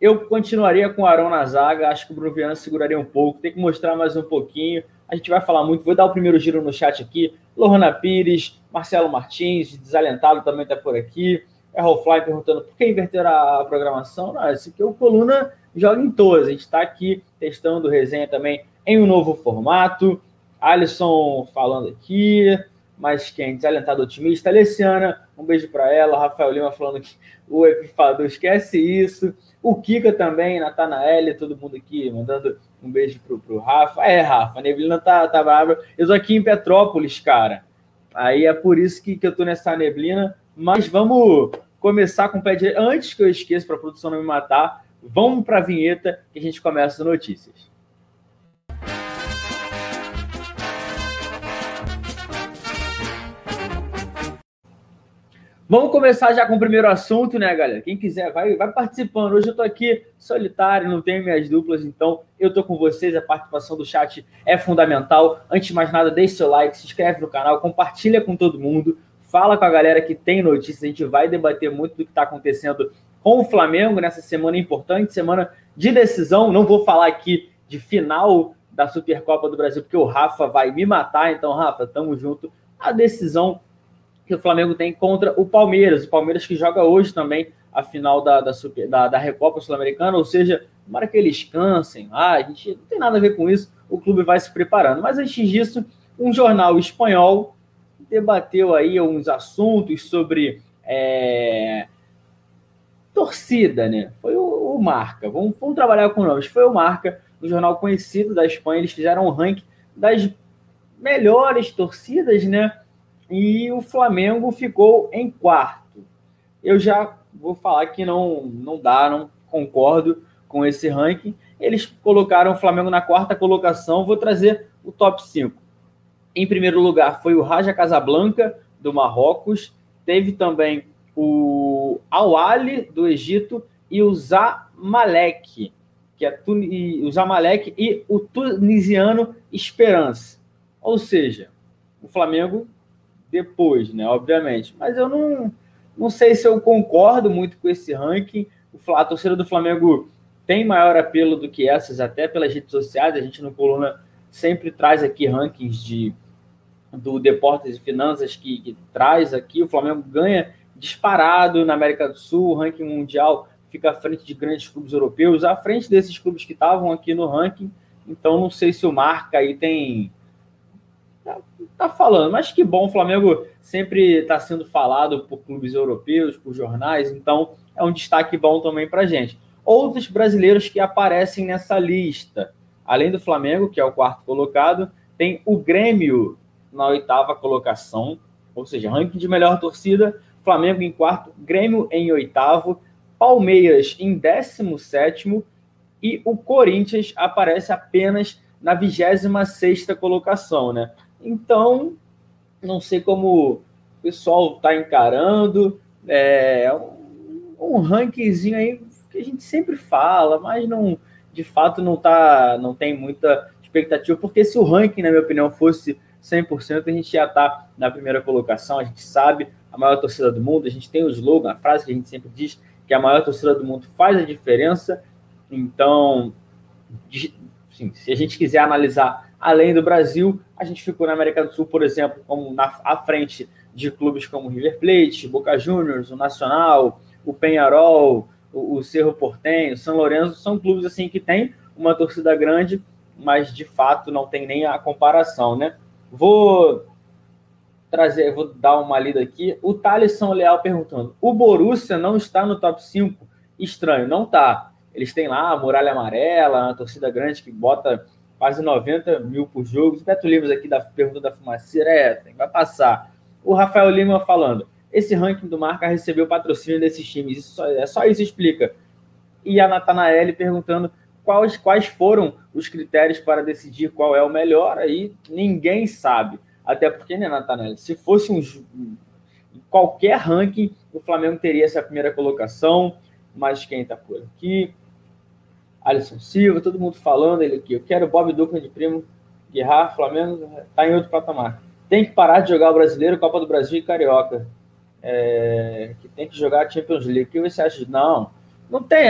eu continuaria com o Arão na zaga, acho que o Bruno Viana seguraria um pouco, tem que mostrar mais um pouquinho. A gente vai falar muito. Vou dar o primeiro giro no chat aqui. Lohana Pires, Marcelo Martins, desalentado também está por aqui. Errol Fly perguntando por que inverter a programação. Não, esse aqui é o Coluna joga em todas. A gente está aqui testando resenha também em um novo formato. Alisson falando aqui. Mas quem? Desalentado otimista. Alessiana, um beijo para ela. Rafael Lima falando que o Epifador esquece isso. O Kika também, Natanael, todo mundo aqui mandando um beijo pro, pro Rafa. É, Rafa, a neblina tá, tá brava. Eu tô aqui em Petrópolis, cara. Aí é por isso que, que eu tô nessa neblina. Mas vamos começar com o pé direito. Antes que eu esqueça, para a produção não me matar, vamos para a vinheta que a gente começa as notícias. Vamos começar já com o primeiro assunto, né, galera? Quem quiser, vai, vai participando. Hoje eu tô aqui solitário, não tenho minhas duplas, então eu tô com vocês. A participação do chat é fundamental. Antes de mais nada, deixe seu like, se inscreve no canal, compartilha com todo mundo, fala com a galera que tem notícias. A gente vai debater muito do que está acontecendo com o Flamengo nessa semana importante, semana de decisão. Não vou falar aqui de final da Supercopa do Brasil, porque o Rafa vai me matar. Então, Rafa, tamo junto. A decisão que o Flamengo tem contra o Palmeiras. O Palmeiras que joga hoje também a final da, da, da, da Recopa Sul-Americana, ou seja, tomara que eles cansem. Ah, a gente não tem nada a ver com isso, o clube vai se preparando. Mas antes disso, um jornal espanhol debateu aí uns assuntos sobre é, torcida, né? Foi o, o Marca. Vamos, vamos, trabalhar com nomes. Foi o Marca, um jornal conhecido da Espanha. Eles fizeram um ranking das melhores torcidas, né? E o Flamengo ficou em quarto. Eu já vou falar que não, não dá, não concordo com esse ranking. Eles colocaram o Flamengo na quarta colocação. Vou trazer o top 5. Em primeiro lugar foi o Raja Casablanca, do Marrocos. Teve também o Al-Ali, do Egito, e o Zamalek, que é o Zamalek e o tunisiano Esperance. Ou seja, o Flamengo depois, né? Obviamente. Mas eu não, não sei se eu concordo muito com esse ranking. A torcida do Flamengo tem maior apelo do que essas, até pelas redes sociais. A gente no Coluna sempre traz aqui rankings de do Deportes e Finanças que, que traz aqui. O Flamengo ganha disparado na América do Sul, o ranking mundial fica à frente de grandes clubes europeus, à frente desses clubes que estavam aqui no ranking. Então, não sei se o Marca aí tem. Tá, tá falando, mas que bom, o Flamengo sempre está sendo falado por clubes europeus, por jornais, então é um destaque bom também para gente. Outros brasileiros que aparecem nessa lista, além do Flamengo, que é o quarto colocado, tem o Grêmio na oitava colocação, ou seja, ranking de melhor torcida, Flamengo em quarto, Grêmio em oitavo, Palmeiras em décimo sétimo e o Corinthians aparece apenas na 26 sexta colocação, né? Então, não sei como o pessoal está encarando, é um, um rankingzinho aí que a gente sempre fala, mas não, de fato não tá, não tem muita expectativa, porque se o ranking, na minha opinião, fosse 100%, a gente já está na primeira colocação, a gente sabe a maior torcida do mundo, a gente tem o slogan, a frase que a gente sempre diz, que a maior torcida do mundo faz a diferença. Então, assim, se a gente quiser analisar além do Brasil, a gente ficou na América do Sul, por exemplo, como na à frente de clubes como River Plate, Boca Juniors, o Nacional, o Penharol, o, o Cerro Portenho, o São Lourenço, são clubes assim que têm uma torcida grande, mas de fato não tem nem a comparação, né? Vou trazer, vou dar uma lida aqui. O Thaleson Leal perguntando: o Borussia não está no top 5? Estranho, não está. Eles têm lá a Muralha Amarela, uma torcida grande que bota quase 90 mil por jogo. O Beto Livros aqui da pergunta da fumaceira é, vai passar. O Rafael Lima falando: esse ranking do Marca recebeu patrocínio desses times. Isso só, é só isso explica. E a Natanael perguntando quais, quais foram os critérios para decidir qual é o melhor. Aí ninguém sabe. Até porque, né, Natanelli, se fosse um qualquer ranking, o Flamengo teria essa primeira colocação. Mas quem está por aqui? Alisson Silva, todo mundo falando ele aqui. Eu quero Bob Duca de primo. Guerra, Flamengo está em outro patamar. Tem que parar de jogar o brasileiro, Copa do Brasil e Carioca. É, que tem que jogar a Champions League. O que você acha? Não, não tem.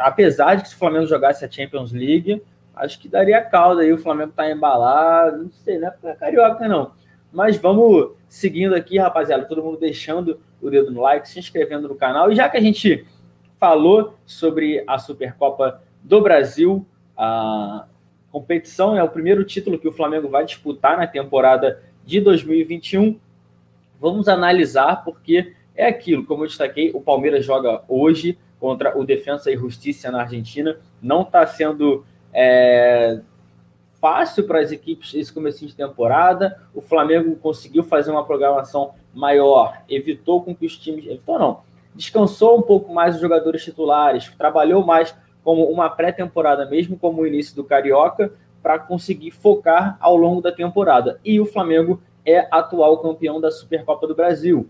Apesar de que se o Flamengo jogasse a Champions League, acho que daria calda aí. O Flamengo tá embalado, não sei, não é pra carioca, não. Mas vamos seguindo aqui, rapaziada. Todo mundo deixando o dedo no like, se inscrevendo no canal. E já que a gente falou sobre a Supercopa do Brasil, a competição é o primeiro título que o Flamengo vai disputar na temporada de 2021. Vamos analisar porque é aquilo, como eu destaquei, o Palmeiras joga hoje contra o Defensa e Justiça na Argentina. Não está sendo é, fácil para as equipes esse começo de temporada. O Flamengo conseguiu fazer uma programação maior, evitou com que os times. Evitou não. Descansou um pouco mais os jogadores titulares, trabalhou mais como uma pré-temporada, mesmo como o início do Carioca, para conseguir focar ao longo da temporada. E o Flamengo é atual campeão da Supercopa do Brasil.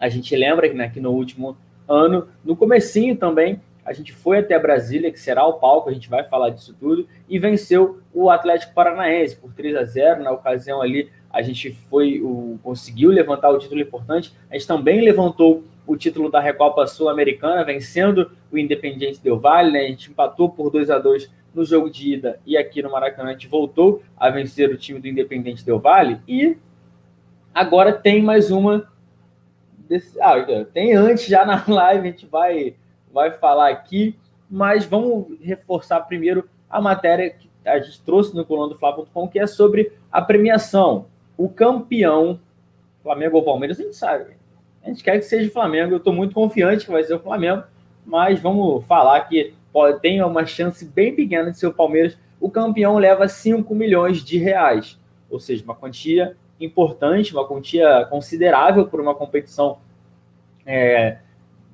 A gente lembra né, que no último ano, no comecinho também, a gente foi até Brasília, que será o palco, a gente vai falar disso tudo, e venceu o Atlético Paranaense por 3 a 0 Na ocasião ali, a gente foi o, conseguiu levantar o título importante. A gente também levantou o título da Recopa Sul-Americana, vencendo o Independiente Del Valle. Né? A gente empatou por 2 a 2 no jogo de ida e aqui no Maracanã a gente voltou a vencer o time do Independente Del Valle. E Agora tem mais uma. Desse, ah, tem antes já na live, a gente vai, vai falar aqui, mas vamos reforçar primeiro a matéria que a gente trouxe no coluna do Fla.com, que é sobre a premiação. O campeão, Flamengo ou Palmeiras, a gente sabe. A gente quer que seja o Flamengo. Eu estou muito confiante que vai ser o Flamengo, mas vamos falar que pode, tem uma chance bem pequena de ser o Palmeiras. O campeão leva 5 milhões de reais, ou seja, uma quantia importante, uma quantia considerável por uma competição é,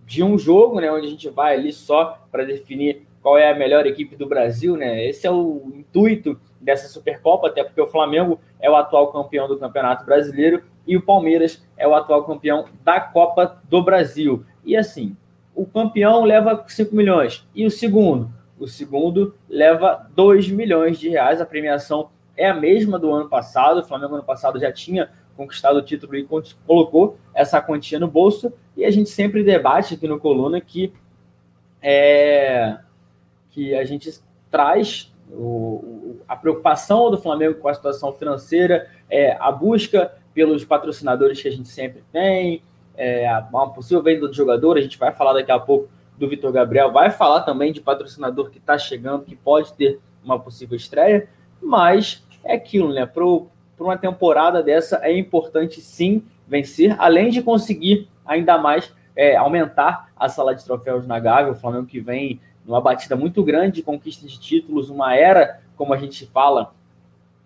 de um jogo, né, onde a gente vai ali só para definir qual é a melhor equipe do Brasil, né? Esse é o intuito dessa Supercopa, até porque o Flamengo é o atual campeão do Campeonato Brasileiro e o Palmeiras é o atual campeão da Copa do Brasil. E assim, o campeão leva 5 milhões e o segundo, o segundo leva 2 milhões de reais. A premiação é a mesma do ano passado. O Flamengo ano passado já tinha conquistado o título e colocou essa quantia no bolso. E a gente sempre debate aqui no Coluna que é que a gente traz o, a preocupação do Flamengo com a situação financeira, é, a busca pelos patrocinadores que a gente sempre tem, é, uma possível venda do jogador, a gente vai falar daqui a pouco do Vitor Gabriel, vai falar também de patrocinador que está chegando, que pode ter uma possível estreia, mas é aquilo, né? Para uma temporada dessa é importante sim vencer, além de conseguir ainda mais é, aumentar a sala de troféus na Gávea, o Flamengo que vem numa batida muito grande de conquista de títulos, uma era, como a gente fala,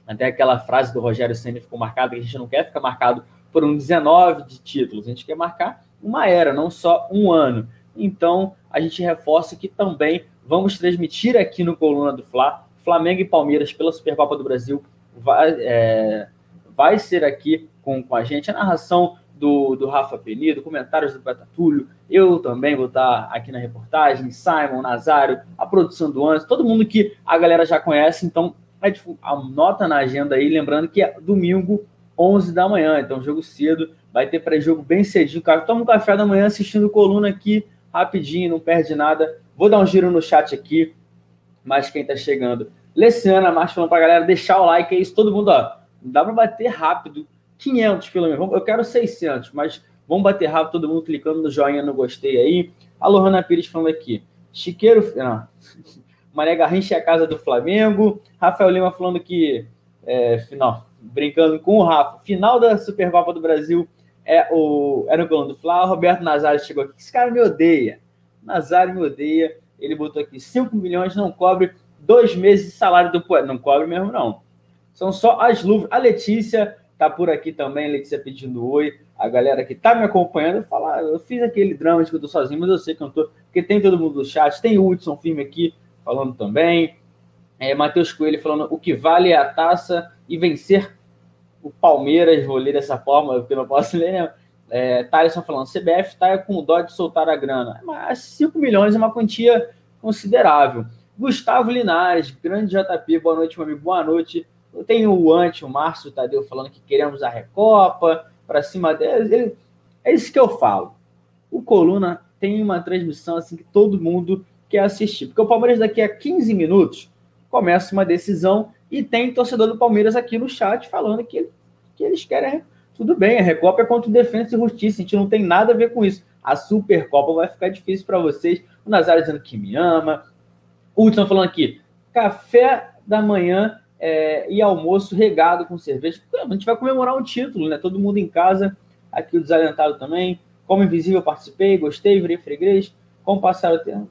até aquela frase do Rogério Senna ficou marcada, que a gente não quer ficar marcado por um 19 de títulos, a gente quer marcar uma era, não só um ano. Então, a gente reforça que também vamos transmitir aqui no Coluna do Fla, Flamengo e Palmeiras pela Supercopa do Brasil, vai, é, vai ser aqui com, com a gente. A narração do, do Rafa Penido, comentários do Betatúlio, eu também vou estar aqui na reportagem, Simon, Nazário, a produção do Antes, todo mundo que a galera já conhece, então é, tipo, anota na agenda aí, lembrando que é domingo, 11 da manhã, então jogo cedo, vai ter pré-jogo bem cedinho, cara, toma um café da manhã assistindo coluna aqui, rapidinho, não perde nada, vou dar um giro no chat aqui, mas quem tá chegando, Leciana Marques falando pra galera deixar o like, é isso, todo mundo, ó, dá pra bater rápido, 500 pelo menos. Eu quero 600, mas vamos bater rápido, todo mundo clicando no joinha, no gostei aí. A Lohana Pires falando aqui. Chiqueiro. Não. Mané Garrincha é a casa do Flamengo. Rafael Lima falando que. É, final, brincando com o Rafa. Final da Supercopa do Brasil é o, era o colo do Flá. Roberto Nazário chegou aqui. Esse cara me odeia. Nazário me odeia. Ele botou aqui 5 milhões, não cobre dois meses de salário do poeta. Não cobre mesmo, não. São só as luvas. A Letícia Tá por aqui também, Letícia pedindo oi. A galera que tá me acompanhando, falar, ah, eu fiz aquele drama de que eu tô sozinho, mas eu sei que eu tô, porque tem todo mundo no chat, tem o Hudson Firme aqui falando também. É, Matheus Coelho falando o que vale é a taça e vencer o Palmeiras, vou ler dessa forma, porque eu não posso ler, né? É, Thaleson falando, CBF tá com dó de soltar a grana. Mas 5 milhões é uma quantia considerável. Gustavo Linares, grande JP, boa noite, meu amigo, boa noite. Tem o Ante, o Márcio Tadeu falando que queremos a Recopa para cima dele. É isso que eu falo. O Coluna tem uma transmissão assim que todo mundo quer assistir. Porque o Palmeiras daqui a 15 minutos começa uma decisão e tem torcedor do Palmeiras aqui no chat falando que, que eles querem. Tudo bem, a Recopa é contra o Defesa e Justiça, a gente não tem nada a ver com isso. A Supercopa vai ficar difícil para vocês. O Nazário dizendo que me ama. O Hudson falando aqui, café da manhã é, e almoço regado com cerveja. A gente vai comemorar um título, né? Todo mundo em casa, aqui o desalentado também. Como invisível, participei, gostei, virei freguês. Como passar o tempo?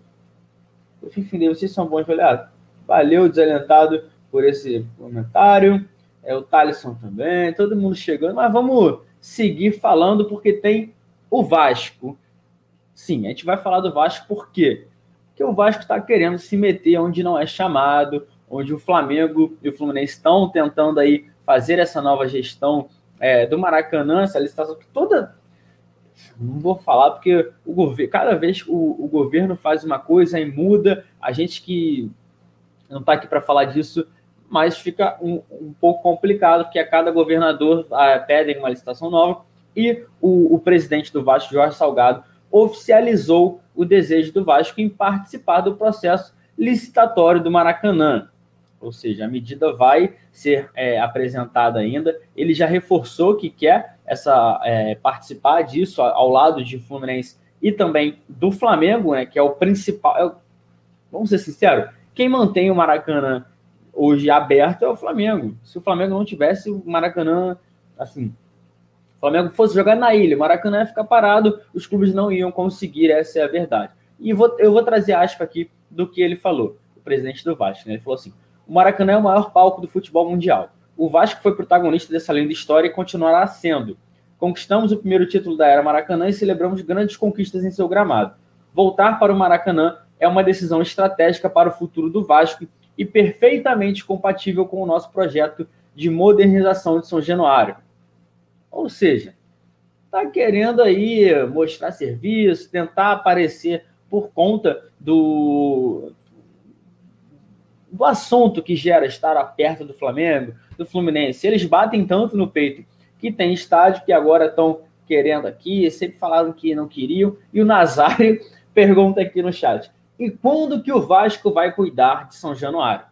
Enfim, vocês são bons. Falei, ah, valeu, desalentado, por esse comentário. É o Thaleson também, todo mundo chegando. Mas vamos seguir falando, porque tem o Vasco. Sim, a gente vai falar do Vasco por quê? Porque o Vasco está querendo se meter onde não é chamado, onde o Flamengo e o Fluminense estão tentando aí fazer essa nova gestão é, do Maracanã, essa licitação toda. Não vou falar porque o governo, cada vez o, o governo faz uma coisa e muda, a gente que não está aqui para falar disso, mas fica um, um, pouco complicado, porque a cada governador ah, pede uma licitação nova e o, o presidente do Vasco, Jorge Salgado, oficializou o desejo do Vasco em participar do processo licitatório do Maracanã ou seja, a medida vai ser é, apresentada ainda. Ele já reforçou que quer essa é, participar disso ao lado de Fluminense e também do Flamengo, né, que é o principal. É, vamos ser sinceros, quem mantém o Maracanã hoje aberto é o Flamengo. Se o Flamengo não tivesse o Maracanã, assim, o Flamengo fosse jogar na ilha, o Maracanã ia ficar parado, os clubes não iam conseguir, essa é a verdade. E vou, eu vou trazer aspa aqui do que ele falou, o presidente do Vasco. Né? Ele falou assim: o Maracanã é o maior palco do futebol mundial. O Vasco foi protagonista dessa linda história e continuará sendo. Conquistamos o primeiro título da era Maracanã e celebramos grandes conquistas em seu gramado. Voltar para o Maracanã é uma decisão estratégica para o futuro do Vasco e perfeitamente compatível com o nosso projeto de modernização de São Januário. Ou seja, está querendo aí mostrar serviço, tentar aparecer por conta do, do assunto que gera estar perto do Flamengo, do Fluminense. Eles batem tanto no peito que tem estádio que agora estão querendo aqui, sempre falaram que não queriam. E o Nazário pergunta aqui no chat: e quando que o Vasco vai cuidar de São Januário?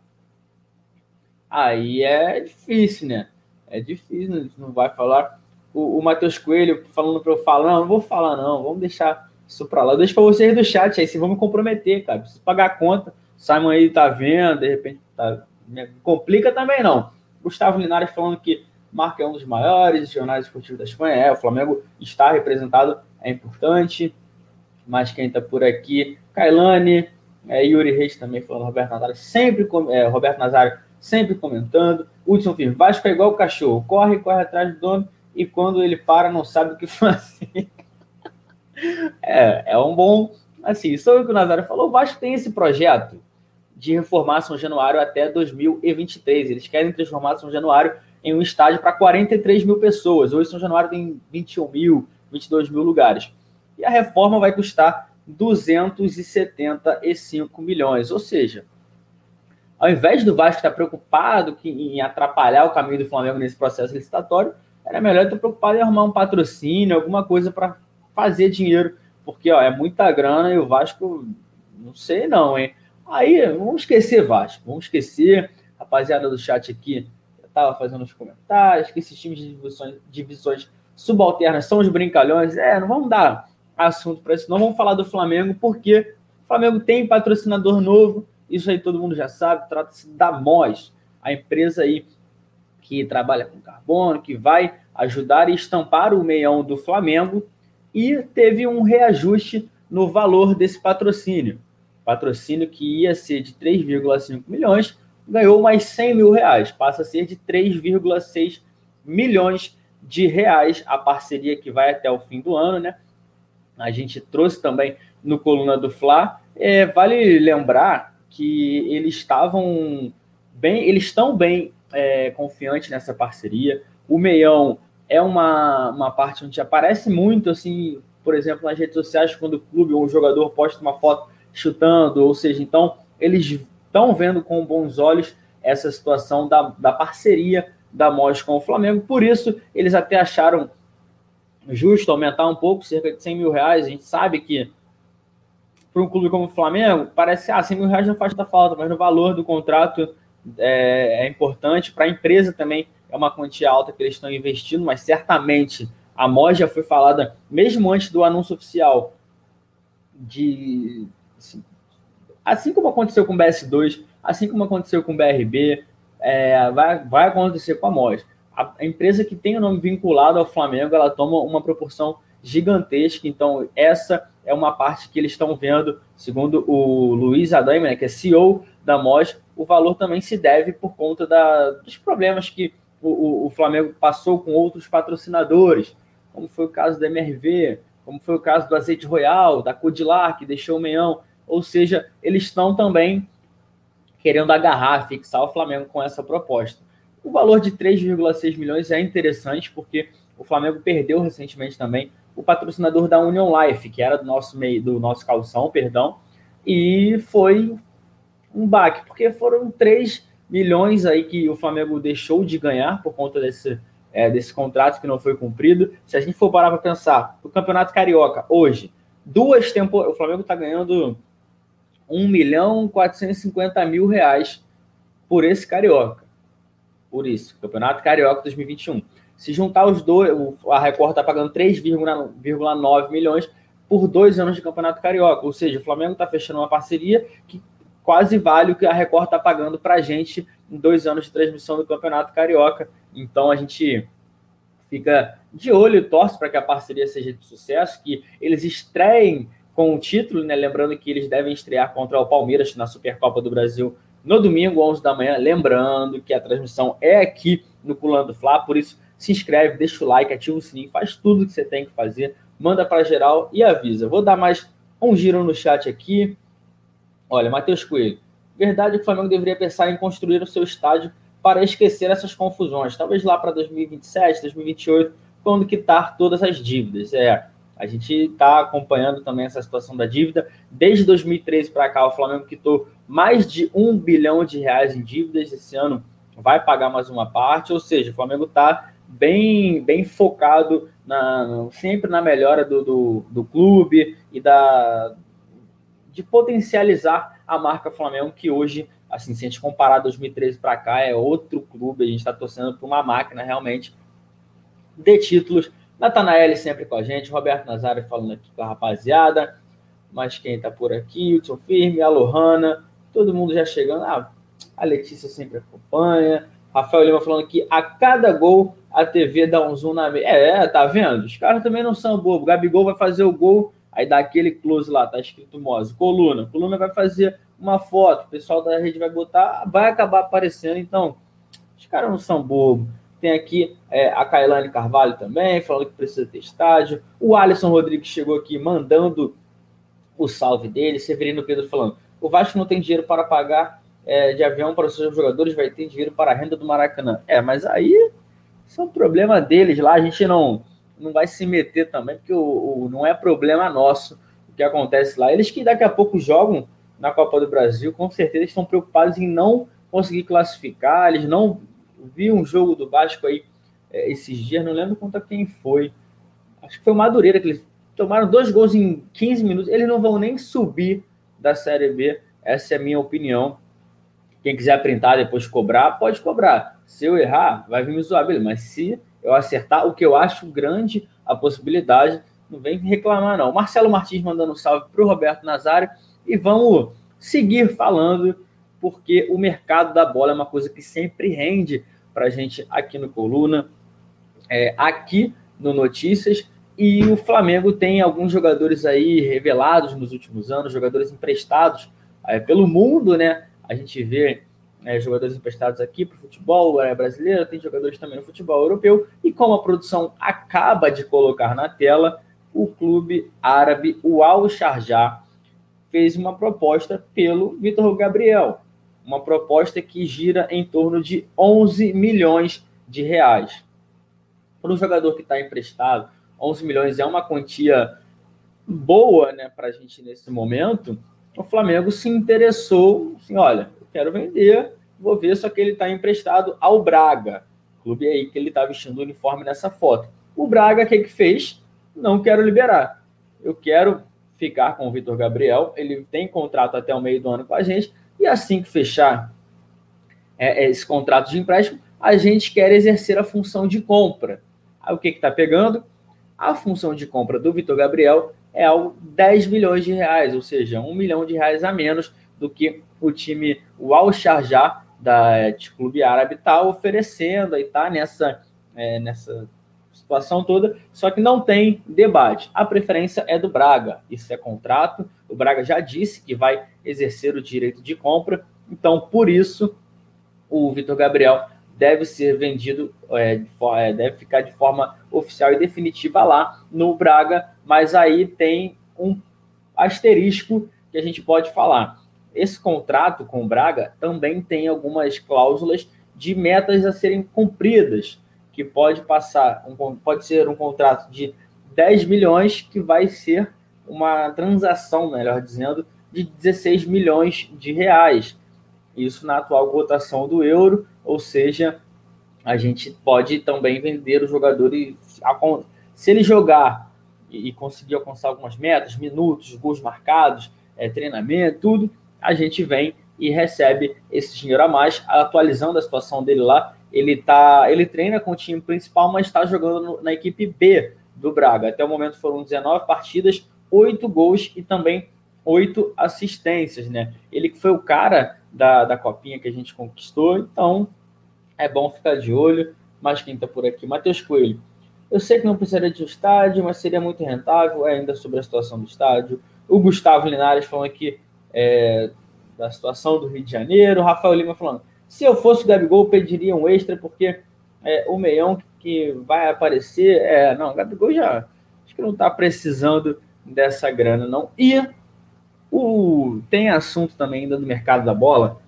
Aí é difícil, né? É difícil, não vai falar. O, o Matheus Coelho falando para eu falar, não, não vou falar, não, vamos deixar isso para lá. Deixa para vocês do chat aí, se vão me comprometer, cara. Preciso pagar a conta. Simon aí tá vendo, de repente tá. Né? Complica também não. Gustavo Linares falando que Marca é um dos maiores jornais esportivos da Espanha. É, o Flamengo está representado, é importante. Mas quem está por aqui, Kailane, é, Yuri Reis também falando, Roberto Nazário sempre, é, Roberto Nazário sempre comentando. Hudson Firme, Vasco é igual o cachorro, corre, corre atrás do dono e quando ele para não sabe o que fazer. é, é um bom, assim, sobre o que o Nazário falou, o Vasco tem esse projeto de reformar São Januário até 2023. Eles querem transformar São Januário em um estádio para 43 mil pessoas. Hoje São Januário tem 21 mil, 22 mil lugares. E a reforma vai custar 275 milhões. Ou seja, ao invés do Vasco estar preocupado em atrapalhar o caminho do Flamengo nesse processo licitatório, era melhor estar preocupado em arrumar um patrocínio, alguma coisa para fazer dinheiro, porque ó, é muita grana e o Vasco, não sei não, hein? Aí, vamos esquecer Vasco, vamos esquecer, rapaziada do chat aqui, estava fazendo os comentários, que esses times de divisões, divisões subalternas são os brincalhões, é, não vamos dar assunto para isso, não. Vamos falar do Flamengo, porque o Flamengo tem patrocinador novo, isso aí todo mundo já sabe, trata-se da MOS, a empresa aí que trabalha com carbono, que vai ajudar a estampar o meião do Flamengo, e teve um reajuste no valor desse patrocínio. Patrocínio que ia ser de 3,5 milhões, ganhou mais 100 mil reais, passa a ser de 3,6 milhões de reais a parceria que vai até o fim do ano, né? A gente trouxe também no Coluna do Fla. É, vale lembrar que eles estavam bem, eles estão bem é, confiantes nessa parceria. O Meião é uma, uma parte onde aparece muito, assim, por exemplo, nas redes sociais, quando o clube ou o jogador posta uma foto chutando, ou seja, então eles estão vendo com bons olhos essa situação da, da parceria da MOS com o Flamengo, por isso eles até acharam justo aumentar um pouco, cerca de 100 mil reais. A gente sabe que para um clube como o Flamengo, parece ah, 100 mil reais não faz tanta falta, mas no valor do contrato é, é importante. Para a empresa também é uma quantia alta que eles estão investindo, mas certamente a MOS já foi falada, mesmo antes do anúncio oficial, de assim, assim como aconteceu com o BS2, assim como aconteceu com o BRB, é, vai, vai acontecer com a MOS. A, a, empresa que tem o nome vinculado ao Flamengo, ela toma uma proporção gigantesca, então essa é uma parte que eles estão vendo, segundo o Luiz Adame, né, que é CEO da MOS, o valor também se deve por conta da, dos problemas que o, o, o Flamengo passou com outros patrocinadores, como foi o caso da MRV, como foi o caso do Azeite Royal, da Codilar, que deixou o Meião, ou seja, eles estão também querendo agarrar, fixar o Flamengo com essa proposta. O valor de 3,6 milhões é interessante porque o Flamengo perdeu recentemente também o patrocinador da Union Life, que era do nosso meio, do nosso calção, perdão, e foi um baque, porque foram 3 milhões aí que o Flamengo deixou de ganhar por conta desse, é, desse contrato que não foi cumprido. Se a gente for parar para pensar, o Campeonato Carioca, hoje, duas temporadas, o Flamengo está ganhando 1 milhão 450 mil reais por esse Carioca. Por isso, Campeonato Carioca 2021. Se juntar os dois, a Record está pagando 3,9 milhões por dois anos de Campeonato Carioca. Ou seja, o Flamengo está fechando uma parceria que quase vale o que a Record está pagando para a gente em dois anos de transmissão do Campeonato Carioca. Então a gente fica de olho e torce para que a parceria seja de sucesso, que eles estreiem com o título, né? Lembrando que eles devem estrear contra o Palmeiras na Supercopa do Brasil no domingo, 11 da manhã. Lembrando que a transmissão é aqui no Pulando Fla, por isso se inscreve, deixa o like, ativa o sininho, faz tudo que você tem que fazer, manda para geral e avisa. Vou dar mais um giro no chat aqui. Olha, Matheus Coelho. Verdade que o Flamengo deveria pensar em construir o seu estádio para esquecer essas confusões. Talvez lá para 2027, 2028, quando quitar todas as dívidas. É, a gente está acompanhando também essa situação da dívida. Desde 2013 para cá, o Flamengo quitou mais de um bilhão de reais em dívidas. Esse ano vai pagar mais uma parte, ou seja, o Flamengo está bem, bem focado na, sempre na melhora do, do, do, clube e da, de potencializar a marca Flamengo, que hoje, assim, se a gente comparar 2013 para cá, é outro clube, a gente está torcendo por uma máquina realmente de títulos. Natanael sempre com a gente, Roberto Nazário falando aqui com a rapaziada, mas quem está por aqui, Hudson Firme, a Lohana, todo mundo já chegando. Ah, a Letícia sempre acompanha. Rafael Lima falando que a cada gol a TV dá um zoom na. É, tá vendo? Os caras também não são bobos. Gabigol vai fazer o gol, aí dá aquele close lá, tá escrito Mose. Coluna. Coluna vai fazer uma foto, o pessoal da rede vai botar, vai acabar aparecendo. Então, os caras não são bobos. Tem aqui é, a Kailane Carvalho também, falando que precisa ter estádio. O Alisson Rodrigues chegou aqui mandando o salve dele. Severino Pedro falando: o Vasco não tem dinheiro para pagar é, de avião para os seus jogadores, vai ter dinheiro para a renda do Maracanã. É, mas aí isso é um problema deles lá, a gente não, não vai se meter também, porque o, o, não é problema nosso o que acontece lá. Eles que daqui a pouco jogam na Copa do Brasil, com certeza estão preocupados em não conseguir classificar, eles não vi um jogo do Vasco aí é, esses dias, não lembro contra quem foi. Acho que foi o Madureira, que eles tomaram dois gols em 15 minutos. Eles não vão nem subir da Série B. Essa é a minha opinião. Quem quiser printar depois cobrar, pode cobrar. Se eu errar, vai vir me zoar, beleza. Mas se eu acertar, o que eu acho grande a possibilidade, não vem reclamar, não. Marcelo Martins mandando um salve para o Roberto Nazário. E vamos seguir falando, porque o mercado da bola é uma coisa que sempre rende para a gente aqui no Coluna, é, aqui no Notícias. E o Flamengo tem alguns jogadores aí revelados nos últimos anos, jogadores emprestados é, pelo mundo, né? A gente vê é, jogadores emprestados aqui para o futebol é, brasileiro, tem jogadores também no futebol europeu, e como a produção acaba de colocar na tela, o clube árabe, o Al Sharjah, fez uma proposta pelo Vitor Gabriel, uma proposta que gira em torno de 11 milhões de reais. Para um jogador que está emprestado, 11 milhões é uma quantia boa né, para a gente nesse momento, o Flamengo se interessou, assim, olha, eu quero vender, vou ver, só que ele está emprestado ao Braga, clube aí que ele está vestindo o uniforme nessa foto. O Braga, o que, que fez? Não quero liberar. Eu quero ficar com o Vitor Gabriel, ele tem contrato até o meio do ano com a gente, e assim que fechar é, é esse contrato de empréstimo, a gente quer exercer a função de compra. Aí o que está pegando? A função de compra do Vitor Gabriel é algo 10 milhões de reais, ou seja, um milhão de reais a menos do que o time, o Al Sharjah da de Clube Árabe está oferecendo e está nessa, é, nessa situação toda, só que não tem debate. A preferência é do Braga, isso é contrato, o Braga já disse que vai exercer o direito de compra, então por isso o Vitor Gabriel deve ser vendido, é, é, deve ficar de forma oficial e definitiva lá no Braga, mas aí tem um asterisco que a gente pode falar. Esse contrato com o Braga também tem algumas cláusulas de metas a serem cumpridas, que pode passar, um, pode ser um contrato de 10 milhões que vai ser uma transação, melhor dizendo, de 16 milhões de reais. Isso na atual cotação do euro, ou seja, a gente pode também vender o jogador e se ele jogar e conseguir alcançar algumas metas, minutos, gols marcados, é, treinamento, tudo, a gente vem e recebe esse dinheiro a mais, atualizando a situação dele lá. ele tá, ele treina com o time principal, mas está jogando no, na equipe B do Braga. Até o momento foram 19 partidas, 8 gols e também 8 assistências, né? Ele que foi o cara da, da copinha que a gente conquistou, então é bom ficar de olho. Mas quem está por aqui? Matheus Coelho. Eu sei que não precisaria de um estádio, mas seria muito rentável é ainda sobre a situação do estádio. O Gustavo Linares falando aqui é, da situação do Rio de Janeiro. O Rafael Lima falando: se eu fosse o Gabigol, pediria um extra, porque é, o meião que vai aparecer. É, não, o Gabigol já acho que não está precisando dessa grana, não. E o, tem assunto também ainda do mercado da bola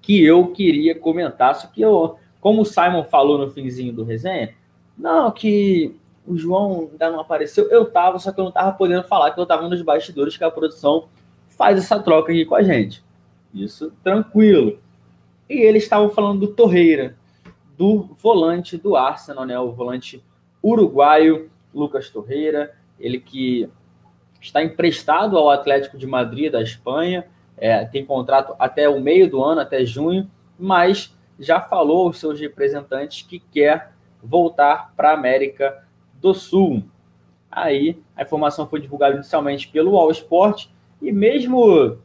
que eu queria comentar, só que eu, como o Simon falou no finzinho do resenha, não, que o João ainda não apareceu, eu tava, só que eu não tava podendo falar que eu tava nos bastidores que a produção faz essa troca aqui com a gente. Isso tranquilo. E eles estavam falando do Torreira, do volante do Arsenal, né? O volante uruguaio Lucas Torreira, ele que está emprestado ao Atlético de Madrid da Espanha, é, tem contrato até o meio do ano, até junho, mas já falou aos seus representantes que quer voltar para a América do Sul. Aí a informação foi divulgada inicialmente pelo All Sport e mesmo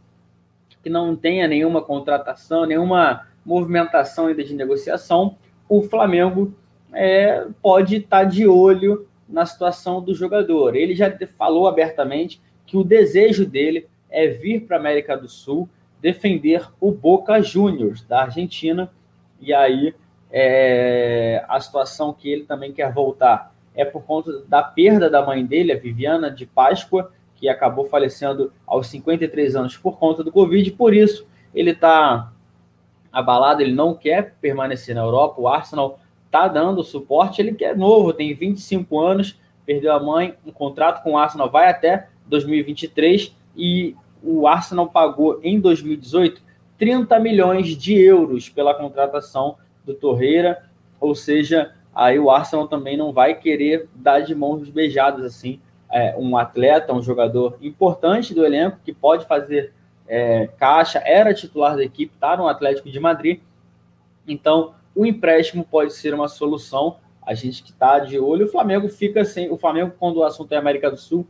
que não tenha nenhuma contratação, nenhuma movimentação ainda de negociação, o Flamengo é, pode estar tá de olho na situação do jogador. Ele já falou abertamente que o desejo dele é vir para a América do Sul defender o Boca Juniors da Argentina. E aí é, a situação que ele também quer voltar é por conta da perda da mãe dele, a Viviana de Páscoa, que acabou falecendo aos 53 anos por conta do Covid. Por isso, ele está abalado, ele não quer permanecer na Europa. O Arsenal está dando suporte, ele que é novo, tem 25 anos, perdeu a mãe, um contrato com o Arsenal vai até 2023 e o Arsenal pagou em 2018 30 milhões de euros pela contratação do Torreira, ou seja, aí o Arsenal também não vai querer dar de mãos beijadas assim é, um atleta, um jogador importante do elenco que pode fazer é, caixa, era titular da equipe, está no Atlético de Madrid. Então, o empréstimo pode ser uma solução. A gente que está de olho, o Flamengo fica sem. O Flamengo, quando o assunto é América do Sul,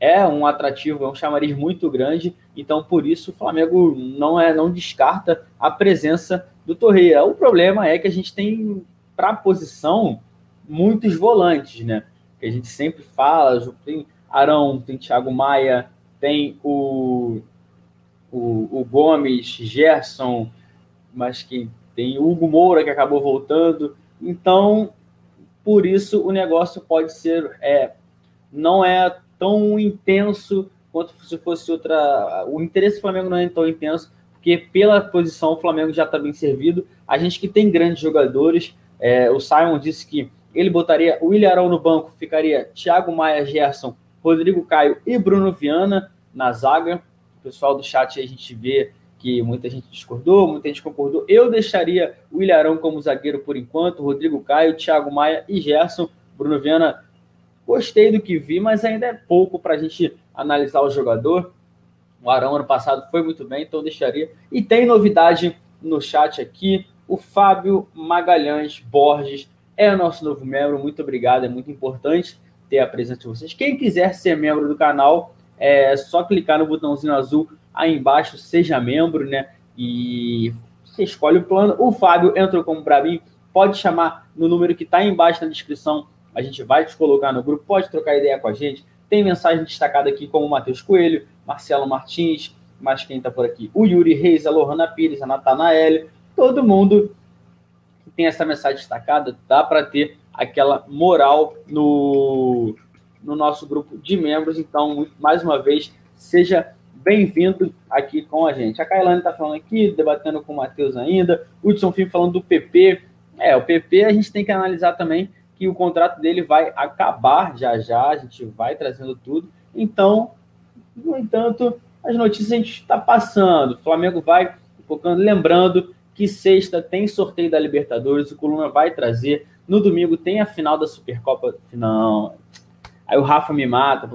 é um atrativo, é um chamariz muito grande. Então, por isso, o Flamengo não é, não descarta a presença do Torreira. O problema é que a gente tem para a posição muitos volantes, né? Que a gente sempre fala, tem Arão, tem Thiago Maia, tem o, o, o Gomes, Gerson, mas que tem Hugo Moura que acabou voltando. Então, por isso o negócio pode ser é, não é tão intenso quanto se fosse outra. O interesse do Flamengo não é tão intenso, porque pela posição o Flamengo já está bem servido. A gente que tem grandes jogadores, é, o Simon disse que ele botaria o Ilharão no banco, ficaria Thiago Maia, Gerson, Rodrigo Caio e Bruno Viana na zaga. O pessoal do chat a gente vê que muita gente discordou, muita gente concordou. Eu deixaria o Ilharão como zagueiro por enquanto, Rodrigo Caio, Thiago Maia e Gerson. Bruno Viana Gostei do que vi, mas ainda é pouco para a gente analisar o jogador. O Arão ano passado foi muito bem, então deixaria. E tem novidade no chat aqui. O Fábio Magalhães Borges é o nosso novo membro. Muito obrigado, é muito importante ter a presença de vocês. Quem quiser ser membro do canal, é só clicar no botãozinho azul aí embaixo, seja membro, né? E você escolhe o plano. O Fábio entrou como mim. Pode chamar no número que está aí embaixo na descrição a gente vai te colocar no grupo, pode trocar ideia com a gente. Tem mensagem destacada aqui como o Matheus Coelho, Marcelo Martins, mas quem está por aqui? O Yuri Reis, a Lohana Pires, a Natanael, todo mundo que tem essa mensagem destacada, dá para ter aquela moral no, no nosso grupo de membros. Então, mais uma vez, seja bem-vindo aqui com a gente. A Kailane está falando aqui, debatendo com o Matheus ainda. Hudson Filho falando do PP. É, o PP a gente tem que analisar também que o contrato dele vai acabar já já, a gente vai trazendo tudo. Então, no entanto, as notícias a gente está passando. O Flamengo vai focando, lembrando que sexta tem sorteio da Libertadores, o Coluna vai trazer. No domingo tem a final da Supercopa. Não. Aí o Rafa me mata.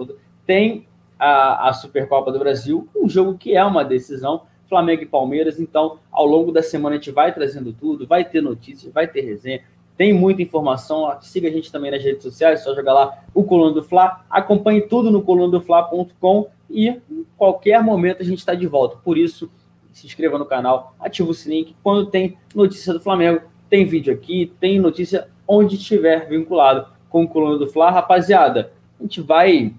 Tem a, a Supercopa do Brasil, um jogo que é uma decisão. Flamengo e Palmeiras. Então, ao longo da semana a gente vai trazendo tudo, vai ter notícias, vai ter resenha, tem muita informação. Siga a gente também nas redes sociais, só jogar lá o Coluna do Fla. Acompanhe tudo no colunadofla.com e em qualquer momento a gente está de volta. Por isso, se inscreva no canal, ative o sininho, que quando tem notícia do Flamengo, tem vídeo aqui, tem notícia onde estiver vinculado com o Coluna do Fla. Rapaziada, a gente vai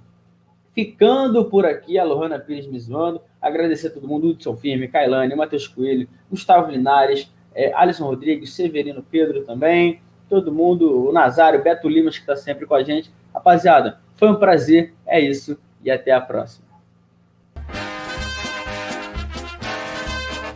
ficando por aqui. A Lohana Pires me zoando. Agradecer a todo mundo, Hudson Firme, Kailane, Matheus Coelho, Gustavo Linares, é, Alisson Rodrigues, Severino Pedro também todo mundo, o Nazário, Beto Limas, que está sempre com a gente. Rapaziada, foi um prazer, é isso, e até a próxima.